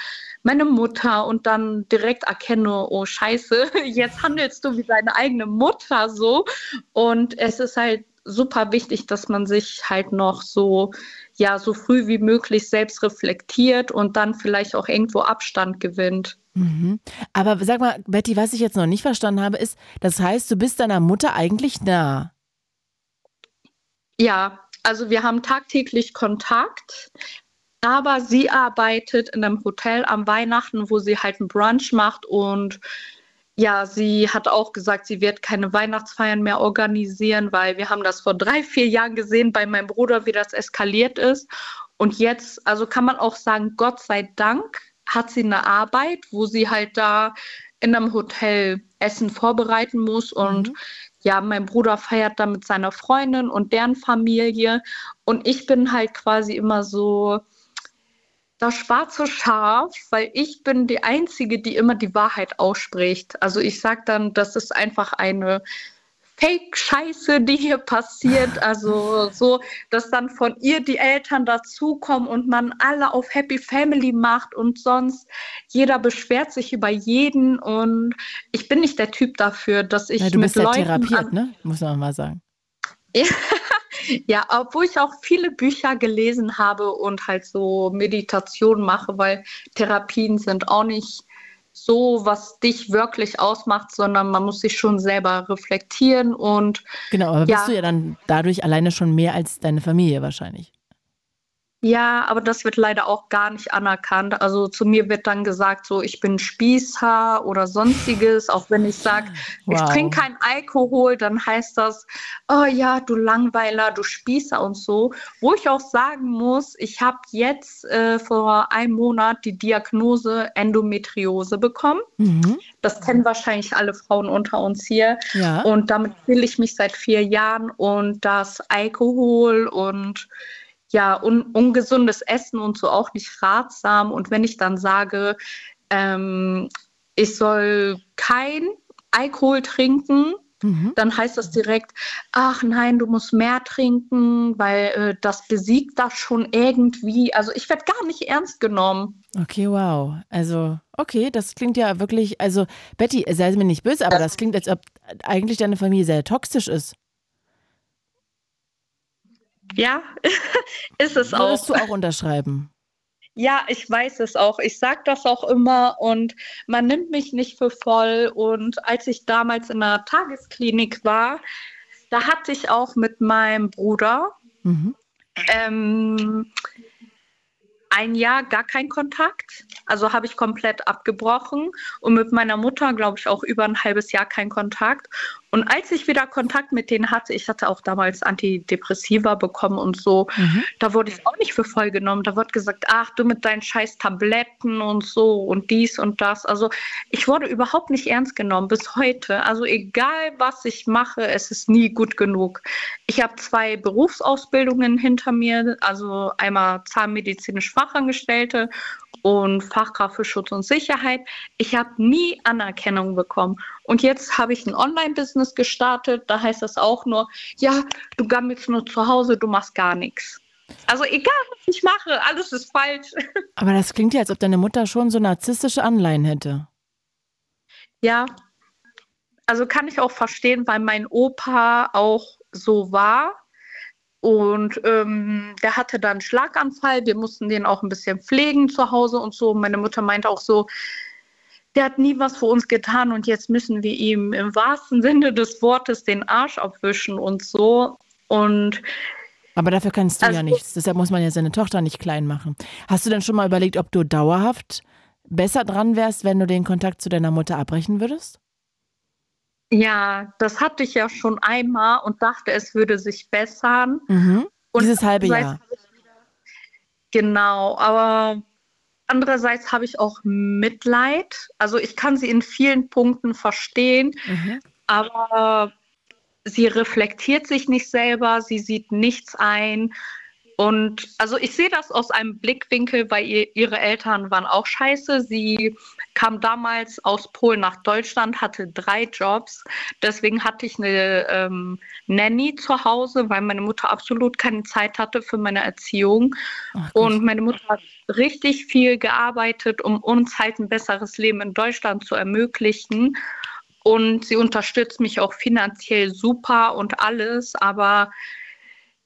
meine Mutter und dann direkt erkenne, oh Scheiße, jetzt handelst du wie deine eigene Mutter so. Und es ist halt super wichtig, dass man sich halt noch so, ja, so früh wie möglich selbst reflektiert und dann vielleicht auch irgendwo Abstand gewinnt. Mhm. Aber sag mal, Betty, was ich jetzt noch nicht verstanden habe, ist, das heißt, du bist deiner Mutter eigentlich nah. Ja, also wir haben tagtäglich Kontakt, aber sie arbeitet in einem Hotel am Weihnachten, wo sie halt einen Brunch macht und ja, sie hat auch gesagt, sie wird keine Weihnachtsfeiern mehr organisieren, weil wir haben das vor drei, vier Jahren gesehen bei meinem Bruder, wie das eskaliert ist. Und jetzt, also kann man auch sagen, Gott sei Dank hat sie eine Arbeit, wo sie halt da in einem Hotel Essen vorbereiten muss und mhm. Ja, mein Bruder feiert da mit seiner Freundin und deren Familie und ich bin halt quasi immer so, das schwarze Schaf, weil ich bin die Einzige, die immer die Wahrheit ausspricht. Also ich sage dann, das ist einfach eine Fake-Scheiße, die hier passiert. Also so, dass dann von ihr die Eltern dazukommen und man alle auf Happy Family macht und sonst jeder beschwert sich über jeden. Und ich bin nicht der Typ dafür, dass ich. Ja, du bist mit ja Leuten therapiert, ne? Muss man mal sagen. Ja, obwohl ich auch viele Bücher gelesen habe und halt so Meditation mache, weil Therapien sind auch nicht so, was dich wirklich ausmacht, sondern man muss sich schon selber reflektieren und. Genau, aber ja, bist du ja dann dadurch alleine schon mehr als deine Familie wahrscheinlich. Ja, aber das wird leider auch gar nicht anerkannt. Also zu mir wird dann gesagt, so ich bin Spießer oder sonstiges. Auch wenn ich sage, wow. ich trinke keinen Alkohol, dann heißt das, oh ja, du Langweiler, du Spießer und so. Wo ich auch sagen muss, ich habe jetzt äh, vor einem Monat die Diagnose Endometriose bekommen. Mhm. Das kennen wahrscheinlich alle Frauen unter uns hier. Ja. Und damit will ich mich seit vier Jahren und das Alkohol und ja, un ungesundes Essen und so auch nicht ratsam. Und wenn ich dann sage, ähm, ich soll kein Alkohol trinken, mhm. dann heißt das direkt, ach nein, du musst mehr trinken, weil äh, das besiegt das schon irgendwie. Also ich werde gar nicht ernst genommen. Okay, wow. Also, okay, das klingt ja wirklich, also Betty, sei mir nicht böse, aber das klingt, als ob eigentlich deine Familie sehr toxisch ist. Ja, ist es Würdest auch. Würdest du auch unterschreiben? Ja, ich weiß es auch. Ich sage das auch immer und man nimmt mich nicht für voll. Und als ich damals in der Tagesklinik war, da hatte ich auch mit meinem Bruder mhm. ähm, ein Jahr gar keinen Kontakt. Also habe ich komplett abgebrochen und mit meiner Mutter, glaube ich, auch über ein halbes Jahr keinen Kontakt. Und als ich wieder Kontakt mit denen hatte, ich hatte auch damals Antidepressiva bekommen und so, mhm. da wurde ich auch nicht für voll genommen. Da wird gesagt, ach, du mit deinen scheiß Tabletten und so und dies und das. Also ich wurde überhaupt nicht ernst genommen bis heute. Also egal, was ich mache, es ist nie gut genug. Ich habe zwei Berufsausbildungen hinter mir, also einmal zahnmedizinisch Fachangestellte und Fachkraft für Schutz und Sicherheit. Ich habe nie Anerkennung bekommen. Und jetzt habe ich ein Online-Business gestartet. Da heißt das auch nur, ja, du gammelst nur zu Hause, du machst gar nichts. Also egal, was ich mache, alles ist falsch. Aber das klingt ja, als ob deine Mutter schon so narzisstische Anleihen hätte. Ja, also kann ich auch verstehen, weil mein Opa auch so war. Und ähm, der hatte dann einen Schlaganfall. Wir mussten den auch ein bisschen pflegen zu Hause und so. Meine Mutter meinte auch so, der hat nie was für uns getan und jetzt müssen wir ihm im wahrsten Sinne des Wortes den Arsch abwischen und so. Und aber dafür kannst du also, ja nichts. Deshalb muss man ja seine Tochter nicht klein machen. Hast du denn schon mal überlegt, ob du dauerhaft besser dran wärst, wenn du den Kontakt zu deiner Mutter abbrechen würdest? Ja, das hatte ich ja schon einmal und dachte, es würde sich bessern. Mhm. Dieses halbe Jahr. Genau, aber andererseits habe ich auch Mitleid. Also ich kann sie in vielen Punkten verstehen, mhm. aber sie reflektiert sich nicht selber, sie sieht nichts ein. Und also ich sehe das aus einem Blickwinkel, weil ihr, ihre Eltern waren auch scheiße. Sie kam damals aus Polen nach Deutschland, hatte drei Jobs. Deswegen hatte ich eine ähm, Nanny zu Hause, weil meine Mutter absolut keine Zeit hatte für meine Erziehung. Ach, und meine Mutter hat richtig viel gearbeitet, um uns halt ein besseres Leben in Deutschland zu ermöglichen. Und sie unterstützt mich auch finanziell super und alles, aber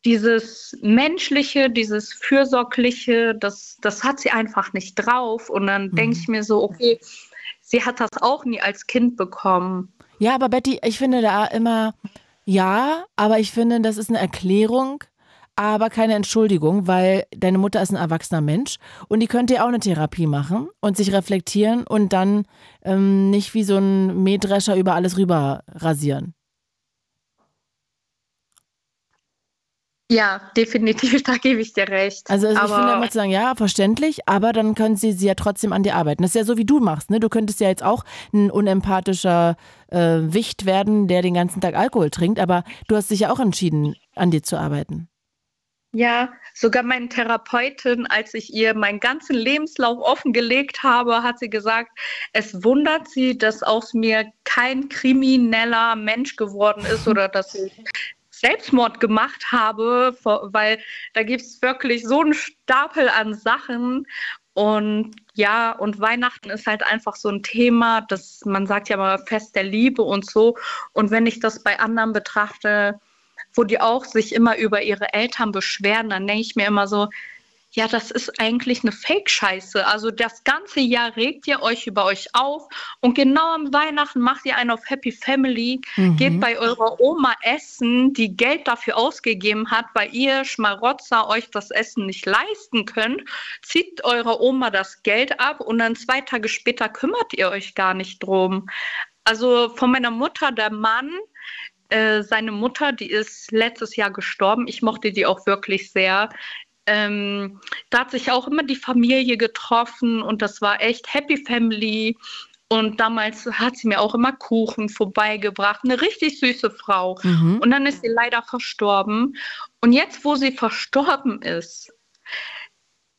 dieses Menschliche, dieses Fürsorgliche, das, das hat sie einfach nicht drauf. Und dann mhm. denke ich mir so, okay, sie hat das auch nie als Kind bekommen. Ja, aber Betty, ich finde da immer, ja, aber ich finde, das ist eine Erklärung, aber keine Entschuldigung, weil deine Mutter ist ein erwachsener Mensch und die könnte ja auch eine Therapie machen und sich reflektieren und dann ähm, nicht wie so ein Mähdrescher über alles rüber rasieren. Ja, definitiv, da gebe ich dir recht. Also, also ich finde immer zu sagen, ja, verständlich, aber dann können sie, sie ja trotzdem an dir arbeiten. Das ist ja so, wie du machst, ne? Du könntest ja jetzt auch ein unempathischer äh, Wicht werden, der den ganzen Tag Alkohol trinkt, aber du hast dich ja auch entschieden, an dir zu arbeiten. Ja, sogar meine Therapeutin, als ich ihr meinen ganzen Lebenslauf offengelegt habe, hat sie gesagt, es wundert sie, dass aus mir kein krimineller Mensch geworden ist oder dass ich Selbstmord gemacht habe, weil da gibt es wirklich so einen Stapel an Sachen. Und ja, und Weihnachten ist halt einfach so ein Thema, das man sagt ja mal Fest der Liebe und so. Und wenn ich das bei anderen betrachte, wo die auch sich immer über ihre Eltern beschweren, dann denke ich mir immer so, ja, das ist eigentlich eine Fake-Scheiße. Also das ganze Jahr regt ihr euch über euch auf und genau am Weihnachten macht ihr einen auf Happy Family, mhm. geht bei eurer Oma essen, die Geld dafür ausgegeben hat, weil ihr Schmarotzer euch das Essen nicht leisten könnt, zieht eurer Oma das Geld ab und dann zwei Tage später kümmert ihr euch gar nicht drum. Also von meiner Mutter, der Mann, äh, seine Mutter, die ist letztes Jahr gestorben. Ich mochte die auch wirklich sehr. Ähm, da hat sich auch immer die Familie getroffen und das war echt Happy Family. Und damals hat sie mir auch immer Kuchen vorbeigebracht. Eine richtig süße Frau. Mhm. Und dann ist sie leider verstorben. Und jetzt, wo sie verstorben ist,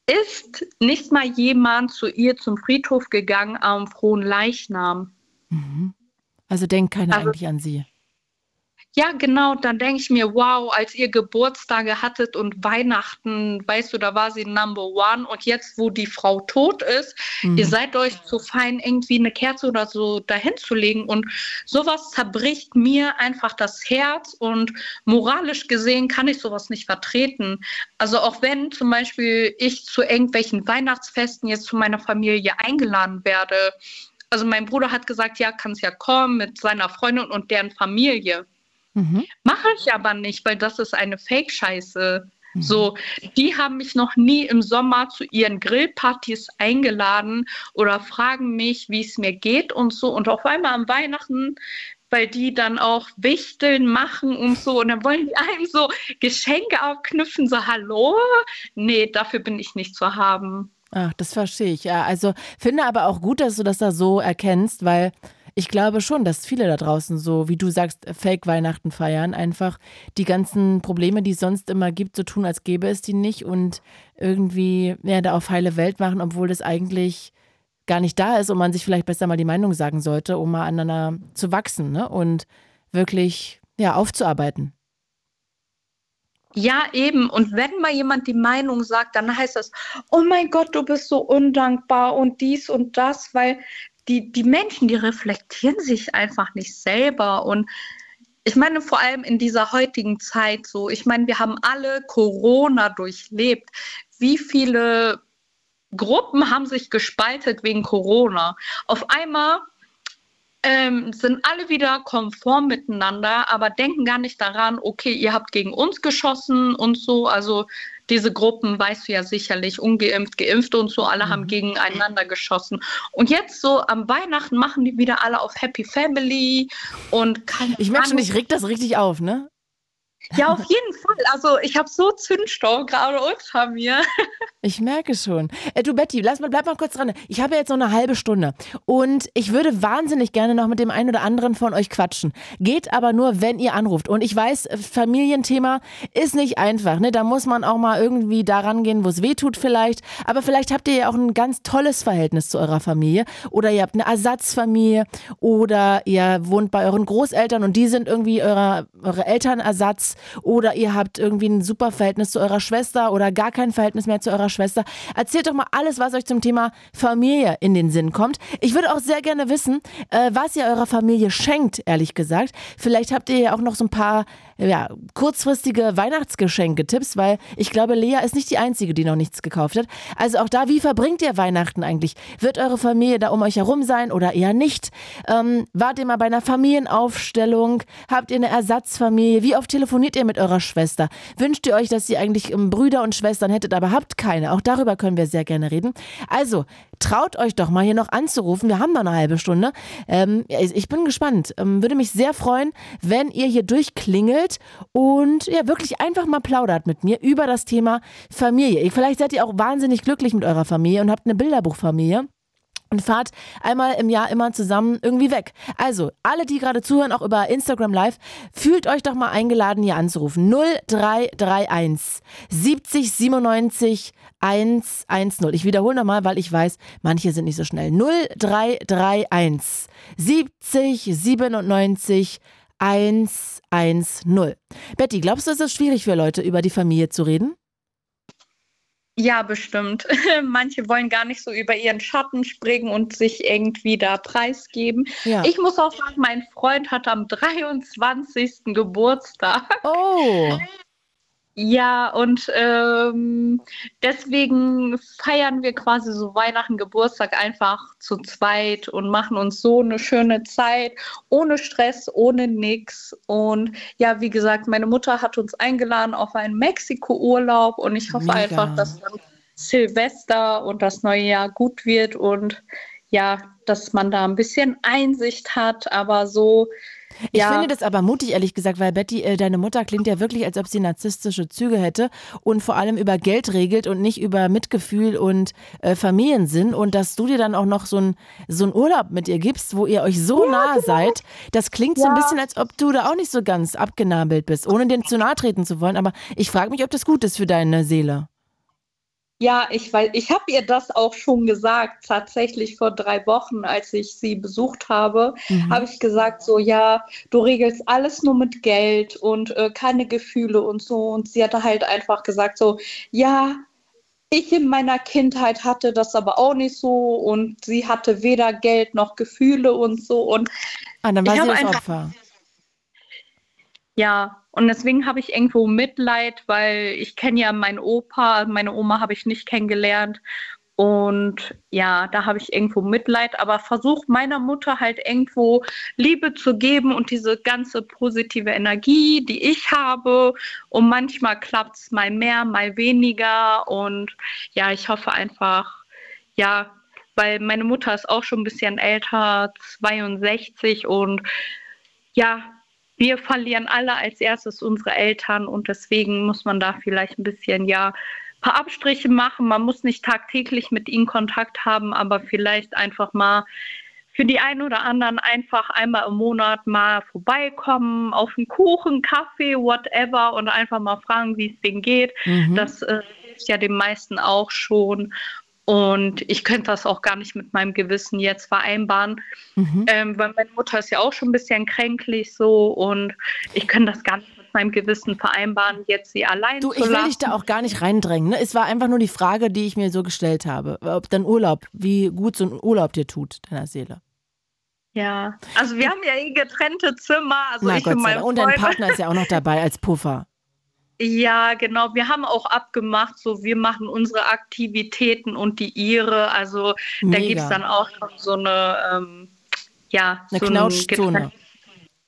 ist nicht mal jemand zu ihr zum Friedhof gegangen am frohen Leichnam. Mhm. Also denkt keiner also, eigentlich an sie. Ja, genau. Dann denke ich mir, wow, als ihr Geburtstage hattet und Weihnachten, weißt du, da war sie Number One. Und jetzt, wo die Frau tot ist, mhm. ihr seid euch zu fein, irgendwie eine Kerze oder so dahin zu legen. Und sowas zerbricht mir einfach das Herz. Und moralisch gesehen kann ich sowas nicht vertreten. Also auch wenn zum Beispiel ich zu irgendwelchen Weihnachtsfesten jetzt zu meiner Familie eingeladen werde. Also mein Bruder hat gesagt, ja, kann es ja kommen mit seiner Freundin und deren Familie. Mhm. Mache ich aber nicht, weil das ist eine Fake-Scheiße. Mhm. So, die haben mich noch nie im Sommer zu ihren Grillpartys eingeladen oder fragen mich, wie es mir geht und so. Und auf einmal am Weihnachten, weil die dann auch Wichteln machen und so. Und dann wollen die einem so Geschenke aufknüpfen, so Hallo? Nee, dafür bin ich nicht zu haben. Ach, das verstehe ich. Ja, also finde aber auch gut, dass du das da so erkennst, weil ich glaube schon, dass viele da draußen so, wie du sagst, Fake-Weihnachten feiern, einfach die ganzen Probleme, die es sonst immer gibt, so tun, als gäbe es die nicht und irgendwie ja, da auf heile Welt machen, obwohl das eigentlich gar nicht da ist und man sich vielleicht besser mal die Meinung sagen sollte, um mal aneinander zu wachsen ne? und wirklich ja, aufzuarbeiten. Ja, eben. Und wenn mal jemand die Meinung sagt, dann heißt das, oh mein Gott, du bist so undankbar und dies und das, weil die, die Menschen, die reflektieren sich einfach nicht selber. Und ich meine, vor allem in dieser heutigen Zeit so, ich meine, wir haben alle Corona durchlebt. Wie viele Gruppen haben sich gespaltet wegen Corona? Auf einmal ähm, sind alle wieder konform miteinander, aber denken gar nicht daran, okay, ihr habt gegen uns geschossen und so. Also diese Gruppen, weißt du ja sicherlich, ungeimpft, geimpft und so, alle mhm. haben gegeneinander geschossen. Und jetzt so am Weihnachten machen die wieder alle auf Happy Family und keine Ich merke schon, ich reg das richtig auf, ne? Ja, auf jeden Fall. Also ich habe so Zündstoff gerade unter mir. Ich merke schon. Äh, du Betty, lass mal, bleib mal kurz dran. Ich habe jetzt noch eine halbe Stunde und ich würde wahnsinnig gerne noch mit dem einen oder anderen von euch quatschen. Geht aber nur, wenn ihr anruft. Und ich weiß, Familienthema ist nicht einfach. Ne? Da muss man auch mal irgendwie daran gehen, wo es weh tut vielleicht. Aber vielleicht habt ihr ja auch ein ganz tolles Verhältnis zu eurer Familie oder ihr habt eine Ersatzfamilie oder ihr wohnt bei euren Großeltern und die sind irgendwie eure, eure Elternersatz oder ihr habt irgendwie ein super Verhältnis zu eurer Schwester oder gar kein Verhältnis mehr zu eurer Schwester. Erzählt doch mal alles, was euch zum Thema Familie in den Sinn kommt. Ich würde auch sehr gerne wissen, äh, was ihr eurer Familie schenkt, ehrlich gesagt. Vielleicht habt ihr ja auch noch so ein paar ja, kurzfristige Weihnachtsgeschenke-Tipps, weil ich glaube, Lea ist nicht die Einzige, die noch nichts gekauft hat. Also auch da, wie verbringt ihr Weihnachten eigentlich? Wird eure Familie da um euch herum sein oder eher nicht? Ähm, wart ihr mal bei einer Familienaufstellung? Habt ihr eine Ersatzfamilie? Wie oft telefoniert ihr mit eurer Schwester? Wünscht ihr euch, dass ihr eigentlich ähm, Brüder und Schwestern hättet, aber habt keine? Auch darüber können wir sehr gerne reden. Also, traut euch doch mal hier noch anzurufen. Wir haben noch eine halbe Stunde. Ähm, ich bin gespannt. Ähm, würde mich sehr freuen, wenn ihr hier durchklingelt und ja, wirklich einfach mal plaudert mit mir über das Thema Familie. Vielleicht seid ihr auch wahnsinnig glücklich mit eurer Familie und habt eine Bilderbuchfamilie und fahrt einmal im Jahr immer zusammen irgendwie weg. Also, alle, die gerade zuhören, auch über Instagram Live, fühlt euch doch mal eingeladen, hier anzurufen. 0331 70 97 110. Ich wiederhole nochmal, weil ich weiß, manche sind nicht so schnell. 0331 70 97 110. Betty, glaubst du, es ist schwierig für Leute, über die Familie zu reden? Ja, bestimmt. Manche wollen gar nicht so über ihren Schatten springen und sich irgendwie da preisgeben. Ja. Ich muss auch sagen, mein Freund hat am 23. Geburtstag. Oh. Ja, und ähm, deswegen feiern wir quasi so Weihnachten, Geburtstag einfach zu zweit und machen uns so eine schöne Zeit, ohne Stress, ohne nix. Und ja, wie gesagt, meine Mutter hat uns eingeladen auf einen Mexiko-Urlaub und ich hoffe Mega. einfach, dass dann Silvester und das neue Jahr gut wird und ja, dass man da ein bisschen Einsicht hat, aber so ich ja. finde das aber mutig, ehrlich gesagt, weil Betty, äh, deine Mutter klingt ja wirklich, als ob sie narzisstische Züge hätte und vor allem über Geld regelt und nicht über Mitgefühl und äh, Familiensinn und dass du dir dann auch noch so einen so Urlaub mit ihr gibst, wo ihr euch so ja, nah genau. seid, das klingt ja. so ein bisschen, als ob du da auch nicht so ganz abgenabelt bist, ohne dem zu nahe treten zu wollen. Aber ich frage mich, ob das gut ist für deine Seele. Ja, ich weiß, ich habe ihr das auch schon gesagt, tatsächlich vor drei Wochen, als ich sie besucht habe, mhm. habe ich gesagt, so ja, du regelst alles nur mit Geld und äh, keine Gefühle und so. Und sie hatte halt einfach gesagt, so, ja, ich in meiner Kindheit hatte das aber auch nicht so und sie hatte weder Geld noch Gefühle und so. Und ah, dann war sie das Opfer. Ja, und deswegen habe ich irgendwo Mitleid, weil ich kenne ja meinen Opa, meine Oma habe ich nicht kennengelernt. Und ja, da habe ich irgendwo Mitleid, aber versuche meiner Mutter halt irgendwo Liebe zu geben und diese ganze positive Energie, die ich habe. Und manchmal klappt es mal mehr, mal weniger. Und ja, ich hoffe einfach, ja, weil meine Mutter ist auch schon ein bisschen älter, 62 und ja, wir verlieren alle als erstes unsere Eltern und deswegen muss man da vielleicht ein bisschen, ja, ein paar Abstriche machen. Man muss nicht tagtäglich mit ihnen Kontakt haben, aber vielleicht einfach mal für die einen oder anderen einfach einmal im Monat mal vorbeikommen, auf einen Kuchen, Kaffee, whatever und einfach mal fragen, wie es denen geht. Mhm. Das äh, hilft ja den meisten auch schon. Und ich könnte das auch gar nicht mit meinem Gewissen jetzt vereinbaren, mhm. ähm, weil meine Mutter ist ja auch schon ein bisschen kränklich so und ich könnte das gar nicht mit meinem Gewissen vereinbaren, jetzt sie allein du, zu lassen. Ich will dich da auch gar nicht reindrängen. Ne? Es war einfach nur die Frage, die ich mir so gestellt habe. Ob dein Urlaub, wie gut so ein Urlaub dir tut, deiner Seele. Ja, also wir haben ja eh getrennte Zimmer. Also Na ich Gott und. Und dein Partner ist ja auch noch dabei als Puffer. Ja, genau. Wir haben auch abgemacht, so wir machen unsere Aktivitäten und die ihre. Also Mega. da gibt es dann auch schon so eine, ähm, ja, eine so Knautschzone.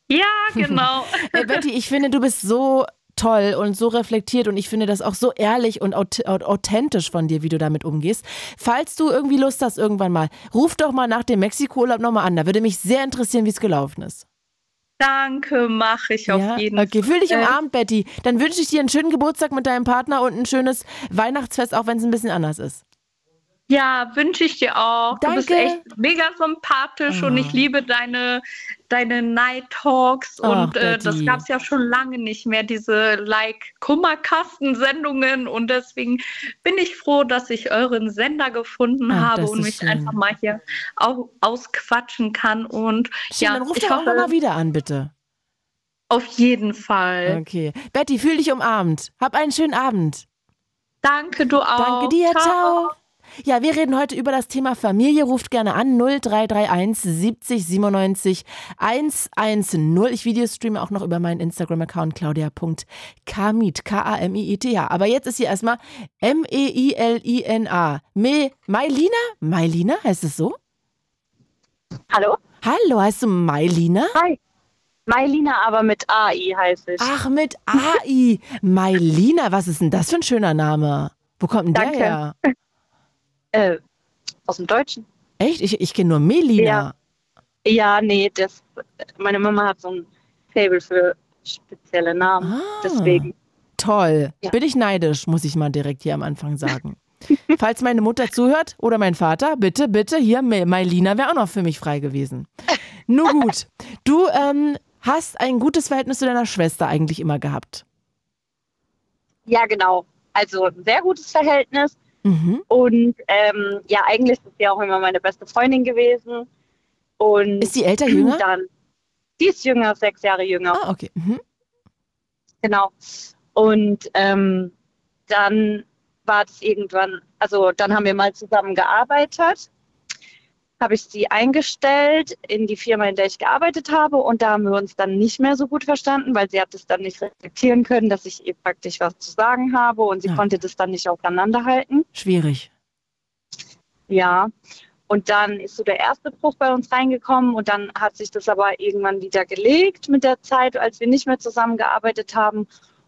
Ja, genau. hey Betty, ich finde, du bist so toll und so reflektiert und ich finde das auch so ehrlich und authentisch von dir, wie du damit umgehst. Falls du irgendwie Lust hast irgendwann mal, ruf doch mal nach dem Mexiko-Urlaub nochmal an. Da würde mich sehr interessieren, wie es gelaufen ist. Danke, mache ich auf ja? jeden okay. Fall. Okay, fühl dich umarmt, Betty. Dann wünsche ich dir einen schönen Geburtstag mit deinem Partner und ein schönes Weihnachtsfest, auch wenn es ein bisschen anders ist. Ja, wünsche ich dir auch. Danke. Du bist echt mega sympathisch oh. und ich ah. liebe deine, deine Night Talks. Und äh, das gab es ja schon lange nicht mehr, diese like Kummerkasten-Sendungen. Und deswegen bin ich froh, dass ich euren Sender gefunden Ach, habe und mich schön. einfach mal hier auch ausquatschen kann. Und schön, ja, dann ruf doch auch mal wieder an, bitte. Auf jeden Fall. Okay. Betty, fühl dich umarmt. Hab einen schönen Abend. Danke, du auch. Danke dir, ciao. ciao. Ja, wir reden heute über das Thema Familie. Ruft gerne an 0331 70 97 110. Ich Videostreame auch noch über meinen Instagram-Account claudia.kamit. K-A-M-I-I-T-H. Aber jetzt ist hier erstmal M-E-I-L-I-N-A. Me Mailina? Mailina heißt es so? Hallo? Hallo, heißt du Mailina? Hi. Mailina, aber mit AI heißt es. Ach, mit AI. Mailina, was ist denn das für ein schöner Name? Wo kommt denn Danke. der her? Äh, aus dem Deutschen. Echt? Ich, ich kenne nur Melina. Ja. ja, nee, das, meine Mama hat so ein Fable für spezielle Namen. Ah, deswegen. Toll. Ja. Bin ich neidisch, muss ich mal direkt hier am Anfang sagen. Falls meine Mutter zuhört oder mein Vater, bitte, bitte, hier, Mailina wäre auch noch für mich frei gewesen. Nur gut. Du ähm, hast ein gutes Verhältnis zu deiner Schwester eigentlich immer gehabt. Ja, genau. Also ein sehr gutes Verhältnis. Mhm. Und ähm, ja, eigentlich ist sie auch immer meine beste Freundin gewesen. Und ist sie älter, jünger? Dann, die ist jünger, sechs Jahre jünger. Ah, okay. Mhm. Genau. Und ähm, dann war es irgendwann, also dann haben wir mal zusammen gearbeitet habe ich sie eingestellt in die Firma, in der ich gearbeitet habe. Und da haben wir uns dann nicht mehr so gut verstanden, weil sie hat es dann nicht reflektieren können, dass ich ihr praktisch was zu sagen habe und sie ja. konnte das dann nicht auseinanderhalten. Schwierig. Ja. Und dann ist so der erste Bruch bei uns reingekommen und dann hat sich das aber irgendwann wieder gelegt mit der Zeit, als wir nicht mehr zusammengearbeitet haben.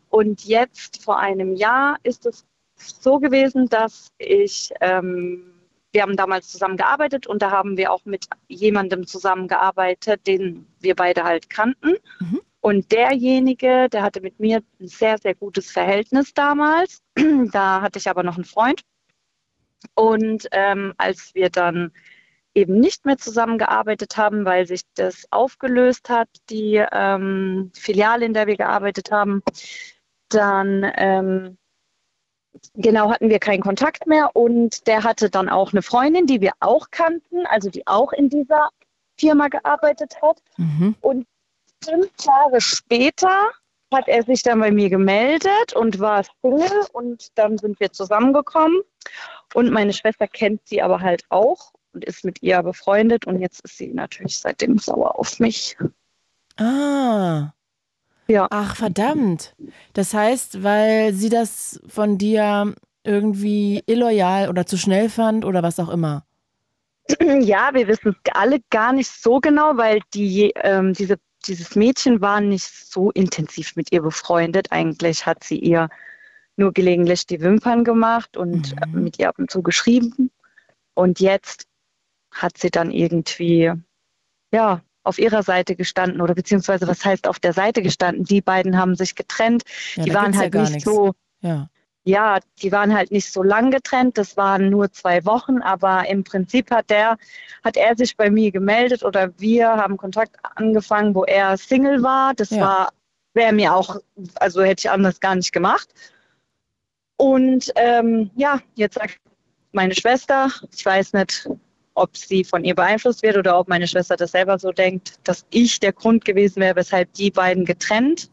Und jetzt vor einem Jahr ist es so gewesen, dass ich ähm, wir haben damals zusammen gearbeitet und da haben wir auch mit jemandem zusammengearbeitet, den wir beide halt kannten. Mhm. Und derjenige, der hatte mit mir ein sehr, sehr gutes Verhältnis damals. da hatte ich aber noch einen Freund. Und ähm, als wir dann eben nicht mehr zusammengearbeitet haben, weil sich das aufgelöst hat, die ähm, Filiale, in der wir gearbeitet haben, dann ähm, genau hatten wir keinen Kontakt mehr und der hatte dann auch eine Freundin, die wir auch kannten, also die auch in dieser Firma gearbeitet hat. Mhm. Und fünf Jahre später hat er sich dann bei mir gemeldet und war Single und dann sind wir zusammengekommen. Und meine Schwester kennt sie aber halt auch und ist mit ihr befreundet und jetzt ist sie natürlich seitdem sauer auf mich. Ah. Ja. Ach, verdammt. Das heißt, weil sie das von dir irgendwie illoyal oder zu schnell fand oder was auch immer. Ja, wir wissen es alle gar nicht so genau, weil die, ähm, diese, dieses Mädchen war nicht so intensiv mit ihr befreundet. Eigentlich hat sie ihr nur gelegentlich die Wimpern gemacht und mhm. mit ihr ab und zu geschrieben. Und jetzt hat sie dann irgendwie, ja, auf ihrer Seite gestanden oder beziehungsweise was heißt auf der Seite gestanden? Die beiden haben sich getrennt. Ja, die waren halt ja nicht nichts. so. Ja. ja, die waren halt nicht so lang getrennt. Das waren nur zwei Wochen, aber im Prinzip hat der, hat er sich bei mir gemeldet oder wir haben Kontakt angefangen, wo er Single war. Das ja. war, wäre mir auch, also hätte ich anders gar nicht gemacht. Und ähm, ja, jetzt sagt meine Schwester, ich weiß nicht, ob sie von ihr beeinflusst wird oder ob meine Schwester das selber so denkt, dass ich der Grund gewesen wäre, weshalb die beiden getrennt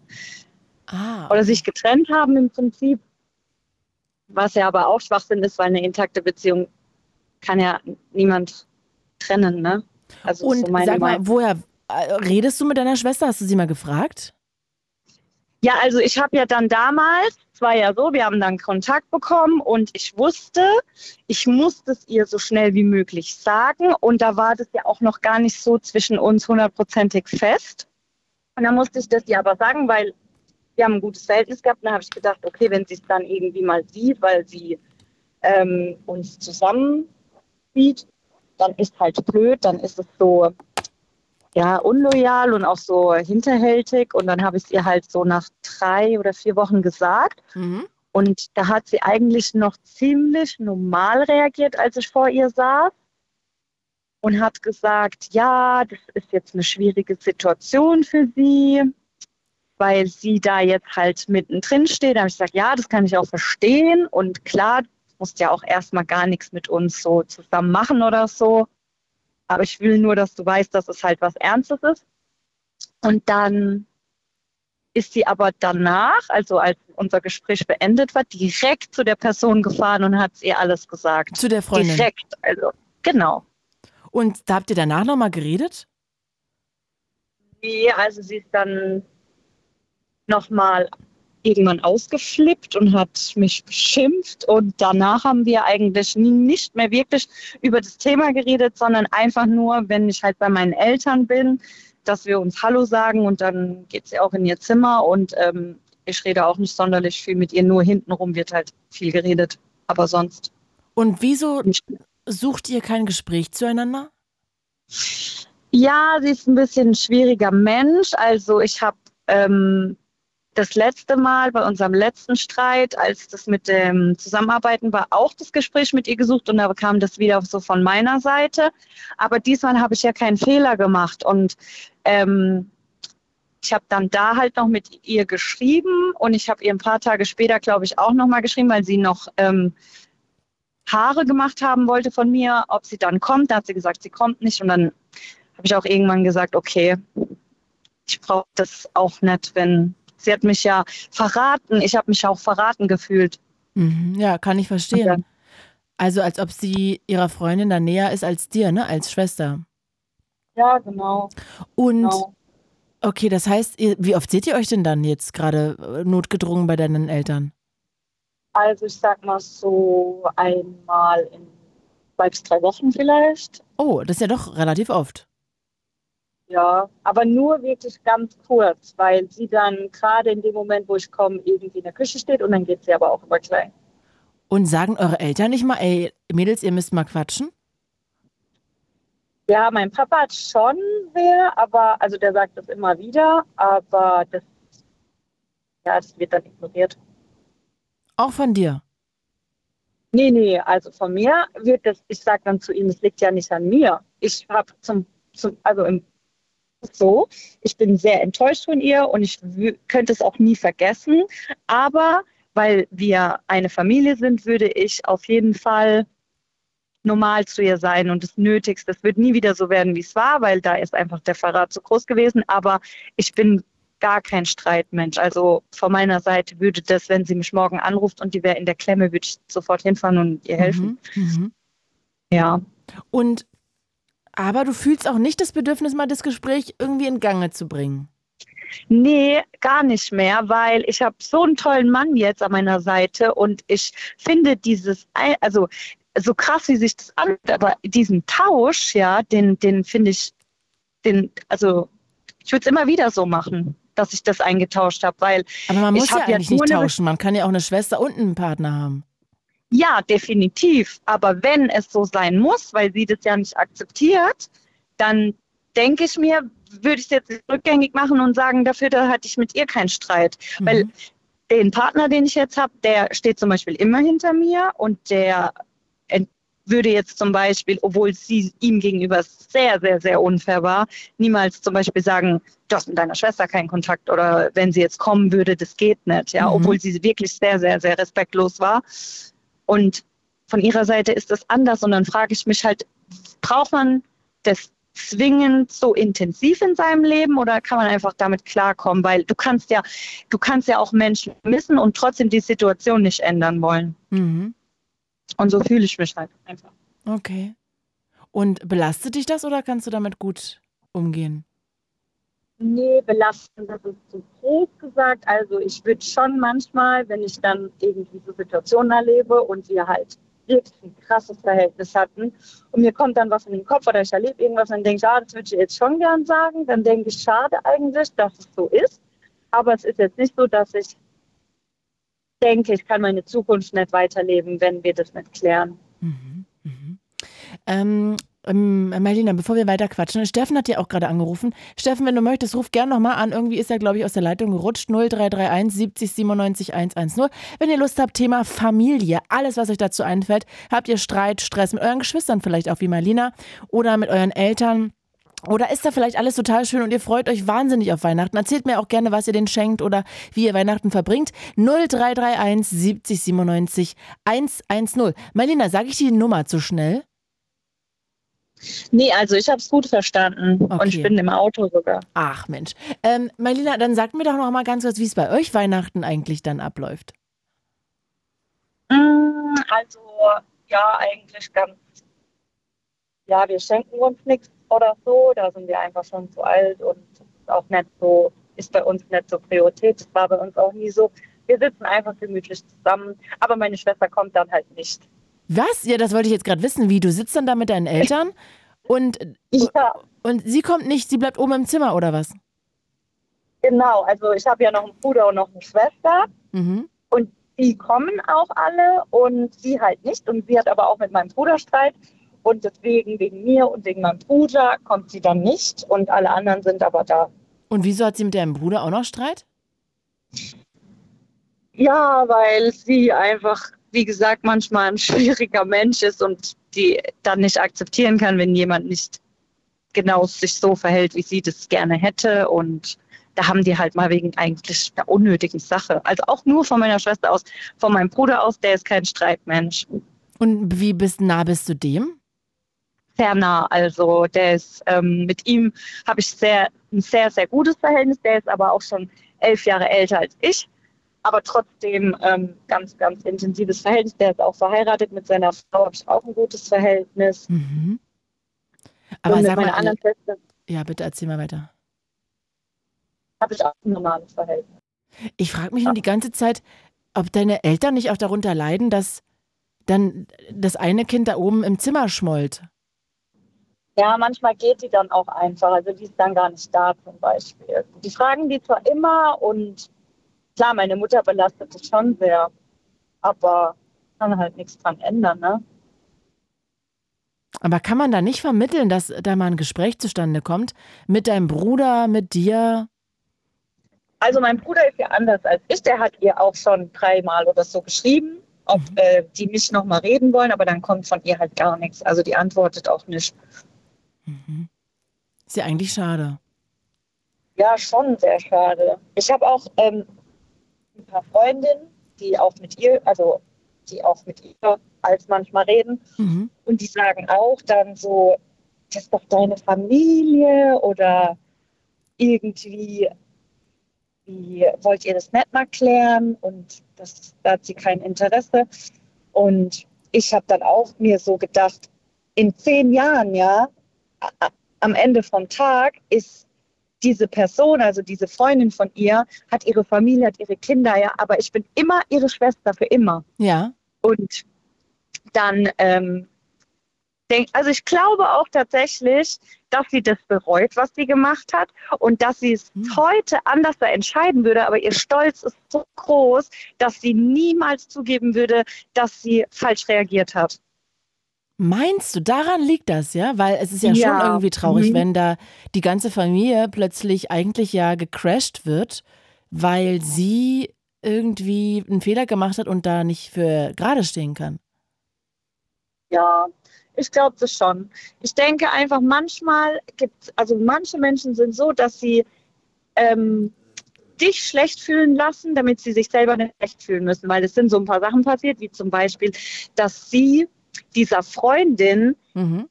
ah. oder sich getrennt haben im Prinzip. Was ja aber auch Schwachsinn ist, weil eine intakte Beziehung kann ja niemand trennen, ne? Also Und so sag mal, woher äh, redest du mit deiner Schwester? Hast du sie mal gefragt? Ja, also ich habe ja dann damals, es war ja so, wir haben dann Kontakt bekommen und ich wusste, ich musste es ihr so schnell wie möglich sagen und da war das ja auch noch gar nicht so zwischen uns hundertprozentig fest. Und dann musste ich das ihr aber sagen, weil wir haben ein gutes Verhältnis gehabt. Und dann habe ich gedacht, okay, wenn sie es dann irgendwie mal sieht, weil sie ähm, uns zusammen sieht, dann ist halt blöd, dann ist es so, ja, unloyal und auch so hinterhältig. Und dann habe ich es ihr halt so nach drei oder vier Wochen gesagt. Mhm. Und da hat sie eigentlich noch ziemlich normal reagiert, als ich vor ihr saß. Und hat gesagt, ja, das ist jetzt eine schwierige Situation für sie, weil sie da jetzt halt mittendrin steht. Da habe ich gesagt, ja, das kann ich auch verstehen. Und klar, du musst ja auch erstmal gar nichts mit uns so zusammen machen oder so. Aber ich will nur, dass du weißt, dass es halt was Ernstes ist. Und dann ist sie aber danach, also als unser Gespräch beendet war, direkt zu der Person gefahren und hat ihr alles gesagt. Zu der Freundin? Direkt, also genau. Und da habt ihr danach nochmal geredet? Nee, also sie ist dann nochmal irgendwann ausgeflippt und hat mich beschimpft. Und danach haben wir eigentlich nicht mehr wirklich über das Thema geredet, sondern einfach nur, wenn ich halt bei meinen Eltern bin, dass wir uns Hallo sagen und dann geht sie auch in ihr Zimmer und ähm, ich rede auch nicht sonderlich viel mit ihr, nur hintenrum wird halt viel geredet, aber sonst. Und wieso sucht ihr kein Gespräch zueinander? Ja, sie ist ein bisschen ein schwieriger Mensch. Also ich habe ähm, das letzte Mal bei unserem letzten Streit, als das mit dem Zusammenarbeiten war, auch das Gespräch mit ihr gesucht und da kam das wieder so von meiner Seite. Aber diesmal habe ich ja keinen Fehler gemacht und ähm, ich habe dann da halt noch mit ihr geschrieben und ich habe ihr ein paar Tage später, glaube ich, auch noch mal geschrieben, weil sie noch ähm, Haare gemacht haben wollte von mir, ob sie dann kommt. Da hat sie gesagt, sie kommt nicht und dann habe ich auch irgendwann gesagt, okay, ich brauche das auch nicht, wenn Sie hat mich ja verraten. Ich habe mich auch verraten gefühlt. Mhm, ja, kann ich verstehen. Ja. Also als ob sie ihrer Freundin da näher ist als dir, ne? Als Schwester. Ja, genau. Und genau. okay, das heißt, wie oft seht ihr euch denn dann jetzt gerade äh, notgedrungen bei deinen Eltern? Also ich sag mal so einmal in zwei bis drei Wochen vielleicht. Oh, das ist ja doch relativ oft. Ja, aber nur wirklich ganz kurz, weil sie dann gerade in dem Moment, wo ich komme, irgendwie in der Küche steht und dann geht sie aber auch über klein. Und sagen eure Eltern nicht mal, ey, Mädels, ihr müsst mal quatschen? Ja, mein Papa hat schon wer, aber, also der sagt das immer wieder, aber das, ja, das wird dann ignoriert. Auch von dir? Nee, nee, also von mir wird das, ich sage dann zu ihm, es liegt ja nicht an mir. Ich habe zum, zum, also im so. Ich bin sehr enttäuscht von ihr und ich könnte es auch nie vergessen. Aber weil wir eine Familie sind, würde ich auf jeden Fall normal zu ihr sein und das Nötigste. Es wird nie wieder so werden, wie es war, weil da ist einfach der Verrat zu groß gewesen. Aber ich bin gar kein Streitmensch. Also von meiner Seite würde das, wenn sie mich morgen anruft und die wäre in der Klemme, würde ich sofort hinfahren und ihr helfen. Mhm, mhm. Ja. Und aber du fühlst auch nicht das Bedürfnis, mal das Gespräch irgendwie in Gange zu bringen. Nee, gar nicht mehr, weil ich habe so einen tollen Mann jetzt an meiner Seite und ich finde dieses, also so krass, wie sich das anhört, aber diesen Tausch, ja, den, den finde ich, den, also ich würde es immer wieder so machen, dass ich das eingetauscht habe, weil. Aber man muss ja eigentlich nicht tauschen, man kann ja auch eine Schwester und einen Partner haben. Ja, definitiv. Aber wenn es so sein muss, weil sie das ja nicht akzeptiert, dann denke ich mir, würde ich es jetzt rückgängig machen und sagen, dafür da hatte ich mit ihr keinen Streit. Mhm. Weil den Partner, den ich jetzt habe, der steht zum Beispiel immer hinter mir und der würde jetzt zum Beispiel, obwohl sie ihm gegenüber sehr, sehr, sehr unfair war, niemals zum Beispiel sagen, du hast mit deiner Schwester keinen Kontakt oder wenn sie jetzt kommen würde, das geht nicht, ja, mhm. obwohl sie wirklich sehr, sehr, sehr respektlos war. Und von ihrer Seite ist das anders und dann frage ich mich halt, braucht man das zwingend so intensiv in seinem Leben oder kann man einfach damit klarkommen? Weil du kannst ja, du kannst ja auch Menschen missen und trotzdem die Situation nicht ändern wollen. Mhm. Und so fühle ich mich halt einfach. Okay. Und belastet dich das oder kannst du damit gut umgehen? Nee, belasten, das ist zu groß gesagt. Also ich würde schon manchmal, wenn ich dann irgendwie so Situationen erlebe und wir halt wirklich ein krasses Verhältnis hatten und mir kommt dann was in den Kopf oder ich erlebe irgendwas, dann denke ich, ah, das würde ich jetzt schon gern sagen. Dann denke ich, schade eigentlich, dass es so ist. Aber es ist jetzt nicht so, dass ich denke, ich kann meine Zukunft nicht weiterleben, wenn wir das nicht klären. Mhm, mhm. Ähm, ähm, Marlina, bevor wir weiter quatschen, Steffen hat dir auch gerade angerufen. Steffen, wenn du möchtest, ruf gerne nochmal an. Irgendwie ist er, glaube ich, aus der Leitung gerutscht. 0331 70 97 110. Wenn ihr Lust habt, Thema Familie, alles, was euch dazu einfällt. Habt ihr Streit, Stress mit euren Geschwistern vielleicht auch wie Marlina oder mit euren Eltern? Oder ist da vielleicht alles total schön und ihr freut euch wahnsinnig auf Weihnachten? Erzählt mir auch gerne, was ihr denen schenkt oder wie ihr Weihnachten verbringt. 0331 70 97 110. Marlina, sage ich die Nummer zu schnell? Nee, also ich habe es gut verstanden okay. und ich bin im Auto sogar. Ach Mensch. Ähm, Marlina, dann sagt mir doch noch mal ganz kurz, wie es bei euch Weihnachten eigentlich dann abläuft. Mm, also ja, eigentlich ganz. Ja, wir schenken uns nichts oder so. Da sind wir einfach schon zu alt und ist auch nicht so, ist bei uns nicht so Priorität. Das war bei uns auch nie so. Wir sitzen einfach gemütlich zusammen, aber meine Schwester kommt dann halt nicht. Was? Ja, das wollte ich jetzt gerade wissen. Wie? Du sitzt dann da mit deinen Eltern und, ja. und sie kommt nicht, sie bleibt oben im Zimmer oder was? Genau, also ich habe ja noch einen Bruder und noch eine Schwester. Mhm. Und die kommen auch alle und sie halt nicht. Und sie hat aber auch mit meinem Bruder Streit. Und deswegen, wegen mir und wegen meinem Bruder, kommt sie dann nicht. Und alle anderen sind aber da. Und wieso hat sie mit ihrem Bruder auch noch Streit? Ja, weil sie einfach wie gesagt, manchmal ein schwieriger Mensch ist und die dann nicht akzeptieren kann, wenn jemand nicht genau sich so verhält, wie sie das gerne hätte. Und da haben die halt mal wegen eigentlich einer unnötigen Sache. Also auch nur von meiner Schwester aus, von meinem Bruder aus, der ist kein Streitmensch. Und wie bist nah bist du dem? Sehr nah. Also der ist ähm, mit ihm habe ich sehr ein sehr, sehr gutes Verhältnis. Der ist aber auch schon elf Jahre älter als ich aber trotzdem ähm, ganz, ganz intensives Verhältnis. Der ist auch verheiratet mit seiner Frau, habe ich auch ein gutes Verhältnis. Mhm. Aber Und sag mal, anderen Schwester, ja, bitte erzähl mal weiter. Habe ich auch ein normales Verhältnis. Ich frage mich ja. nur die ganze Zeit, ob deine Eltern nicht auch darunter leiden, dass dann das eine Kind da oben im Zimmer schmollt. Ja, manchmal geht die dann auch einfach. Also die ist dann gar nicht da zum Beispiel. Die fragen die zwar immer und klar, meine Mutter belastet es schon sehr, aber kann halt nichts dran ändern, ne? Aber kann man da nicht vermitteln, dass da mal ein Gespräch zustande kommt mit deinem Bruder, mit dir? Also mein Bruder ist ja anders als ich. Der hat ihr auch schon dreimal oder so geschrieben, ob mhm. äh, die mich nochmal reden wollen, aber dann kommt von ihr halt gar nichts. Also die antwortet auch nicht. Mhm. Ist ja eigentlich schade. Ja, schon sehr schade. Ich habe auch ähm, ein paar Freundinnen, die auch mit ihr, also die auch mit ihr als manchmal reden. Mhm. Und die sagen auch dann so, das ist doch deine Familie oder irgendwie, wie wollt ihr das nicht mal klären? Und das, da hat sie kein Interesse. Und ich habe dann auch mir so gedacht, in zehn Jahren, ja, am Ende vom Tag ist diese Person, also diese Freundin von ihr, hat ihre Familie, hat ihre Kinder, ja, aber ich bin immer ihre Schwester für immer. Ja. Und dann, ähm, denk, also ich glaube auch tatsächlich, dass sie das bereut, was sie gemacht hat und dass sie es hm. heute anders entscheiden würde, aber ihr Stolz ist so groß, dass sie niemals zugeben würde, dass sie falsch reagiert hat. Meinst du, daran liegt das, ja? Weil es ist ja, ja. schon irgendwie traurig, mhm. wenn da die ganze Familie plötzlich eigentlich ja gecrashed wird, weil sie irgendwie einen Fehler gemacht hat und da nicht für gerade stehen kann. Ja, ich glaube das schon. Ich denke einfach, manchmal gibt also manche Menschen sind so, dass sie ähm, dich schlecht fühlen lassen, damit sie sich selber nicht schlecht fühlen müssen. Weil es sind so ein paar Sachen passiert, wie zum Beispiel, dass sie dieser Freundin mhm.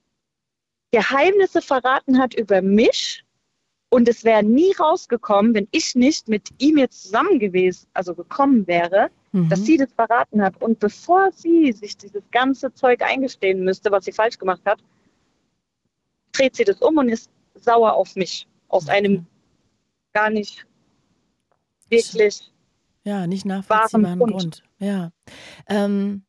Geheimnisse verraten hat über mich und es wäre nie rausgekommen, wenn ich nicht mit ihm jetzt zusammen gewesen, also gekommen wäre, mhm. dass sie das verraten hat. Und bevor sie sich dieses ganze Zeug eingestehen müsste, was sie falsch gemacht hat, dreht sie das um und ist sauer auf mich. Aus okay. einem gar nicht wirklich. Ja, nicht nachvollziehbaren Grund. Grund. Ja. Ähm,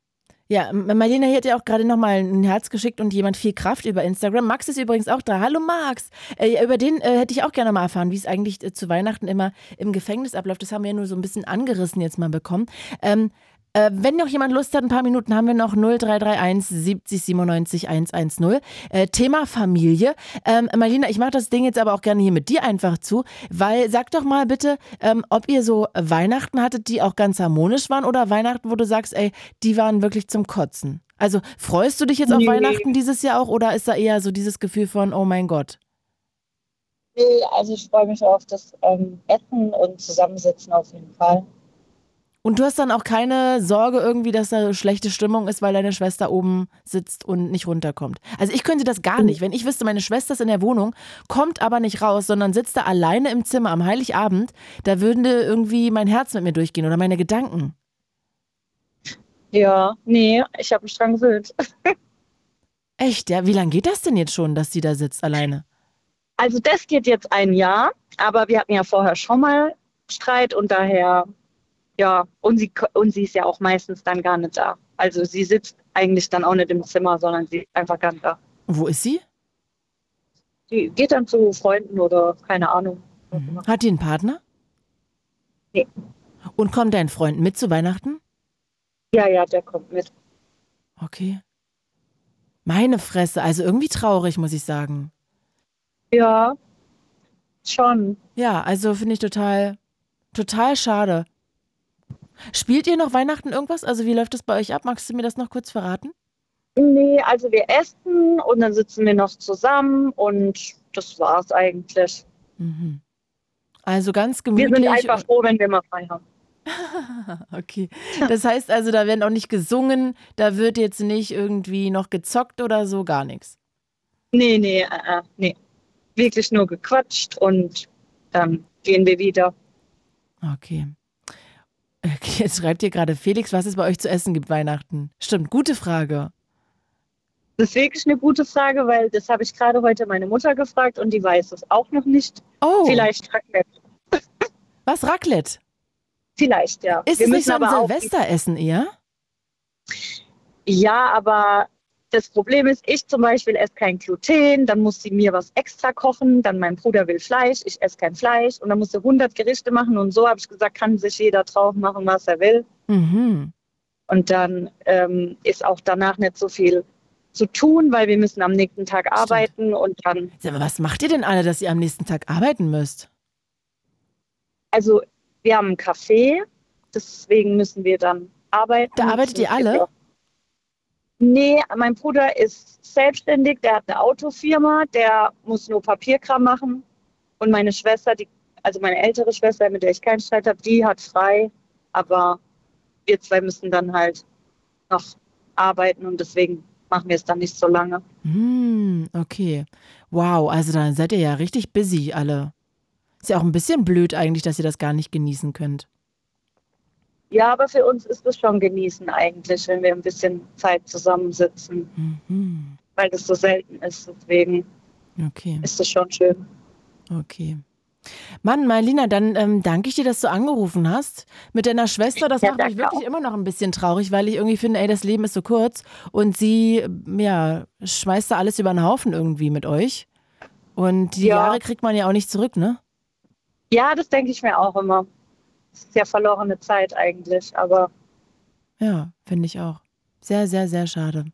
ja, Marlene hier hat ja auch gerade nochmal ein Herz geschickt und jemand viel Kraft über Instagram. Max ist übrigens auch da. Hallo Max. Äh, über den äh, hätte ich auch gerne mal erfahren, wie es eigentlich äh, zu Weihnachten immer im Gefängnis abläuft. Das haben wir ja nur so ein bisschen angerissen jetzt mal bekommen. Ähm, äh, wenn noch jemand Lust hat, ein paar Minuten haben wir noch 0331 70 97 110. Äh, Thema Familie. Ähm, Marlina, ich mache das Ding jetzt aber auch gerne hier mit dir einfach zu, weil sag doch mal bitte, ähm, ob ihr so Weihnachten hattet, die auch ganz harmonisch waren oder Weihnachten, wo du sagst, ey, die waren wirklich zum Kotzen. Also freust du dich jetzt nee. auf Weihnachten dieses Jahr auch oder ist da eher so dieses Gefühl von, oh mein Gott? Nee, also ich freue mich auf das ähm, Essen und Zusammensitzen auf jeden Fall. Und du hast dann auch keine Sorge irgendwie, dass da schlechte Stimmung ist, weil deine Schwester oben sitzt und nicht runterkommt. Also ich könnte das gar nicht. Wenn ich wüsste, meine Schwester ist in der Wohnung, kommt aber nicht raus, sondern sitzt da alleine im Zimmer am Heiligabend, da würde irgendwie mein Herz mit mir durchgehen oder meine Gedanken. Ja, nee, ich habe mich dran gewöhnt. Echt, ja? Wie lange geht das denn jetzt schon, dass sie da sitzt alleine? Also das geht jetzt ein Jahr, aber wir hatten ja vorher schon mal Streit und daher ja, und sie, und sie ist ja auch meistens dann gar nicht da. Also sie sitzt eigentlich dann auch nicht im Zimmer, sondern sie ist einfach gar nicht da. Wo ist sie? Sie geht dann zu Freunden oder keine Ahnung. Mhm. Hat die einen Partner? Nee. Und kommt dein Freund mit zu Weihnachten? Ja, ja, der kommt mit. Okay. Meine Fresse, also irgendwie traurig, muss ich sagen. Ja, schon. Ja, also finde ich total, total schade. Spielt ihr noch Weihnachten irgendwas? Also wie läuft das bei euch ab? Magst du mir das noch kurz verraten? Nee, also wir essen und dann sitzen wir noch zusammen und das war's eigentlich. Mhm. Also ganz gemütlich. Wir sind einfach froh, wenn wir mal frei haben. okay. Das heißt also, da werden auch nicht gesungen, da wird jetzt nicht irgendwie noch gezockt oder so, gar nichts. Nee, nee, äh, äh nee. Wirklich nur gequatscht und dann gehen wir wieder. Okay. Jetzt schreibt ihr gerade Felix, was es bei euch zu essen gibt Weihnachten. Stimmt, gute Frage. Das ist wirklich eine gute Frage, weil das habe ich gerade heute meine Mutter gefragt und die weiß es auch noch nicht. Oh. Vielleicht Raclette. Was, Raclette? Vielleicht, ja. Ist Wir es nicht so ein Silvesteressen eher? Ja, aber das Problem ist, ich zum Beispiel esse kein Gluten, dann muss sie mir was extra kochen, dann mein Bruder will Fleisch, ich esse kein Fleisch und dann muss sie 100 Gerichte machen und so habe ich gesagt, kann sich jeder drauf machen, was er will. Mhm. Und dann ähm, ist auch danach nicht so viel zu tun, weil wir müssen am nächsten Tag Stimmt. arbeiten und dann. Aber was macht ihr denn alle, dass ihr am nächsten Tag arbeiten müsst? Also wir haben einen Café, deswegen müssen wir dann arbeiten. Da arbeitet ihr alle? Nee, mein Bruder ist selbstständig, der hat eine Autofirma, der muss nur Papierkram machen. Und meine Schwester, die, also meine ältere Schwester, mit der ich keinen Streit habe, die hat frei. Aber wir zwei müssen dann halt noch arbeiten und deswegen machen wir es dann nicht so lange. Hm, okay. Wow, also dann seid ihr ja richtig busy alle. Ist ja auch ein bisschen blöd eigentlich, dass ihr das gar nicht genießen könnt. Ja, aber für uns ist es schon genießen eigentlich, wenn wir ein bisschen Zeit zusammensitzen. Mhm. Weil das so selten ist. Deswegen okay. ist es schon schön. Okay. Mann, Marlina, dann ähm, danke ich dir, dass du angerufen hast. Mit deiner Schwester, das ja, macht mich wirklich auch. immer noch ein bisschen traurig, weil ich irgendwie finde, ey, das Leben ist so kurz und sie, ja, schmeißt da alles über den Haufen irgendwie mit euch. Und die ja. Jahre kriegt man ja auch nicht zurück, ne? Ja, das denke ich mir auch immer. Ja verlorene Zeit eigentlich, aber. Ja, finde ich auch. Sehr, sehr, sehr schade.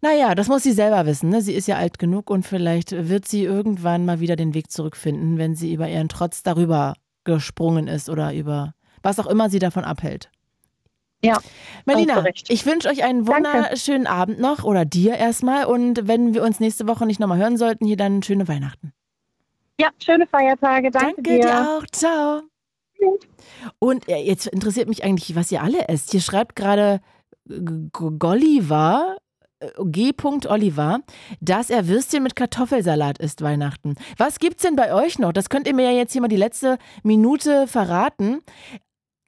Naja, das muss sie selber wissen. Ne? Sie ist ja alt genug und vielleicht wird sie irgendwann mal wieder den Weg zurückfinden, wenn sie über ihren Trotz darüber gesprungen ist oder über was auch immer sie davon abhält. Ja. Melina, ich wünsche euch einen wunderschönen Danke. Abend noch oder dir erstmal und wenn wir uns nächste Woche nicht nochmal hören sollten, hier dann schöne Weihnachten. Ja, schöne Feiertage. Danke, Danke dir. dir auch. Ciao. Und jetzt interessiert mich eigentlich, was ihr alle esst. Hier schreibt gerade Golliver, äh, G. Oliver, dass er Würstchen mit Kartoffelsalat isst Weihnachten. Was gibt's denn bei euch noch? Das könnt ihr mir ja jetzt hier mal die letzte Minute verraten.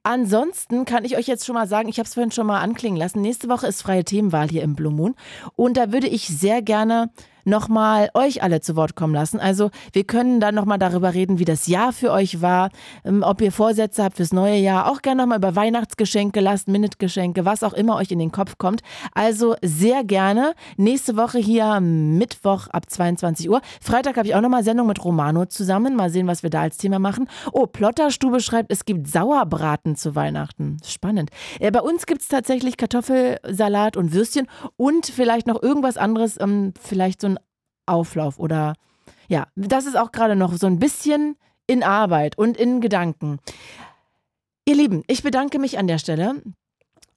Ansonsten kann ich euch jetzt schon mal sagen, ich habe es vorhin schon mal anklingen lassen. Nächste Woche ist freie Themenwahl hier im Blue Moon und da würde ich sehr gerne nochmal euch alle zu Wort kommen lassen. Also wir können dann nochmal darüber reden, wie das Jahr für euch war, ähm, ob ihr Vorsätze habt fürs neue Jahr, auch gerne nochmal über Weihnachtsgeschenke, Last-Minute-Geschenke, was auch immer euch in den Kopf kommt. Also sehr gerne. Nächste Woche hier Mittwoch ab 22 Uhr. Freitag habe ich auch nochmal Sendung mit Romano zusammen. Mal sehen, was wir da als Thema machen. Oh, Plotterstube schreibt, es gibt Sauerbraten zu Weihnachten. Spannend. Äh, bei uns gibt es tatsächlich Kartoffelsalat und Würstchen und vielleicht noch irgendwas anderes, ähm, vielleicht so ein Auflauf oder ja, das ist auch gerade noch so ein bisschen in Arbeit und in Gedanken. Ihr Lieben, ich bedanke mich an der Stelle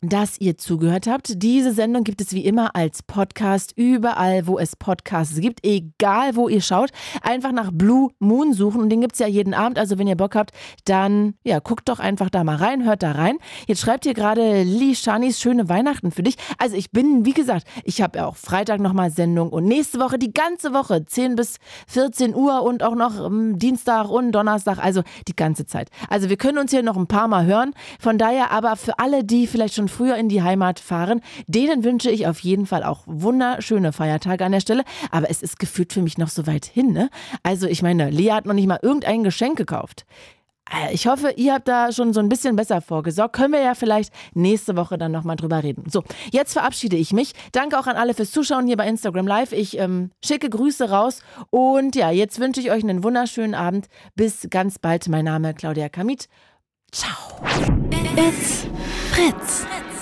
dass ihr zugehört habt. Diese Sendung gibt es wie immer als Podcast überall, wo es Podcasts gibt, egal wo ihr schaut. Einfach nach Blue Moon suchen und den gibt es ja jeden Abend. Also wenn ihr Bock habt, dann ja, guckt doch einfach da mal rein, hört da rein. Jetzt schreibt ihr gerade Lee Shanis schöne Weihnachten für dich. Also ich bin, wie gesagt, ich habe ja auch Freitag nochmal Sendung und nächste Woche die ganze Woche, 10 bis 14 Uhr und auch noch um, Dienstag und Donnerstag, also die ganze Zeit. Also wir können uns hier noch ein paar Mal hören. Von daher aber für alle, die vielleicht schon früher in die Heimat fahren. Denen wünsche ich auf jeden Fall auch wunderschöne Feiertage an der Stelle. Aber es ist gefühlt für mich noch so weit hin. Ne? Also ich meine, Lea hat noch nicht mal irgendein Geschenk gekauft. Äh, ich hoffe, ihr habt da schon so ein bisschen besser vorgesorgt. Können wir ja vielleicht nächste Woche dann nochmal drüber reden. So, jetzt verabschiede ich mich. Danke auch an alle fürs Zuschauen hier bei Instagram Live. Ich ähm, schicke Grüße raus. Und ja, jetzt wünsche ich euch einen wunderschönen Abend. Bis ganz bald. Mein Name Claudia Kamit. Ciao. It's Fritz.